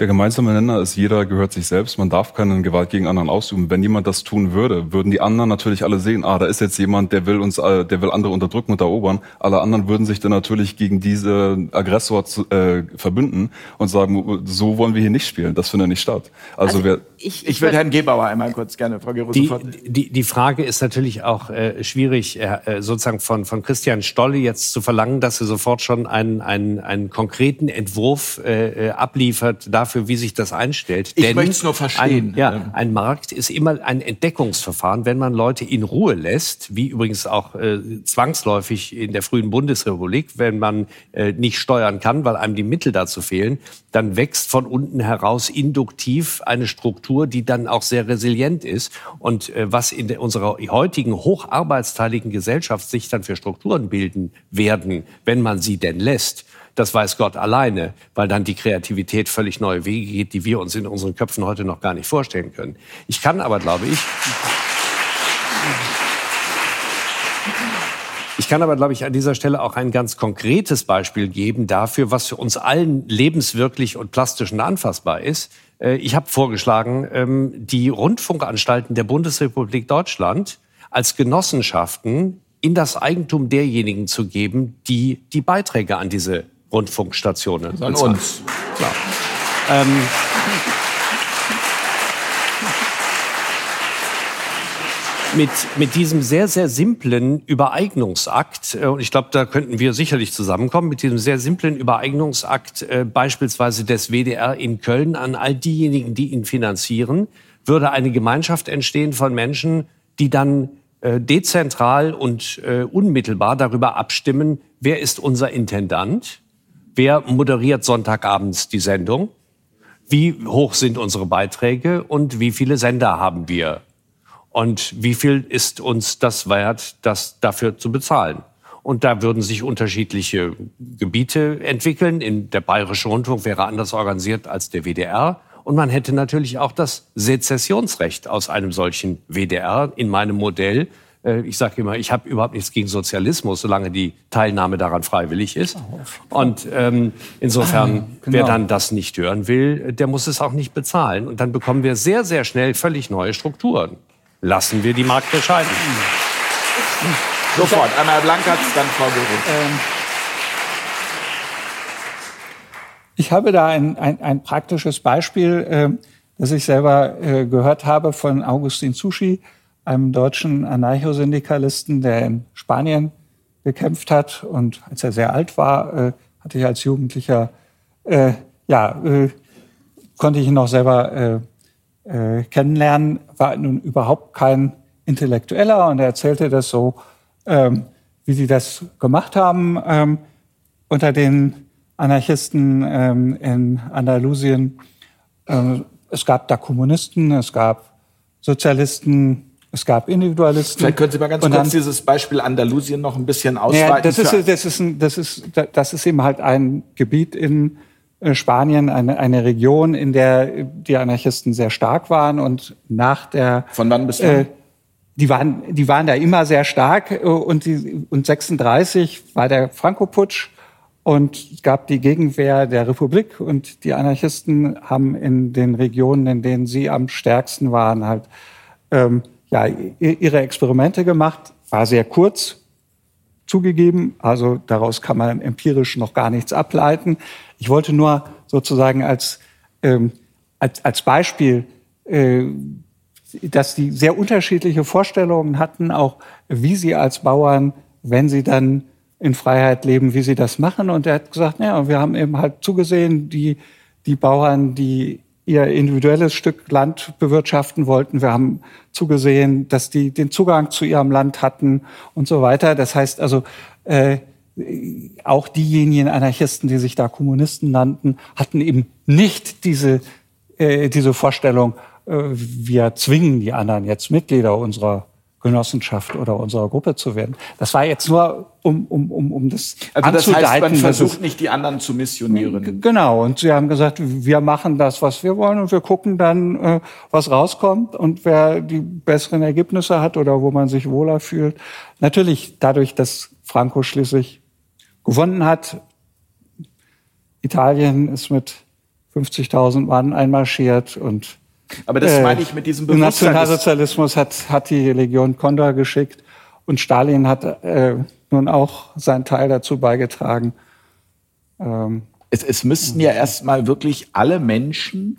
der gemeinsame Nenner ist, jeder gehört sich selbst. Man darf keine Gewalt gegen anderen ausüben. Wenn jemand das tun würde, würden die anderen natürlich alle sehen, ah, da ist jetzt jemand, der will uns, äh, der will andere unterdrücken und erobern. Alle anderen würden sich dann natürlich gegen diese Aggressor zu, äh, verbünden und sagen, so wollen wir hier nicht spielen. Das findet nicht statt. Also, also wer, ich, ich würde Herrn Gebauer einmal kurz gerne, Frau Gero, die, die, die Frage ist natürlich auch äh, schwierig, äh, sozusagen von, von Christian Stolle jetzt zu verlangen, dass er sofort schon einen, einen, einen konkreten Entwurf äh, äh abliefert. Da dafür, wie sich das einstellt. Ich möchte es nur verstehen. Ein, ja, ein Markt ist immer ein Entdeckungsverfahren, wenn man Leute in Ruhe lässt, wie übrigens auch äh, zwangsläufig in der frühen Bundesrepublik, wenn man äh, nicht steuern kann, weil einem die Mittel dazu fehlen, dann wächst von unten heraus induktiv eine Struktur, die dann auch sehr resilient ist. Und äh, was in der, unserer heutigen hocharbeitsteiligen Gesellschaft sich dann für Strukturen bilden werden, wenn man sie denn lässt, das weiß Gott alleine, weil dann die Kreativität völlig neue Wege geht, die wir uns in unseren Köpfen heute noch gar nicht vorstellen können. Ich kann aber, glaube ich, ich kann aber, glaube ich, an dieser Stelle auch ein ganz konkretes Beispiel geben dafür, was für uns allen lebenswirklich und plastisch und anfassbar ist. Äh, ich habe vorgeschlagen, ähm, die Rundfunkanstalten der Bundesrepublik Deutschland als Genossenschaften in das Eigentum derjenigen zu geben, die die Beiträge an diese Rundfunkstationen. An uns. Klar. Ähm, mit, mit diesem sehr, sehr simplen Übereignungsakt, äh, und ich glaube, da könnten wir sicherlich zusammenkommen, mit diesem sehr simplen Übereignungsakt äh, beispielsweise des WDR in Köln an all diejenigen, die ihn finanzieren, würde eine Gemeinschaft entstehen von Menschen, die dann äh, dezentral und äh, unmittelbar darüber abstimmen, wer ist unser Intendant, wer moderiert Sonntagabends die Sendung, wie hoch sind unsere Beiträge und wie viele Sender haben wir und wie viel ist uns das wert, das dafür zu bezahlen. Und da würden sich unterschiedliche Gebiete entwickeln. In der Bayerische Rundfunk wäre anders organisiert als der WDR. Und man hätte natürlich auch das Sezessionsrecht aus einem solchen WDR in meinem Modell. Äh, ich sage immer, ich habe überhaupt nichts gegen Sozialismus, solange die Teilnahme daran freiwillig ist. Und ähm, insofern, ah, genau. wer dann das nicht hören will, der muss es auch nicht bezahlen. Und dann bekommen wir sehr, sehr schnell völlig neue Strukturen. Lassen wir die Markt entscheiden. Sofort, einmal Blankatz, dann Frau Göring. Ähm Ich habe da ein, ein, ein praktisches Beispiel, äh, das ich selber äh, gehört habe von Augustin Sushi, einem deutschen Anarcho-Syndikalisten, der in Spanien gekämpft hat. Und als er sehr alt war, äh, hatte ich als Jugendlicher, äh, ja, äh, konnte ich ihn noch selber äh, äh, kennenlernen, war nun überhaupt kein Intellektueller und er erzählte das so, ähm, wie sie das gemacht haben ähm, unter den Anarchisten ähm, in Andalusien. Ähm, es gab da Kommunisten, es gab Sozialisten, es gab Individualisten. Vielleicht können Sie mal ganz kurz dann, dieses Beispiel Andalusien noch ein bisschen ausweiten. Ja, das, ist, das, ist ein, das, ist, das ist eben halt ein Gebiet in äh, Spanien, eine, eine Region, in der die Anarchisten sehr stark waren und nach der... Von wann bis wann? Äh, die waren, die waren da immer sehr stark äh, und, die, und 36 war der Franco-Putsch und es gab die Gegenwehr der Republik und die Anarchisten haben in den Regionen, in denen sie am stärksten waren, halt ähm, ja, ihre Experimente gemacht. War sehr kurz zugegeben, also daraus kann man empirisch noch gar nichts ableiten. Ich wollte nur sozusagen als, ähm, als, als Beispiel, äh, dass die sehr unterschiedliche Vorstellungen hatten, auch wie sie als Bauern, wenn sie dann in Freiheit leben, wie sie das machen. Und er hat gesagt, ja, wir haben eben halt zugesehen, die, die Bauern, die ihr individuelles Stück Land bewirtschaften wollten. Wir haben zugesehen, dass die den Zugang zu ihrem Land hatten und so weiter. Das heißt also, äh, auch diejenigen Anarchisten, die sich da Kommunisten nannten, hatten eben nicht diese, äh, diese Vorstellung, äh, wir zwingen die anderen jetzt Mitglieder unserer Genossenschaft oder unserer Gruppe zu werden. Das war jetzt nur, um, um, um, um das also das heißt, man versucht nicht, die anderen zu missionieren. Genau. Und sie haben gesagt, wir machen das, was wir wollen und wir gucken dann, äh, was rauskommt und wer die besseren Ergebnisse hat oder wo man sich wohler fühlt. Natürlich dadurch, dass Franco schließlich gewonnen hat. Italien ist mit 50.000 Mann einmarschiert und aber das äh, meine ich mit diesem Bewusstsein. Nationalsozialismus hat, hat die Legion Condor geschickt und Stalin hat äh, nun auch seinen Teil dazu beigetragen. Ähm, es, es müssten ja erstmal wirklich alle Menschen,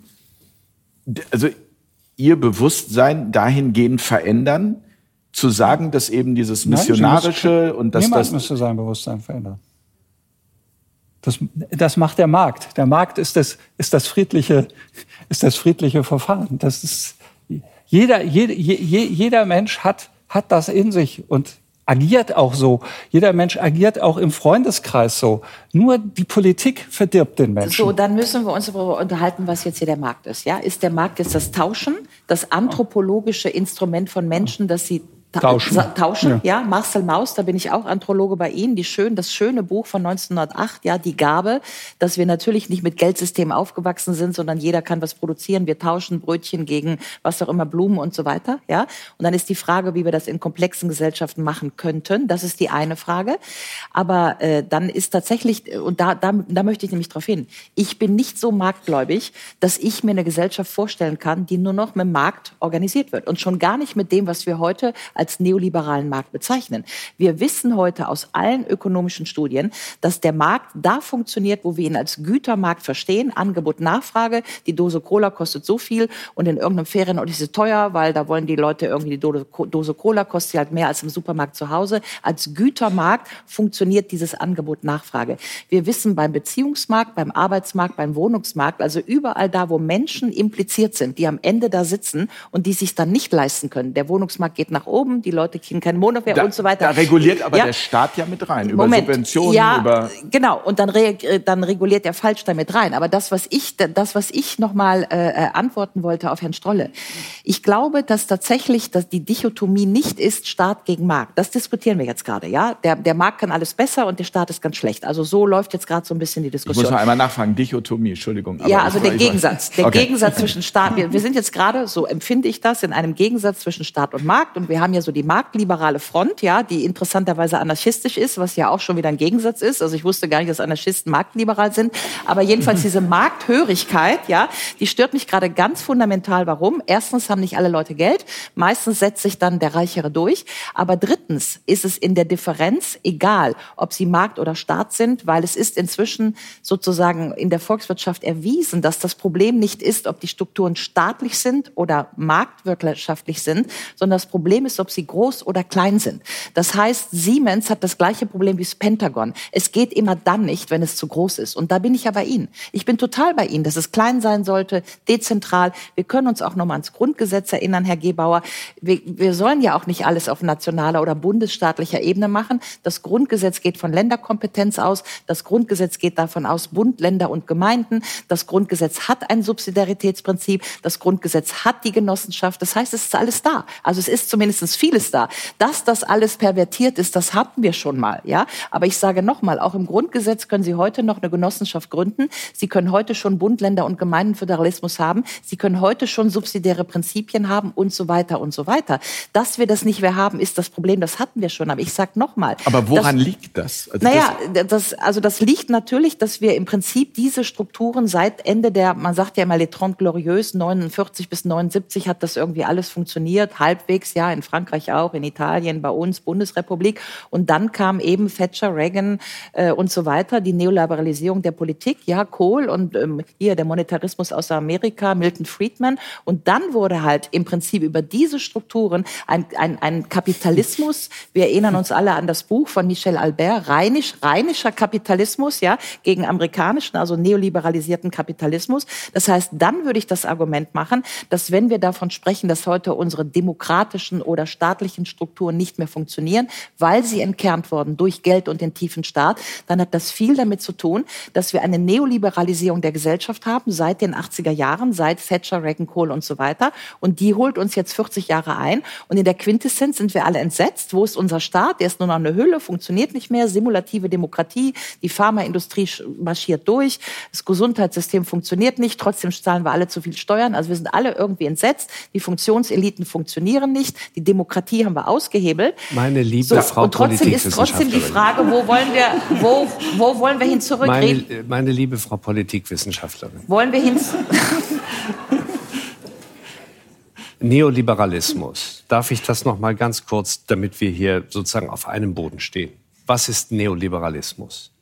also ihr Bewusstsein dahingehend verändern, zu sagen, dass eben dieses missionarische und dass das müsste sein Bewusstsein verändern. Das, das macht der Markt. Der Markt ist das, ist das friedliche, ist das friedliche Verfahren. Das ist, jeder, jeder, jeder Mensch hat, hat das in sich und agiert auch so. Jeder Mensch agiert auch im Freundeskreis so. Nur die Politik verdirbt den Menschen. So, dann müssen wir uns darüber unterhalten, was jetzt hier der Markt ist. Ja, ist der Markt jetzt das Tauschen, das anthropologische Instrument von Menschen, das sie tauschen. tauschen. Ja. ja. Marcel Maus, da bin ich auch Anthrologe bei Ihnen. Die schön, das schöne Buch von 1908, ja, die Gabe, dass wir natürlich nicht mit Geldsystemen aufgewachsen sind, sondern jeder kann was produzieren. Wir tauschen Brötchen gegen was auch immer, Blumen und so weiter. Ja. Und dann ist die Frage, wie wir das in komplexen Gesellschaften machen könnten. Das ist die eine Frage. Aber äh, dann ist tatsächlich, und da, da, da möchte ich nämlich darauf hin, ich bin nicht so marktgläubig, dass ich mir eine Gesellschaft vorstellen kann, die nur noch mit dem Markt organisiert wird und schon gar nicht mit dem, was wir heute als als neoliberalen Markt bezeichnen. Wir wissen heute aus allen ökonomischen Studien, dass der Markt da funktioniert, wo wir ihn als Gütermarkt verstehen. Angebot, Nachfrage. Die Dose Cola kostet so viel und in irgendeinem Ferienort ist sie teuer, weil da wollen die Leute irgendwie die Dose, Cola kostet sie halt mehr als im Supermarkt zu Hause. Als Gütermarkt funktioniert dieses Angebot, Nachfrage. Wir wissen beim Beziehungsmarkt, beim Arbeitsmarkt, beim Wohnungsmarkt, also überall da, wo Menschen impliziert sind, die am Ende da sitzen und die sich dann nicht leisten können. Der Wohnungsmarkt geht nach oben, die Leute kriegen keinen Monat mehr und so weiter. Da reguliert aber ja. der Staat ja mit rein, über Moment. Subventionen, ja, über... genau, und dann, re dann reguliert der falsch damit rein. Aber das, was ich, das, was ich nochmal äh, äh, antworten wollte auf Herrn Strolle, ich glaube, dass tatsächlich dass die Dichotomie nicht ist Staat gegen Markt. Das diskutieren wir jetzt gerade, ja. Der, der Markt kann alles besser und der Staat ist ganz schlecht. Also so läuft jetzt gerade so ein bisschen die Diskussion. Ich muss noch einmal nachfragen, Dichotomie, Entschuldigung. ja, also der Gegensatz. Der okay. Gegensatz zwischen Staat, wir, wir sind jetzt gerade, so empfinde ich das, in einem Gegensatz zwischen Staat und Markt. Und wir haben ja so die marktliberale Front, ja, die interessanterweise anarchistisch ist, was ja auch schon wieder ein Gegensatz ist. Also ich wusste gar nicht, dass Anarchisten marktliberal sind. Aber jedenfalls diese Markthörigkeit, ja, die stört mich gerade ganz fundamental. Warum? Erstens haben nicht alle Leute Geld. Meistens setzt sich dann der Reichere durch. Aber drittens ist es in der Differenz egal, ob sie Markt oder Staat sind, weil es ist inzwischen sozusagen in der Volkswirtschaft erwiesen, dass das Problem nicht ist, ob die Strukturen staatlich sind oder marktwirtschaftlich sind, sondern das Problem ist, ob sie groß oder klein sind. Das heißt, Siemens hat das gleiche Problem wie das Pentagon. Es geht immer dann nicht, wenn es zu groß ist. Und da bin ich ja bei Ihnen. Ich bin total bei Ihnen, dass es klein sein sollte, dezentral. Wir können uns auch noch mal ans Grundgesetz erinnern, Herr Gebauer. Wir, wir sollen ja auch nicht alles auf nationaler oder bundesstaatlicher Ebene machen. Das Grundgesetz geht von Länderkompetenz aus. Das Grundgesetz geht davon aus, Bund, Länder und Gemeinden. Das Grundgesetz hat ein Subsidiaritätsprinzip. Das Grundgesetz hat die Genossenschaft. Das heißt, es ist alles da. Also es ist zumindest vieles da. Dass das alles pervertiert ist, das hatten wir schon mal. Ja, aber ich sage nochmal, auch im Grundgesetz können Sie heute noch eine Genossenschaft gründen. Sie können heute schon Bund, Länder und Gemeindenföderalismus haben. Sie können heute schon subsidiäre Prinzipien haben und so weiter und so weiter. Dass wir das nicht mehr haben, ist das Problem. Das hatten wir schon. Aber ich sage nochmal. Aber woran das, liegt das? Also naja, das, also das liegt natürlich, dass wir im Prinzip diese Strukturen seit Ende der, man sagt ja immer Les Trente Glorieuses, 49 bis 79 hat das irgendwie alles funktioniert, halbwegs, ja, in Frankreich auch, in Italien, bei uns, Bundesrepublik. Und dann kam eben Thatcher, Reagan äh, und so weiter, die Neoliberalisierung der Politik, ja, Kohl und ähm, hier der Monetarismus aus Amerika, Milton Friedman. Und dann wurde halt im Prinzip über diese Strukturen ein, ein, ein Kapitalismus, wir erinnern uns alle an das Buch von Michel Albert, rheinisch, rheinischer Kapitalismus, ja, gegen amerikanischen, also neoliberalisierten Kapitalismus. Das heißt, dann würde ich das Argument machen, dass wenn wir davon sprechen, dass heute unsere demokratischen oder staatlichen Strukturen nicht mehr funktionieren, weil sie entkernt wurden durch Geld und den tiefen Staat, dann hat das viel damit zu tun, dass wir eine Neoliberalisierung der Gesellschaft haben seit den 80er Jahren, seit Thatcher, Reagan, Kohl und so weiter. Und die holt uns jetzt 40 Jahre ein. Und in der Quintessenz sind wir alle entsetzt. Wo ist unser Staat? Der ist nur noch eine Hülle, funktioniert nicht mehr. Simulative Demokratie. Die Pharmaindustrie marschiert durch. Das Gesundheitssystem funktioniert nicht. Trotzdem zahlen wir alle zu viel Steuern. Also wir sind alle irgendwie entsetzt. Die Funktionseliten funktionieren nicht. Die Demokratie haben wir ausgehebelt. Meine liebe so, Frau Und trotzdem ist trotzdem die Frage, wo wollen wir, wo, wo wollen wir hin zurück? Meine, meine liebe Frau Politikwissenschaftlerin. Wollen wir hin? Neoliberalismus. Darf ich das noch mal ganz kurz, damit wir hier sozusagen auf einem Boden stehen? Was ist Neoliberalismus?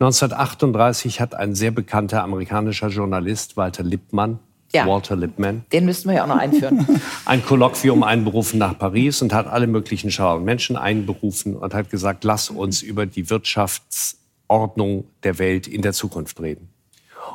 1938 hat ein sehr bekannter amerikanischer Journalist, Walter Lippmann, ja. Walter Lippmann. Den müssten wir ja auch noch einführen. Ein Kolloquium einberufen nach Paris und hat alle möglichen schlauen Menschen einberufen und hat gesagt, lass uns über die Wirtschaftsordnung der Welt in der Zukunft reden.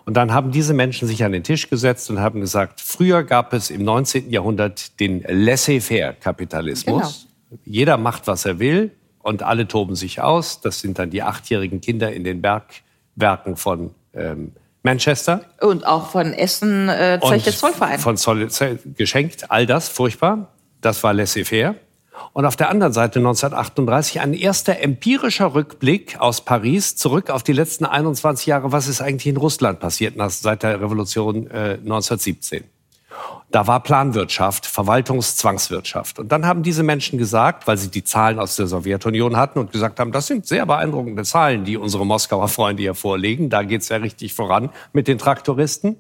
Und dann haben diese Menschen sich an den Tisch gesetzt und haben gesagt, früher gab es im 19. Jahrhundert den Laissez-faire-Kapitalismus. Genau. Jeder macht, was er will und alle toben sich aus. Das sind dann die achtjährigen Kinder in den Bergwerken von ähm, Manchester. Und auch von Essen, äh, Zeche Zollverein. Von Zoll, geschenkt, all das, furchtbar. Das war laissez-faire. Und auf der anderen Seite 1938 ein erster empirischer Rückblick aus Paris zurück auf die letzten 21 Jahre. Was ist eigentlich in Russland passiert nach, seit der Revolution äh, 1917? Da war Planwirtschaft, Verwaltungszwangswirtschaft. Und dann haben diese Menschen gesagt, weil sie die Zahlen aus der Sowjetunion hatten und gesagt haben, das sind sehr beeindruckende Zahlen, die unsere Moskauer Freunde hier vorlegen. Da geht's ja richtig voran mit den Traktoristen.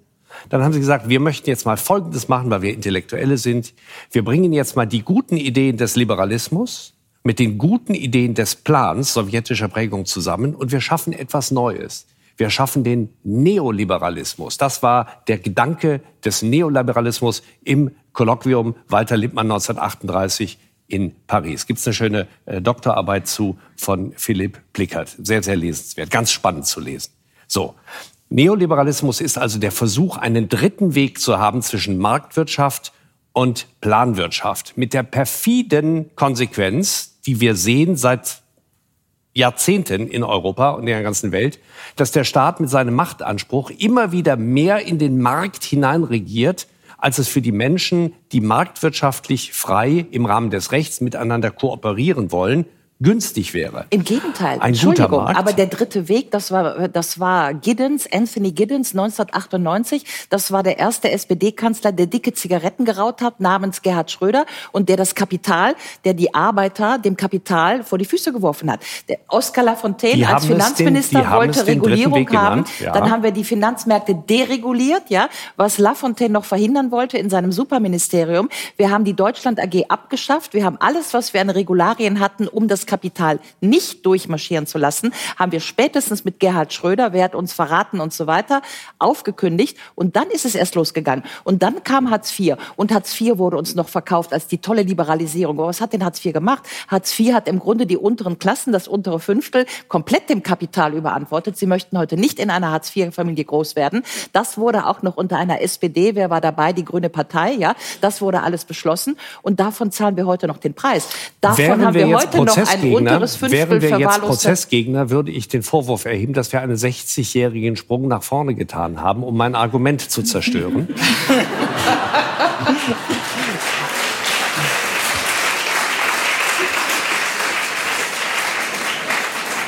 Dann haben sie gesagt, wir möchten jetzt mal Folgendes machen, weil wir Intellektuelle sind. Wir bringen jetzt mal die guten Ideen des Liberalismus mit den guten Ideen des Plans sowjetischer Prägung zusammen und wir schaffen etwas Neues. Wir schaffen den Neoliberalismus. Das war der Gedanke des Neoliberalismus im Kolloquium Walter Lippmann 1938 in Paris. Gibt es eine schöne äh, Doktorarbeit zu von Philipp Blickert. Sehr, sehr lesenswert. Ganz spannend zu lesen. So. Neoliberalismus ist also der Versuch, einen dritten Weg zu haben zwischen Marktwirtschaft und Planwirtschaft. Mit der perfiden Konsequenz, die wir sehen seit Jahrzehnten in Europa und in der ganzen Welt, dass der Staat mit seinem Machtanspruch immer wieder mehr in den Markt hineinregiert, als es für die Menschen, die marktwirtschaftlich frei im Rahmen des Rechts miteinander kooperieren wollen, günstig wäre. Im Gegenteil. Ein guter Markt. Aber der dritte Weg, das war, das war Giddens, Anthony Giddens 1998. Das war der erste SPD-Kanzler, der dicke Zigaretten geraucht hat, namens Gerhard Schröder und der das Kapital, der die Arbeiter dem Kapital vor die Füße geworfen hat. Der Oskar Lafontaine Die als Finanzminister den- wollte Regulierung haben. ja. Dann haben wir die Finanzmärkte dereguliert, ja, was Lafontaine noch verhindern wollte in seinem Superministerium. Wir haben die Deutschland AG abgeschafft. Wir haben alles, was wir an Regularien hatten, um das Kapital nicht durchmarschieren zu lassen, haben wir spätestens mit Gerhard Schröder, wer hat uns verraten und so weiter, aufgekündigt. Und dann ist es erst losgegangen. Und dann kam Hartz IV. Und Hartz IV wurde uns noch verkauft als die tolle Liberalisierung. Aber was hat denn Hartz IV gemacht? Hartz IV hat im Grunde die unteren Klassen, das untere Fünftel, komplett dem Kapital überantwortet. Sie möchten heute nicht in einer Hartz IV-Familie groß werden. Das wurde auch noch unter einer SPD, wer war dabei? Die Grüne Partei, ja. Das wurde alles beschlossen. Und davon zahlen wir heute noch den Preis. Davon Wären haben wir wir, heute noch ein Prozessgegner, unteres Fünftel wären wir jetzt Prozessgegner, würde ich den Vorwurf erheben, dass wir einen 60-jährigen Sprung nach vorne getan haben, um mein Argument zu zerstören.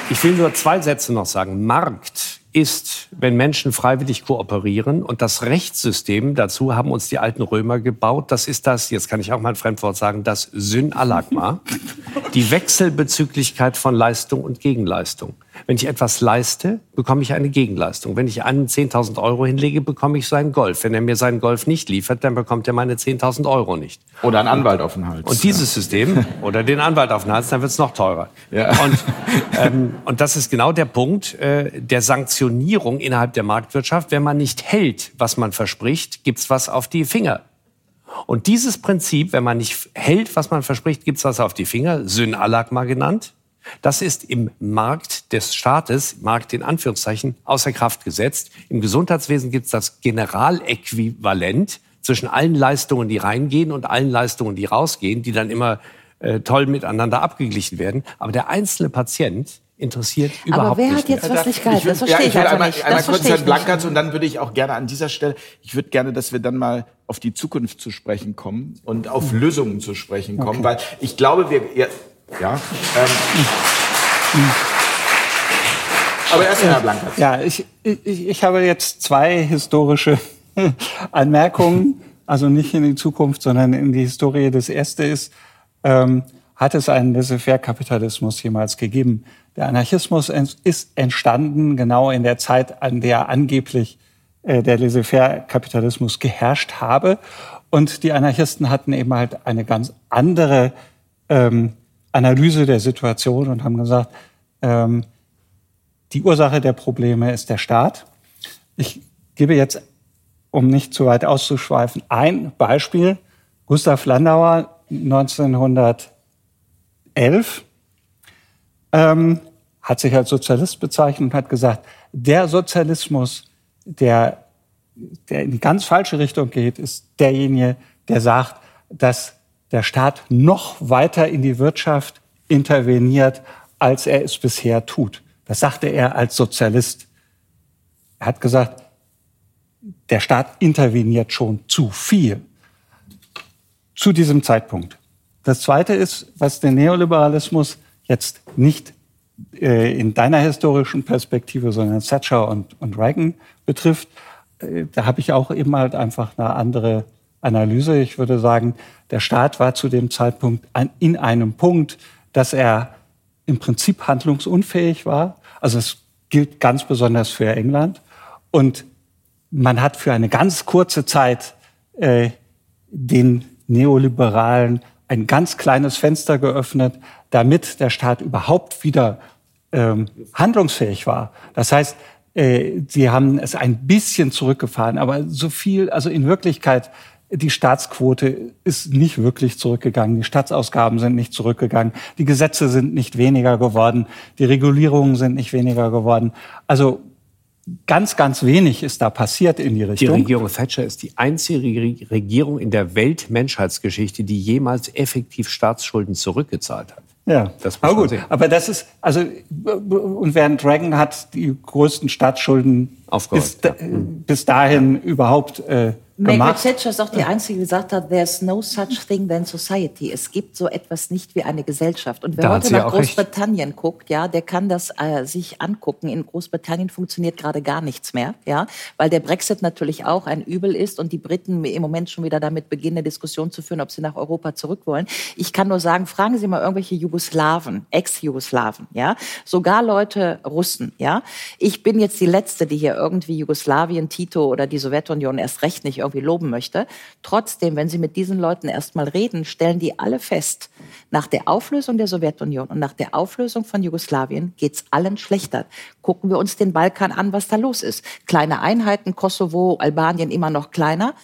Ich will nur zwei Sätze noch sagen. Markt ist, wenn Menschen freiwillig kooperieren und das Rechtssystem, dazu haben uns die alten Römer gebaut, das ist das, jetzt kann ich auch mal ein Fremdwort sagen, das Synalagma, die Wechselbezüglichkeit von Leistung und Gegenleistung. Wenn ich etwas leiste, bekomme ich eine Gegenleistung. Wenn ich einen 10.000 Euro hinlege, bekomme ich seinen Golf. Wenn er mir seinen Golf nicht liefert, dann bekommt er meine 10.000 Euro nicht. Oder ein Anwalt auf den Hals. Und dieses System oder den Anwalt auf den Hals, dann wird es noch teurer. Ja. Und, ähm, und das ist genau der Punkt äh, der Sanktionierung innerhalb der Marktwirtschaft. Wenn man nicht hält, was man verspricht, gibt's was auf die Finger. Und dieses Prinzip, wenn man nicht hält, was man verspricht, gibt's was auf die Finger, Synalagma genannt, das ist im Markt des Staates, Markt in Anführungszeichen, außer Kraft gesetzt. Im Gesundheitswesen gibt's das Generaläquivalent zwischen allen Leistungen, die reingehen und allen Leistungen, die rausgehen, die dann immer äh, toll miteinander abgeglichen werden. Aber der einzelne Patient interessiert überhaupt Aber wer nicht hat jetzt mehr. was nicht gehalten? Das ja, verstehe ich ich will einfach einmal, nicht. einmal Das kurz Herrn ich nicht. Blankert und dann würde ich auch gerne an dieser Stelle, ich würde gerne, dass wir dann mal auf die Zukunft zu sprechen kommen und auf Lösungen zu sprechen kommen, weil ich glaube, wir, ja, ähm, aber erst Herr Blankert. Ja, ich, ich, ich habe jetzt zwei historische Anmerkungen, also nicht in die Zukunft, sondern in die Historie. Das erste ist, ähm, hat es einen Laissez-faire-Kapitalismus jemals gegeben? Der Anarchismus ist entstanden genau in der Zeit, an der angeblich äh, der Laissez-faire-Kapitalismus geherrscht habe. Und die Anarchisten hatten eben halt eine ganz andere ähm, Analyse der Situation und haben gesagt, ähm, die Ursache der Probleme ist der Staat. Ich gebe jetzt, um nicht zu weit auszuschweifen, ein Beispiel. Gustav Landauer 1911 ähm, hat sich als Sozialist bezeichnet und hat gesagt, der Sozialismus, der, der in die ganz falsche Richtung geht, ist derjenige, der sagt, dass der Staat noch weiter in die Wirtschaft interveniert, als er es bisher tut. Das sagte er als Sozialist. Er hat gesagt, der Staat interveniert schon zu viel zu diesem Zeitpunkt. Das Zweite ist, was den Neoliberalismus jetzt nicht äh, in deiner historischen Perspektive, sondern Thatcher und, und Reagan betrifft, äh, da habe ich auch eben halt einfach eine andere Analyse. Ich würde sagen, der Staat war zu dem Zeitpunkt in einem Punkt, dass er im Prinzip handlungsunfähig war. Also es gilt ganz besonders für England. Und man hat für eine ganz kurze Zeit äh, den Neoliberalen ein ganz kleines Fenster geöffnet, damit der Staat überhaupt wieder ähm, handlungsfähig war. Das heißt, äh, sie haben es ein bisschen zurückgefahren, aber so viel, also in Wirklichkeit, die Staatsquote ist nicht wirklich zurückgegangen. Die Staatsausgaben sind nicht zurückgegangen. Die Gesetze sind nicht weniger geworden. Die Regulierungen sind nicht weniger geworden. Also ganz, ganz wenig ist da passiert in die Richtung. Die Regierung Thatcher ist die einzige Regierung in der Weltmenschheitsgeschichte, die jemals effektiv Staatsschulden zurückgezahlt hat. Ja, das aber gut. Sehen. Aber das ist, also, und während Dragon hat die größten Staatsschulden bis, ja. bis dahin überhaupt äh, Margaret Thatcher ist auch die Einzige, die gesagt hat, there's no such thing than society. Es gibt so etwas nicht wie eine Gesellschaft. Und wer da heute nach Großbritannien recht. guckt, ja, der kann das äh, sich angucken. In Großbritannien funktioniert gerade gar nichts mehr, ja, weil der Brexit natürlich auch ein Übel ist und die Briten im Moment schon wieder damit beginnen, eine Diskussion zu führen, ob sie nach Europa zurück wollen. Ich kann nur sagen, fragen Sie mal irgendwelche Jugoslawen, Ex-Jugoslawen, ja, sogar Leute Russen, ja. Ich bin jetzt die Letzte, die hier irgendwie Jugoslawien, Tito oder die Sowjetunion erst recht nicht irgendwie loben möchte. Trotzdem, wenn Sie mit diesen Leuten erstmal reden, stellen die alle fest, nach der Auflösung der Sowjetunion und nach der Auflösung von Jugoslawien geht's allen schlechter. Gucken wir uns den Balkan an, was da los ist. Kleine Einheiten, Kosovo, Albanien immer noch kleiner.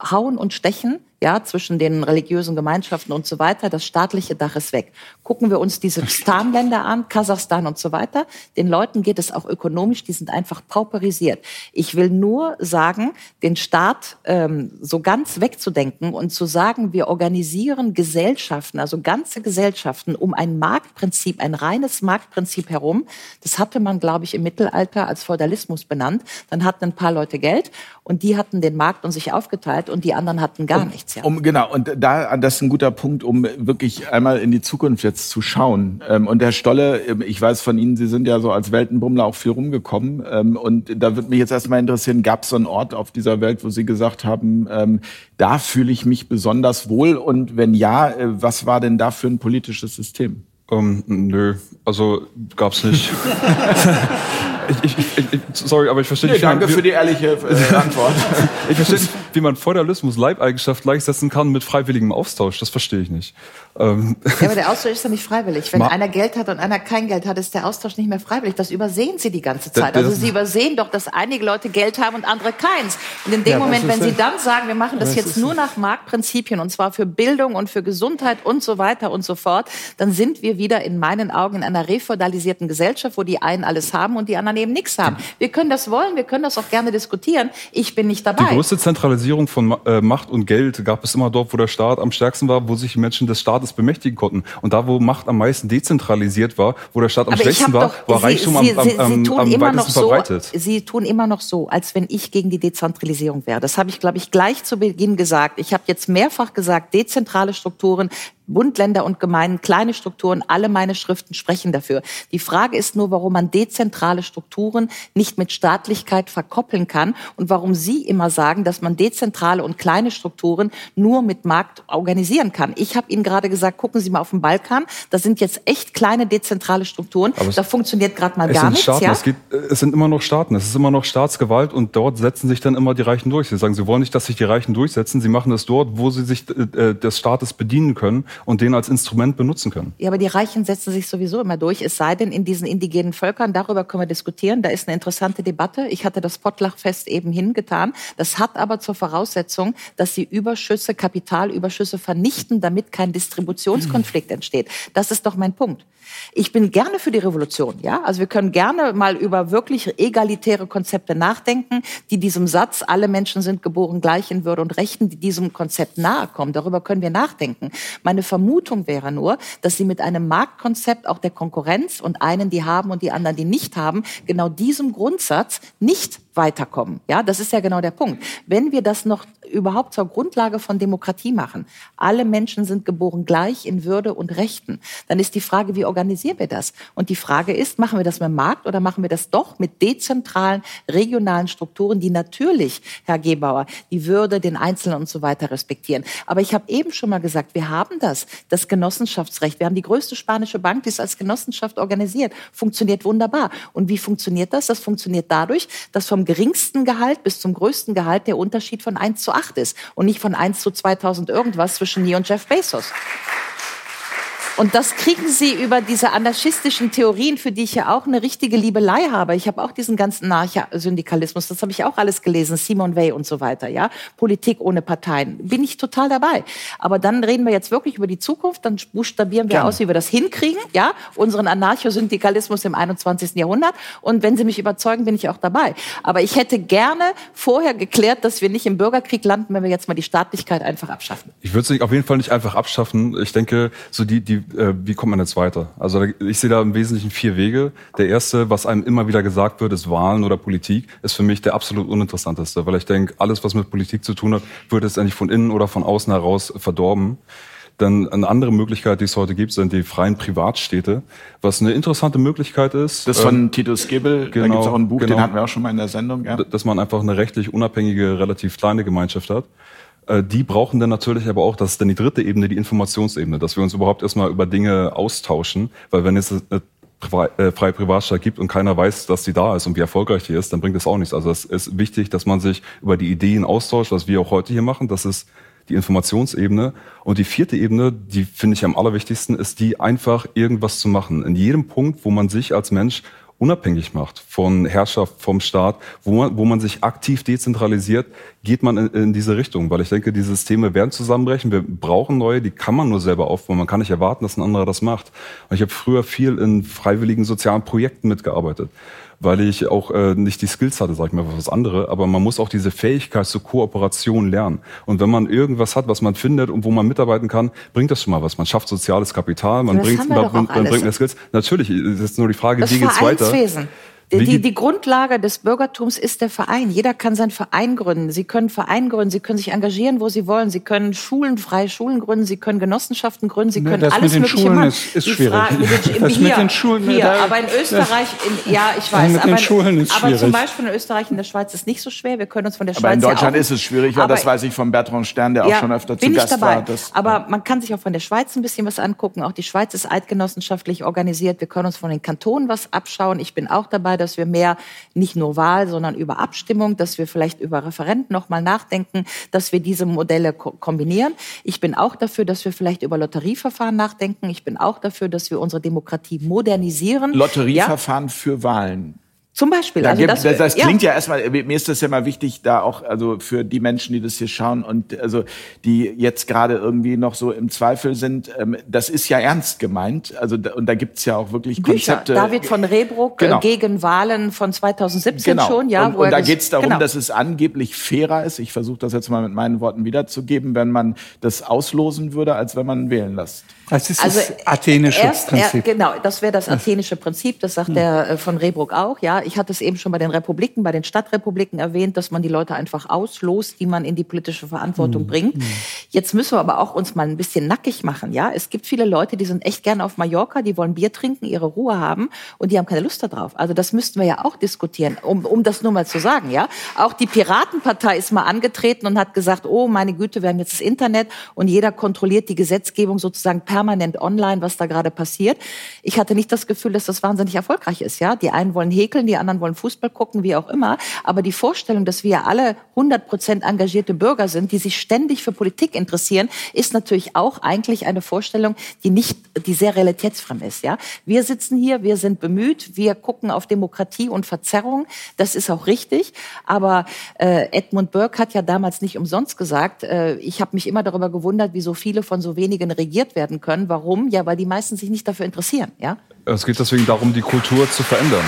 Hauen und Stechen ja, zwischen den religiösen Gemeinschaften und so weiter. Das staatliche Dach ist weg. Gucken wir uns diese Stan-Länder an, Kasachstan und so weiter. Den Leuten geht es auch ökonomisch, die sind einfach pauperisiert. Ich will nur sagen, den Staat ähm, so ganz wegzudenken und zu sagen, wir organisieren Gesellschaften, also ganze Gesellschaften um ein Marktprinzip, ein reines Marktprinzip herum. Das hatte man, glaube ich, im Mittelalter als Feudalismus benannt. Dann hatten ein paar Leute Geld und die hatten den Markt und sich aufgeteilt und die anderen hatten gar nichts. Ja. Um, genau, und da, das ist ein guter Punkt, um wirklich einmal in die Zukunft jetzt zu schauen. Ähm, und Herr Stolle, ähm, ich weiß von Ihnen, Sie sind ja so als Weltenbummler auch viel rumgekommen. Ähm, und da würde mich jetzt erstmal interessieren, gab es so einen Ort auf dieser Welt, wo Sie gesagt haben, da fühle ich mich besonders wohl? Und wenn ja, äh, was war denn da für ein politisches System? Ähm, nö, also gab's nicht. ich, ich, ich, sorry, aber ich verstehe nicht. Nee, danke man, für die ehrliche äh, Antwort. ich verstehe nicht, wie man Feudalismus Leibeigenschaft gleichsetzen kann mit freiwilligem Austausch. Das verstehe ich nicht. Ähm. Ja, aber der Austausch ist ja nicht freiwillig. Wenn Ma einer Geld hat und einer kein Geld hat, ist der Austausch nicht mehr freiwillig. Das übersehen Sie die ganze Zeit. Also Sie übersehen doch, dass einige Leute Geld haben und andere keins. Und in dem ja, Moment, wenn Sie dann sagen, wir machen das jetzt nur nach Marktprinzipien und zwar für Bildung und für Gesundheit und so weiter und so fort, dann sind wir wieder in meinen Augen in einer refeudalisierten Gesellschaft, wo die einen alles haben und die anderen eben nichts haben. Wir können das wollen, wir können das auch gerne diskutieren. Ich bin nicht dabei. Die größte Zentralisierung von äh, Macht und Geld gab es immer dort, wo der Staat am stärksten war, wo sich die Menschen des Staates bemächtigen konnten. Und da, wo Macht am meisten dezentralisiert war, wo der Staat am Aber schwächsten war, war Reichtum Sie, am, am, Sie, am weitesten so, verbreitet. Sie tun immer noch so, als wenn ich gegen die Dezentralisierung wäre. Das habe ich, glaube ich, gleich zu Beginn gesagt. Ich habe jetzt mehrfach gesagt, dezentrale Strukturen Bund, Länder und Gemeinden, kleine Strukturen, alle meine Schriften sprechen dafür. Die Frage ist nur, warum man dezentrale Strukturen nicht mit Staatlichkeit verkoppeln kann und warum Sie immer sagen, dass man dezentrale und kleine Strukturen nur mit Markt organisieren kann. Ich habe Ihnen gerade gesagt, gucken Sie mal auf den Balkan, das sind jetzt echt kleine dezentrale Strukturen, Aber da funktioniert gerade mal gar nichts. Staaten, ja? es, geht, es sind immer noch Staaten, es ist immer noch Staatsgewalt und dort setzen sich dann immer die Reichen durch. Sie sagen, Sie wollen nicht, dass sich die Reichen durchsetzen, Sie machen es dort, wo sie sich äh, des Staates bedienen können und den als Instrument benutzen können. Ja, aber die Reichen setzen sich sowieso immer durch, es sei denn in diesen indigenen Völkern, darüber können wir diskutieren, da ist eine interessante Debatte. Ich hatte das Pottlachfest eben hingetan. Das hat aber zur Voraussetzung, dass sie Überschüsse, Kapitalüberschüsse vernichten, damit kein Distributionskonflikt entsteht. Das ist doch mein Punkt. Ich bin gerne für die Revolution, ja. Also wir können gerne mal über wirklich egalitäre Konzepte nachdenken, die diesem Satz, alle Menschen sind geboren gleich in Würde und Rechten, die diesem Konzept nahe kommen. Darüber können wir nachdenken. Meine Vermutung wäre nur, dass sie mit einem Marktkonzept auch der Konkurrenz und einen, die haben und die anderen, die nicht haben, genau diesem Grundsatz nicht weiterkommen. Ja, das ist ja genau der Punkt. Wenn wir das noch überhaupt zur Grundlage von Demokratie machen, alle Menschen sind geboren gleich in Würde und Rechten, dann ist die Frage, wie organisieren wir das? Und die Frage ist, machen wir das mit dem Markt oder machen wir das doch mit dezentralen, regionalen Strukturen, die natürlich, Herr Gebauer, die Würde, den Einzelnen und so weiter respektieren. Aber ich habe eben schon mal gesagt, wir haben das, das Genossenschaftsrecht. Wir haben die größte spanische Bank, die ist als Genossenschaft organisiert, funktioniert wunderbar. Und wie funktioniert das? Das funktioniert dadurch, dass vom geringsten Gehalt bis zum größten Gehalt der Unterschied von 1 zu 8 ist und nicht von 1 zu 2000 irgendwas zwischen mir und Jeff Bezos. Und das kriegen Sie über diese anarchistischen Theorien, für die ich ja auch eine richtige Liebelei habe. Ich habe auch diesen ganzen Syndikalismus, das habe ich auch alles gelesen, Simon Weil und so weiter, ja. Politik ohne Parteien. Bin ich total dabei. Aber dann reden wir jetzt wirklich über die Zukunft, dann buchstabieren wir Gerne. aus, wie wir das hinkriegen, ja. Unseren Anarchosyndikalismus im 21. Jahrhundert. Und wenn Sie mich überzeugen, bin ich auch dabei. Aber ich hätte gerne vorher geklärt, dass wir nicht im Bürgerkrieg landen, wenn wir jetzt mal die Staatlichkeit einfach abschaffen. Ich würde sie auf jeden Fall nicht einfach abschaffen. Ich denke, so die, die äh, wie kommt man jetzt weiter? Also ich sehe da im Wesentlichen vier Wege. Der erste, was einem immer wieder gesagt wird, ist Wahlen oder Politik, ist für mich der absolut uninteressanteste, weil ich denke, alles, was mit Politik zu tun hat, wird jetzt eigentlich von innen oder von außen heraus verdorben. Dann eine andere Möglichkeit, die es heute gibt, sind die freien Privatstädte, was eine interessante Möglichkeit ist. Das von ähm, Titus Gebel, genau, da gibt es auch ein Buch, genau, den hatten wir auch schon mal in der Sendung. Ja. Dass man einfach eine rechtlich unabhängige, relativ kleine Gemeinschaft hat. Äh, die brauchen dann natürlich aber auch, das ist dann die dritte Ebene, die Informationsebene, dass wir uns überhaupt erstmal über Dinge austauschen, weil wenn es eine äh, freie Privatstadt gibt und keiner weiß, dass die da ist und wie erfolgreich die ist, dann bringt das auch nichts. Also es ist wichtig, dass man sich über die Ideen austauscht, was wir auch heute hier machen. Das ist die Informationsebene. Und die vierte Ebene, die finde ich am allerwichtigsten, ist die einfach irgendwas zu machen. In jedem Punkt, wo man sich als Mensch unabhängig macht von Herrschaft, vom Staat, wo man, wo man sich aktiv dezentralisiert, geht man in, in, diese Richtung. Weil ich denke, die Systeme werden zusammenbrechen. Wir brauchen neue, die kann man nur selber aufbauen. Man kann nicht erwarten, dass ein anderer das macht. Und ich habe früher viel in freiwilligen sozialen Projekten mitgearbeitet weil ich auch äh, nicht die Skills hatte, sag ich mal, was andere, aber man muss auch diese Fähigkeit zur Kooperation lernen. Und wenn man irgendwas hat, was man findet und wo man mitarbeiten kann, bringt das schon mal was. Man schafft soziales Kapital, man bringt, man, man, bringt Skills. Natürlich, es ist nur die Frage, das wie geht's weiter? Die, die, Grundlage des Bürgertums ist der Verein. Jeder kann seinen Verein gründen. Sie können Verein gründen, Sie können sich engagieren, wo Sie wollen. Sie können Schulen, freie Schulen gründen, Sie können Genossenschaften gründen, Sie können das alles mit den mögliche Schulen machen. Ist, ist schwierig. Frage, das hier, mit den Schulen, hier, da, aber in Österreich, in, ja, ich weiß, mit aber, den Schulen ist aber schwierig. zum Beispiel in Österreich und der Schweiz ist nicht so schwer. Wir können uns von der aber Schweiz in Deutschland ja ist es schwierig, weil das weiß ich von Bertrand Stern, der ja, auch schon öfter bin zu ich Gast dabei. war. Das, aber man kann sich auch von der Schweiz ein bisschen was angucken. Auch die Schweiz ist eidgenossenschaftlich organisiert. Wir können uns von den Kantonen was abschauen. Ich bin auch dabei, dass wir mehr nicht nur Wahl, sondern über Abstimmung, dass wir vielleicht über Referenten noch mal nachdenken, dass wir diese Modelle ko kombinieren. Ich bin auch dafür, dass wir vielleicht über Lotterieverfahren nachdenken. Ich bin auch dafür, dass wir unsere Demokratie modernisieren. Lotterieverfahren ja? für Wahlen. Zum Beispiel. Da also gibt, das, das, das klingt ja. ja erstmal, mir ist das ja mal wichtig, da auch, also für die Menschen, die das hier schauen und also die jetzt gerade irgendwie noch so im Zweifel sind, ähm, das ist ja ernst gemeint. Also und da gibt's ja auch wirklich Bücher. Konzepte. David von Rehbruck äh, genau. gegen Wahlen von 2017 genau. schon, ja. Und, und da geht's darum, genau. dass es angeblich fairer ist. Ich versuche das jetzt mal mit meinen Worten wiederzugeben, wenn man das auslosen würde, als wenn man wählen lässt. Das ist also, das athenische erst, Prinzip. Er, genau, das wäre das athenische Prinzip. Das sagt hm. der äh, von Rehbruck auch, ja ich hatte es eben schon bei den Republiken, bei den Stadtrepubliken erwähnt, dass man die Leute einfach auslost, die man in die politische Verantwortung mhm. bringt. Jetzt müssen wir aber auch uns mal ein bisschen nackig machen. Ja, es gibt viele Leute, die sind echt gerne auf Mallorca, die wollen Bier trinken, ihre Ruhe haben und die haben keine Lust darauf. Also das müssten wir ja auch diskutieren, um, um das nur mal zu sagen. Ja, auch die Piratenpartei ist mal angetreten und hat gesagt, oh meine Güte, wir haben jetzt das Internet und jeder kontrolliert die Gesetzgebung sozusagen permanent online, was da gerade passiert. Ich hatte nicht das Gefühl, dass das wahnsinnig erfolgreich ist. Ja, die einen wollen häkeln, die die anderen wollen Fußball gucken, wie auch immer. Aber die Vorstellung, dass wir alle 100 Prozent engagierte Bürger sind, die sich ständig für Politik interessieren, ist natürlich auch eigentlich eine Vorstellung, die nicht, die sehr realitätsfremd ist. Ja, wir sitzen hier, wir sind bemüht, wir gucken auf Demokratie und Verzerrung. Das ist auch richtig. Aber äh, Edmund Burke hat ja damals nicht umsonst gesagt, äh, ich habe mich immer darüber gewundert, wie so viele von so wenigen regiert werden können. Warum? Ja, weil die meisten sich nicht dafür interessieren. Ja. Es geht deswegen darum, die Kultur zu verändern.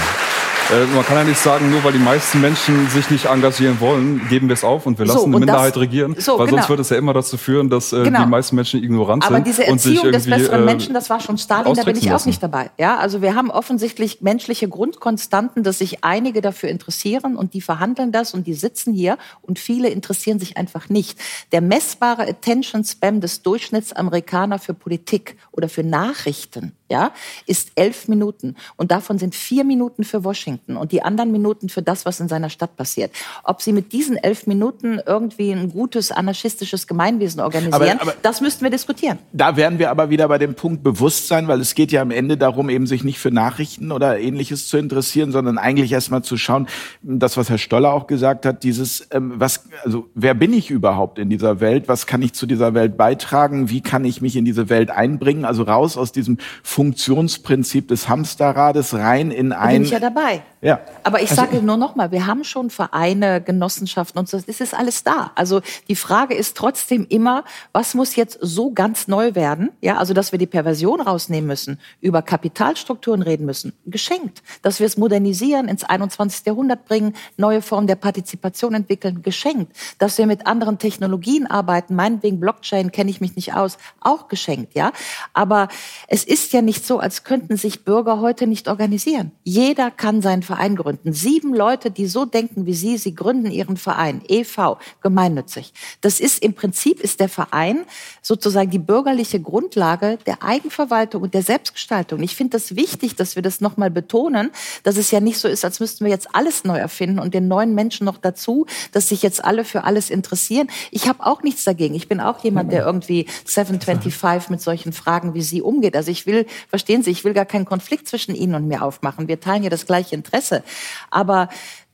Äh, man kann ja nicht sagen, nur weil die meisten Menschen sich nicht engagieren wollen, geben wir es auf und wir lassen so, eine Minderheit das, regieren, so, weil genau. sonst würde es ja immer dazu führen, dass äh, genau. die meisten Menschen ignorant Aber sind. Aber diese Erziehung des besseren äh, Menschen, das war schon Stalin, da bin ich auch lassen. nicht dabei. Ja, also wir haben offensichtlich menschliche Grundkonstanten, dass sich einige dafür interessieren und die verhandeln das und die sitzen hier und viele interessieren sich einfach nicht. Der messbare Attention Spam des Durchschnittsamerikaner für Politik oder für Nachrichten ja, ist elf Minuten. Und davon sind vier Minuten für Washington und die anderen Minuten für das, was in seiner Stadt passiert. Ob Sie mit diesen elf Minuten irgendwie ein gutes anarchistisches Gemeinwesen organisieren, aber, aber das müssten wir diskutieren. Da wären wir aber wieder bei dem Punkt Bewusstsein, weil es geht ja am Ende darum, eben sich nicht für Nachrichten oder ähnliches zu interessieren, sondern eigentlich erstmal zu schauen, das, was Herr Stoller auch gesagt hat, dieses, ähm, was, also wer bin ich überhaupt in dieser Welt? Was kann ich zu dieser Welt beitragen? Wie kann ich mich in diese Welt einbringen? Also raus aus diesem Funktionsprinzip des Hamsterrades rein in ein. Bin ich ja dabei. Ja. Aber ich also, sage nur noch mal, wir haben schon Vereine, Genossenschaften und so. Das ist alles da. Also die Frage ist trotzdem immer, was muss jetzt so ganz neu werden? Ja, also dass wir die Perversion rausnehmen müssen, über Kapitalstrukturen reden müssen, geschenkt. Dass wir es modernisieren, ins 21. Jahrhundert bringen, neue Formen der Partizipation entwickeln, geschenkt. Dass wir mit anderen Technologien arbeiten, meinetwegen Blockchain kenne ich mich nicht aus, auch geschenkt. Ja, aber es ist ja nicht so, als könnten sich Bürger heute nicht organisieren. Jeder kann seinen Verein gründen. Sieben Leute, die so denken wie Sie, sie gründen ihren Verein, EV, gemeinnützig. Das ist im Prinzip ist der Verein sozusagen die bürgerliche Grundlage der Eigenverwaltung und der Selbstgestaltung. Ich finde das wichtig, dass wir das nochmal betonen, dass es ja nicht so ist, als müssten wir jetzt alles neu erfinden und den neuen Menschen noch dazu, dass sich jetzt alle für alles interessieren. Ich habe auch nichts dagegen. Ich bin auch jemand, der irgendwie 725 mit solchen Fragen wie Sie umgeht. Also ich will, verstehen Sie, ich will gar keinen Konflikt zwischen Ihnen und mir aufmachen. Wir teilen ja das gleiche Interesse. Aber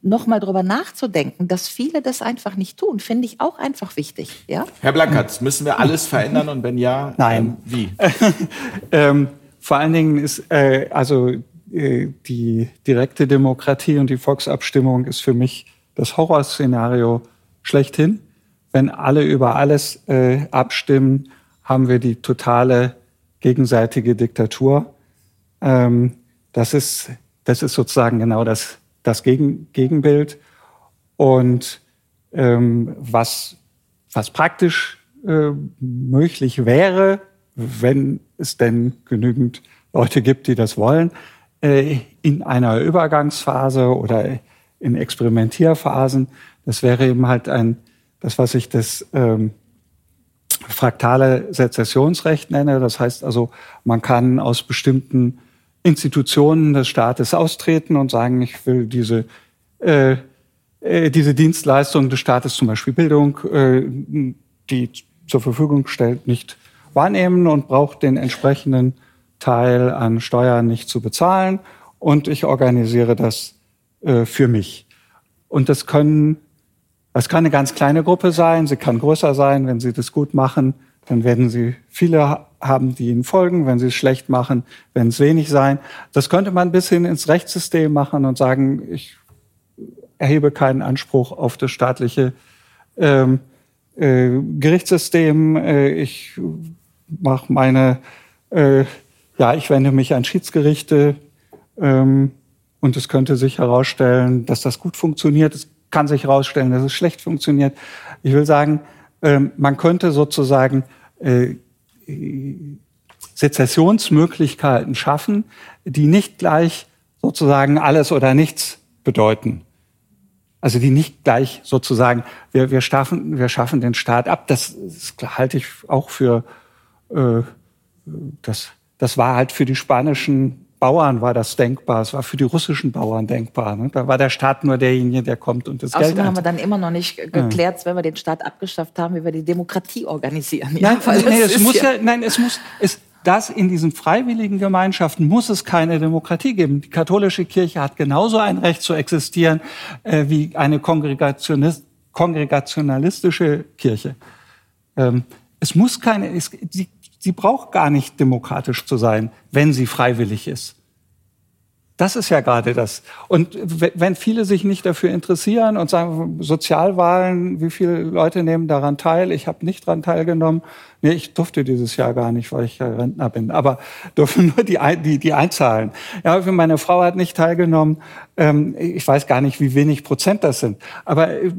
noch mal drüber nachzudenken, dass viele das einfach nicht tun, finde ich auch einfach wichtig. Ja? Herr Blankatz, müssen wir alles verändern und wenn ja, nein, ähm, wie? ähm, vor allen Dingen ist äh, also äh, die direkte Demokratie und die Volksabstimmung ist für mich das Horrorszenario schlechthin. Wenn alle über alles äh, abstimmen, haben wir die totale gegenseitige Diktatur. Ähm, das ist, das ist sozusagen genau das, das Gegen, Gegenbild. Und ähm, was, was praktisch äh, möglich wäre, wenn es denn genügend Leute gibt, die das wollen, äh, in einer Übergangsphase oder in Experimentierphasen, das wäre eben halt ein, das, was ich das ähm, fraktale Sezessionsrecht nenne. Das heißt also, man kann aus bestimmten Institutionen des Staates austreten und sagen, ich will diese, äh, äh, diese Dienstleistung des Staates, zum Beispiel Bildung, äh, die zur Verfügung stellt, nicht wahrnehmen und braucht den entsprechenden Teil an Steuern nicht zu bezahlen. Und ich organisiere das äh, für mich. Und das können es kann eine ganz kleine Gruppe sein, sie kann größer sein. Wenn Sie das gut machen, dann werden Sie viele haben, die Ihnen folgen. Wenn Sie es schlecht machen, werden es wenig sein. Das könnte man bis hin ins Rechtssystem machen und sagen, ich erhebe keinen Anspruch auf das staatliche ähm, äh, Gerichtssystem. Äh, ich mache meine, äh, ja, ich wende mich an Schiedsgerichte. Ähm, und es könnte sich herausstellen, dass das gut funktioniert. Es kann sich herausstellen, dass es schlecht funktioniert. Ich will sagen, ähm, man könnte sozusagen äh, Sezessionsmöglichkeiten schaffen, die nicht gleich sozusagen alles oder nichts bedeuten. Also die nicht gleich sozusagen, wir, wir, schaffen, wir schaffen den Staat ab. Das, das halte ich auch für, äh, das, das war halt für die spanischen Bauern war das denkbar, es war für die russischen Bauern denkbar. Ne? Da war der Staat nur derjenige, der kommt und das Außerdem Geld haben wir dann immer noch nicht geklärt, ja. wenn wir den Staat abgeschafft haben, wie wir die Demokratie organisieren. Ja, nein, nee, es muss ja, nein, es muss, es, das in diesen freiwilligen Gemeinschaften muss es keine Demokratie geben. Die katholische Kirche hat genauso ein Recht zu existieren äh, wie eine Kongregationist, kongregationalistische Kirche. Ähm, es muss keine, es, die, Sie braucht gar nicht demokratisch zu sein, wenn sie freiwillig ist. Das ist ja gerade das. Und wenn viele sich nicht dafür interessieren und sagen, Sozialwahlen, wie viele Leute nehmen daran teil? Ich habe nicht daran teilgenommen. Nee, ich durfte dieses Jahr gar nicht, weil ich ja Rentner bin. Aber dürfen nur die, die, die einzahlen. Ja, meine Frau hat nicht teilgenommen. Ähm, ich weiß gar nicht, wie wenig Prozent das sind. Aber äh,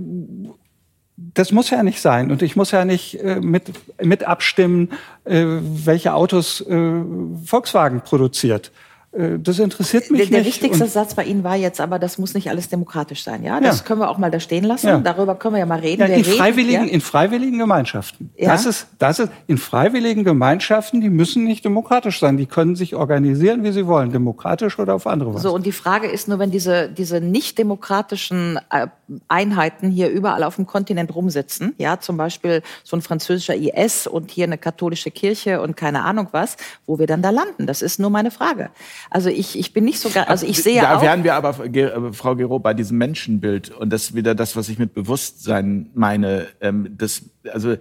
das muss ja nicht sein. Und ich muss ja nicht äh, mit, mit abstimmen, äh, welche Autos äh, Volkswagen produziert. Äh, das interessiert mich der, der nicht. wichtigste Satz bei Ihnen war jetzt aber, das muss nicht alles demokratisch sein. Ja, das Ja. können wir auch mal da stehen lassen. Ja. Darüber können wir ja mal reden. Ja, in, redet, freiwilligen, in freiwilligen Gemeinschaften. Das, ist, das ist in freiwilligen Gemeinschaften, die müssen nicht demokratisch sein. Die können sich organisieren, wie sie wollen, demokratisch oder auf andere Weise. So, und die Frage ist nur, wenn diese, diese nicht demokratischen äh, Einheiten hier überall auf dem Kontinent rumsitzen, ja, zum Beispiel so ein französischer IS und hier eine katholische Kirche und keine Ahnung was, wo wir dann da landen. Das ist nur meine Frage. Also ich, ich bin nicht so, gar- also ich sehe da auch. wären wir aber, äh, Frau Gero, bei diesem Menschenbild und das ist wieder das, was ich mit Bewusstsein meine. Ähm, das, also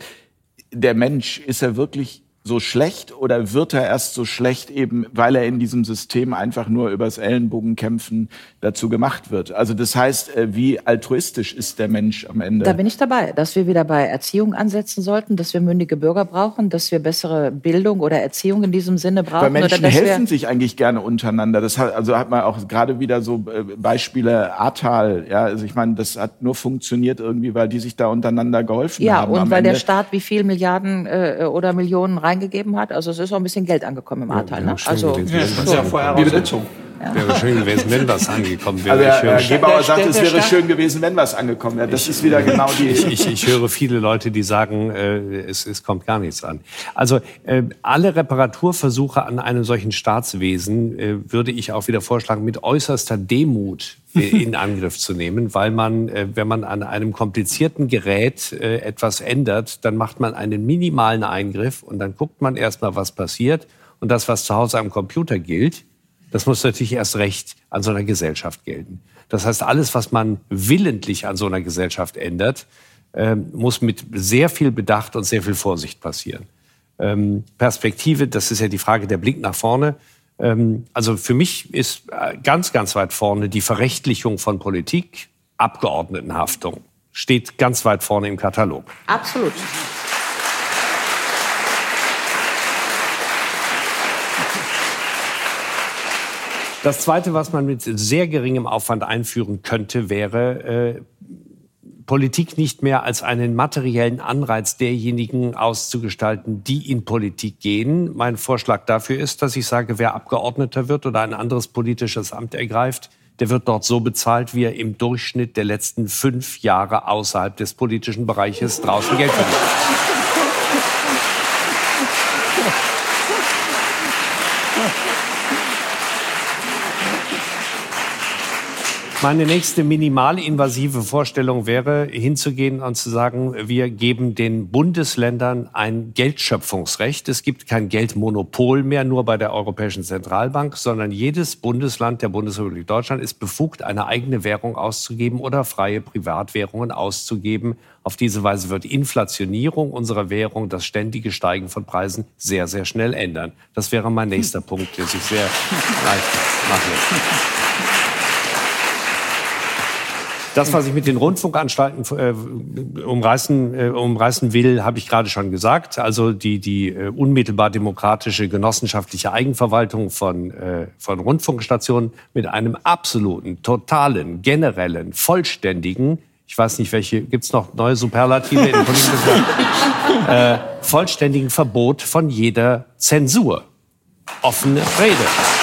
der Mensch ist er wirklich so schlecht oder wird er erst so schlecht eben, weil er in diesem System einfach nur übers Ellenbogenkämpfen dazu gemacht wird? Also das heißt, äh, wie altruistisch ist der Mensch am Ende? Da bin ich dabei, dass wir wieder bei Erziehung ansetzen sollten, dass wir mündige Bürger brauchen, dass wir bessere Bildung oder Erziehung in diesem Sinne brauchen. Weil Menschen oder dass wir- helfen sich eigentlich gerne untereinander. Das hat, also hat man auch gerade wieder so äh, Beispiele Ahrtal. Ja, also ich meine, das hat nur funktioniert irgendwie, weil die sich da untereinander geholfen Ja, haben. und am weil der Ende. Staat wie viel Milliarden äh, oder Millionen reingegeben hat. Also es ist auch ein bisschen Geld angekommen im Ahrtal. wäre Ne? schön Also wenn das ist ja Voraussetzung. Wäre schön gewesen, wenn was angekommen wäre. Also ich, Herr, höre, Herr Gebauer sagt, es wäre schön gewesen, wenn was angekommen wäre. Das ist wieder genau die. ich, ich höre viele Leute, die sagen, äh, es, es kommt gar nichts an. Also äh, alle Reparaturversuche an einem solchen Staatswesen äh, würde ich auch wieder vorschlagen, mit äußerster Demut äh, in Angriff zu nehmen, weil man, äh, wenn man an einem komplizierten Gerät äh, etwas ändert, dann macht man einen minimalen Eingriff und dann guckt man erstmal, was passiert. Und das, was zu Hause am Computer gilt, das muss natürlich erst recht an so einer Gesellschaft gelten. Das heißt, alles, was man willentlich an so einer Gesellschaft ändert, ähm, muss mit sehr viel Bedacht und sehr viel Vorsicht passieren. Ähm, Perspektive, das ist ja die Frage der Blick nach vorne. Ähm, also für mich ist äh, ganz, ganz weit vorne die Verrechtlichung von Politik, Abgeordnetenhaftung. Steht ganz weit vorne im Katalog. absolut. Das Zweite, was man mit sehr geringem Aufwand einführen könnte, wäre äh, Politik nicht mehr als einen materiellen Anreiz derjenigen auszugestalten, die in Politik gehen. Mein Vorschlag dafür ist, dass ich sage, wer Abgeordneter wird oder ein anderes politisches Amt ergreift, der wird dort so bezahlt, wie er im Durchschnitt der letzten fünf Jahre außerhalb des politischen Bereiches draußen Geld verdient. Meine nächste minimalinvasive Vorstellung wäre, hinzugehen und zu sagen, wir geben den Bundesländern ein Geldschöpfungsrecht. Es gibt kein Geldmonopol mehr nur bei der Europäischen Zentralbank, sondern jedes Bundesland der Bundesrepublik Deutschland ist befugt, eine eigene Währung auszugeben oder freie Privatwährungen auszugeben. Auf diese Weise wird Inflationierung unserer Währung, das ständige Steigen von Preisen sehr, sehr schnell ändern. Das wäre mein nächster Punkt, der sich sehr leicht lässt. Das, was ich mit den Rundfunkanstalten äh, umreißen, äh, umreißen will, habe ich gerade schon gesagt. Also die, die äh, unmittelbar demokratische genossenschaftliche Eigenverwaltung von, äh, von Rundfunkstationen mit einem absoluten, totalen, generellen, vollständigen, ich weiß nicht, welche, gibt's noch neue Superlative in politischen, äh, vollständigen Verbot von jeder Zensur. Offene Rede.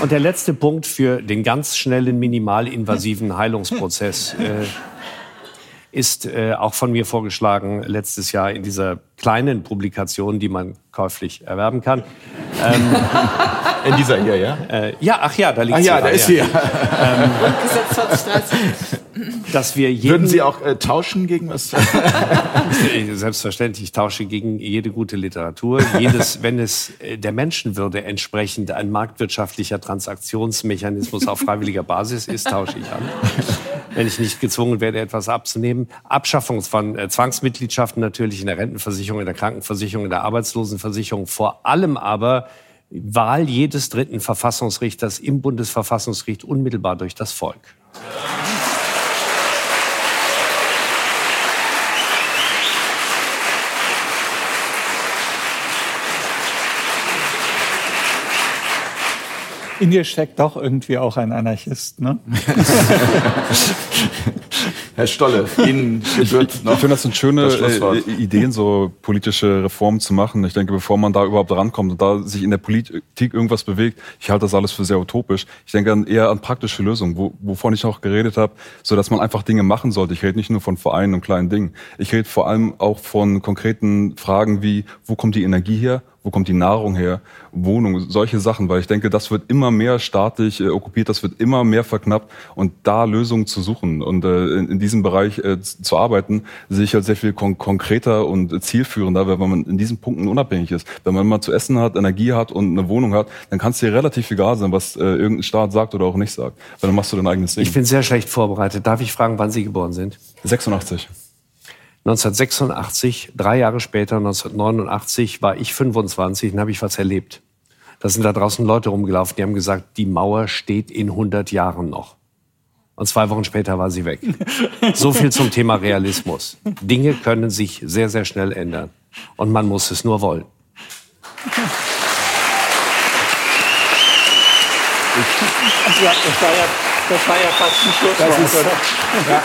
Und der letzte Punkt für den ganz schnellen, minimalinvasiven Heilungsprozess äh, ist äh, auch von mir vorgeschlagen letztes Jahr in dieser kleinen Publikation, die man käuflich erwerben kann. In dieser hier, ja? Äh, ja, ach ja, da liegt Ah sie ja, da da, ist sie. Ja. 2030. Dass wir jeden, Würden Sie auch äh, tauschen gegen was? Selbstverständlich, ich tausche gegen jede gute Literatur. Jedes, wenn es äh, der Menschenwürde entsprechend ein marktwirtschaftlicher Transaktionsmechanismus auf freiwilliger Basis ist, tausche ich an. Wenn ich nicht gezwungen werde, etwas abzunehmen. Abschaffung von äh, Zwangsmitgliedschaften natürlich in der Rentenversicherung, in der Krankenversicherung, in der Arbeitslosenversicherung. Vor allem aber Wahl jedes dritten Verfassungsrichters im Bundesverfassungsgericht unmittelbar durch das Volk. In dir steckt doch irgendwie auch ein Anarchist, ne? Herr Stolle, Ihnen gebührt noch. Ich finde, das sind schöne äh, Ideen, so politische Reformen zu machen. Ich denke, bevor man da überhaupt rankommt und da sich in der Politik irgendwas bewegt, ich halte das alles für sehr utopisch. Ich denke dann eher an praktische Lösungen, wo, wovon ich auch geredet habe, so dass man einfach Dinge machen sollte. Ich rede nicht nur von Vereinen und kleinen Dingen. Ich rede vor allem auch von konkreten Fragen wie, wo kommt die Energie her? Wo kommt die Nahrung her, Wohnung, solche Sachen, weil ich denke, das wird immer mehr staatlich äh, okkupiert, das wird immer mehr verknappt und da Lösungen zu suchen und äh, in, in, diesem Bereich äh, zu arbeiten, sehe ich halt sehr viel kon konkreter und zielführender, weil man in diesen Punkten unabhängig ist. Wenn man mal zu essen hat, Energie hat und eine Wohnung hat, dann kann es dir relativ egal sein, was äh, irgendein Staat sagt oder auch nicht sagt, weil dann machst du dein eigenes Ding. Ich bin sehr schlecht vorbereitet. Darf ich fragen, wann Sie geboren sind? 86. 1986, drei Jahre später, 1989, war ich 25 und habe ich was erlebt. Da sind da draußen Leute rumgelaufen, die haben gesagt, die Mauer steht in 100 Jahren noch. Und zwei Wochen später war sie weg. So viel zum Thema Realismus. Dinge können sich sehr, sehr schnell ändern. Und man muss es nur wollen. Das war, das war, ja, das war ja fast ein Schlusswort, oder? Ja.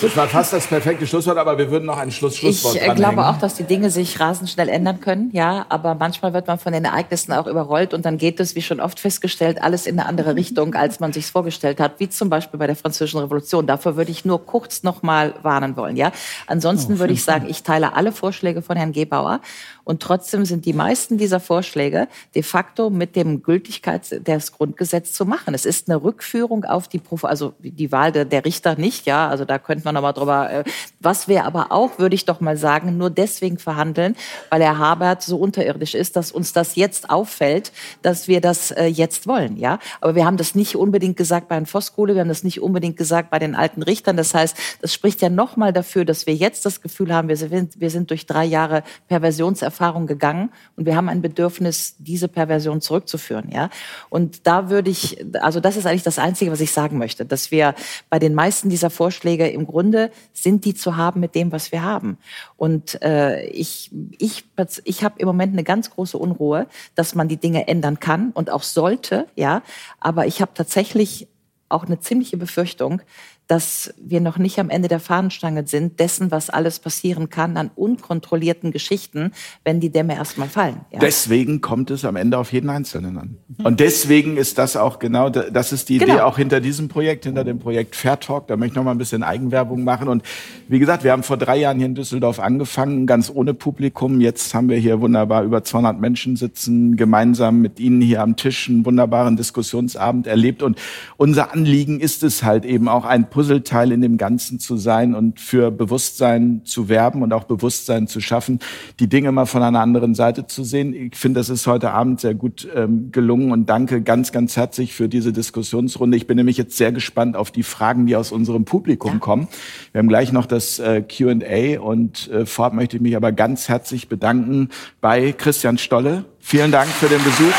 Das war fast das perfekte Schlusswort, aber wir würden noch ein Schluss Schlusswort Ich äh, glaube auch, dass die Dinge sich rasend schnell ändern können, ja. Aber manchmal wird man von den Ereignissen auch überrollt und dann geht es, wie schon oft festgestellt, alles in eine andere Richtung, als man sich vorgestellt hat, wie zum Beispiel bei der Französischen Revolution. Dafür würde ich nur kurz noch mal warnen wollen, ja. Ansonsten oh, würde ich sagen, ich teile alle Vorschläge von Herrn Gebauer und trotzdem sind die meisten dieser Vorschläge de facto mit dem Gültigkeit des Grundgesetzes zu machen. Es ist eine Rückführung auf die, also die Wahl der, der Richter nicht, ja. Also da könnte man noch mal drüber. Äh, was wir aber auch, würde ich doch mal sagen, nur deswegen verhandeln, weil Herr Habert so unterirdisch ist, dass uns das jetzt auffällt, dass wir das äh, jetzt wollen, ja. Aber wir haben das nicht unbedingt gesagt bei den Voskuhle, wir haben das nicht unbedingt gesagt bei den alten Richtern. Das heißt, das spricht ja noch mal dafür, dass wir jetzt das Gefühl haben, wir sind, wir sind durch drei Jahre Perversionserfahrung Erfahrung gegangen und wir haben ein Bedürfnis, diese Perversion zurückzuführen. Ja? Und da würde ich, also das ist eigentlich das Einzige, was ich sagen möchte, dass wir bei den meisten dieser Vorschläge im Grunde sind die zu haben mit dem, was wir haben. Und äh, ich, ich, ich habe im Moment eine ganz große Unruhe, dass man die Dinge ändern kann und auch sollte, ja. Aber ich habe tatsächlich auch eine ziemliche Befürchtung, dass wir noch nicht am Ende der Fahnenstange sind, dessen, was alles passieren kann an unkontrollierten Geschichten, wenn die Dämme erstmal fallen. Ja. Deswegen kommt es am Ende auf jeden Einzelnen an. Und deswegen ist das auch genau, das ist die genau. Idee auch hinter diesem Projekt, hinter dem Projekt Fair Talk. Da möchte ich noch mal ein bisschen Eigenwerbung machen. Und wie gesagt, wir haben vor drei Jahren hier in Düsseldorf angefangen, ganz ohne Publikum. Jetzt haben wir hier wunderbar über 200 Menschen sitzen, gemeinsam mit Ihnen hier am Tisch einen wunderbaren Diskussionsabend erlebt. Und unser Anliegen ist es halt eben auch ein Puzzleteil in dem Ganzen zu sein und für Bewusstsein zu werben und auch Bewusstsein zu schaffen, die Dinge mal von einer anderen Seite zu sehen. Ich finde, das ist heute Abend sehr gut ähm, gelungen und danke ganz, ganz herzlich für diese Diskussionsrunde. Ich bin nämlich jetzt sehr gespannt auf die Fragen, die aus unserem Publikum kommen. Wir haben gleich noch das äh, Q&A und äh, vorab möchte ich mich aber ganz herzlich bedanken bei Christian Stolle. Vielen Dank für den Besuch.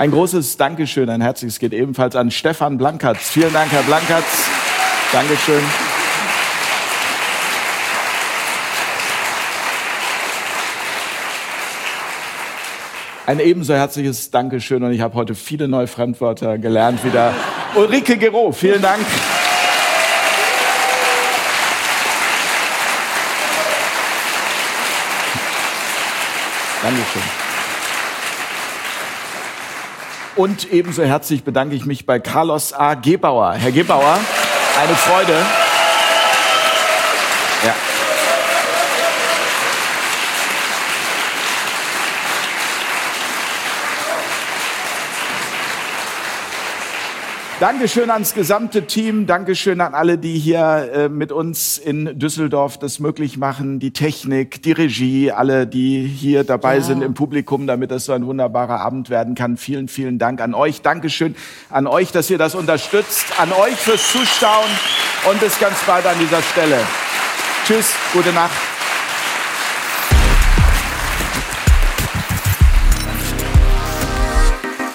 Ein großes Dankeschön, ein herzliches geht ebenfalls an Stefan Blankertz. Vielen Dank, Herr Blankertz. Dankeschön. Ein ebenso herzliches Dankeschön und ich habe heute viele neue Fremdwörter gelernt wieder. Ulrike Gero, vielen Dank. Dankeschön. Und ebenso herzlich bedanke ich mich bei Carlos A. Gebauer. Herr Gebauer, eine Freude. Dankeschön ans gesamte Team. Dankeschön an alle, die hier äh, mit uns in Düsseldorf das möglich machen. Die Technik, die Regie, alle, die hier dabei ja. sind im Publikum, damit das so ein wunderbarer Abend werden kann. Vielen, vielen Dank an euch. Dankeschön an euch, dass ihr das unterstützt. An euch fürs Zuschauen und bis ganz bald an dieser Stelle. Tschüss, gute Nacht.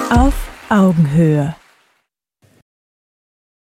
Auf Augenhöhe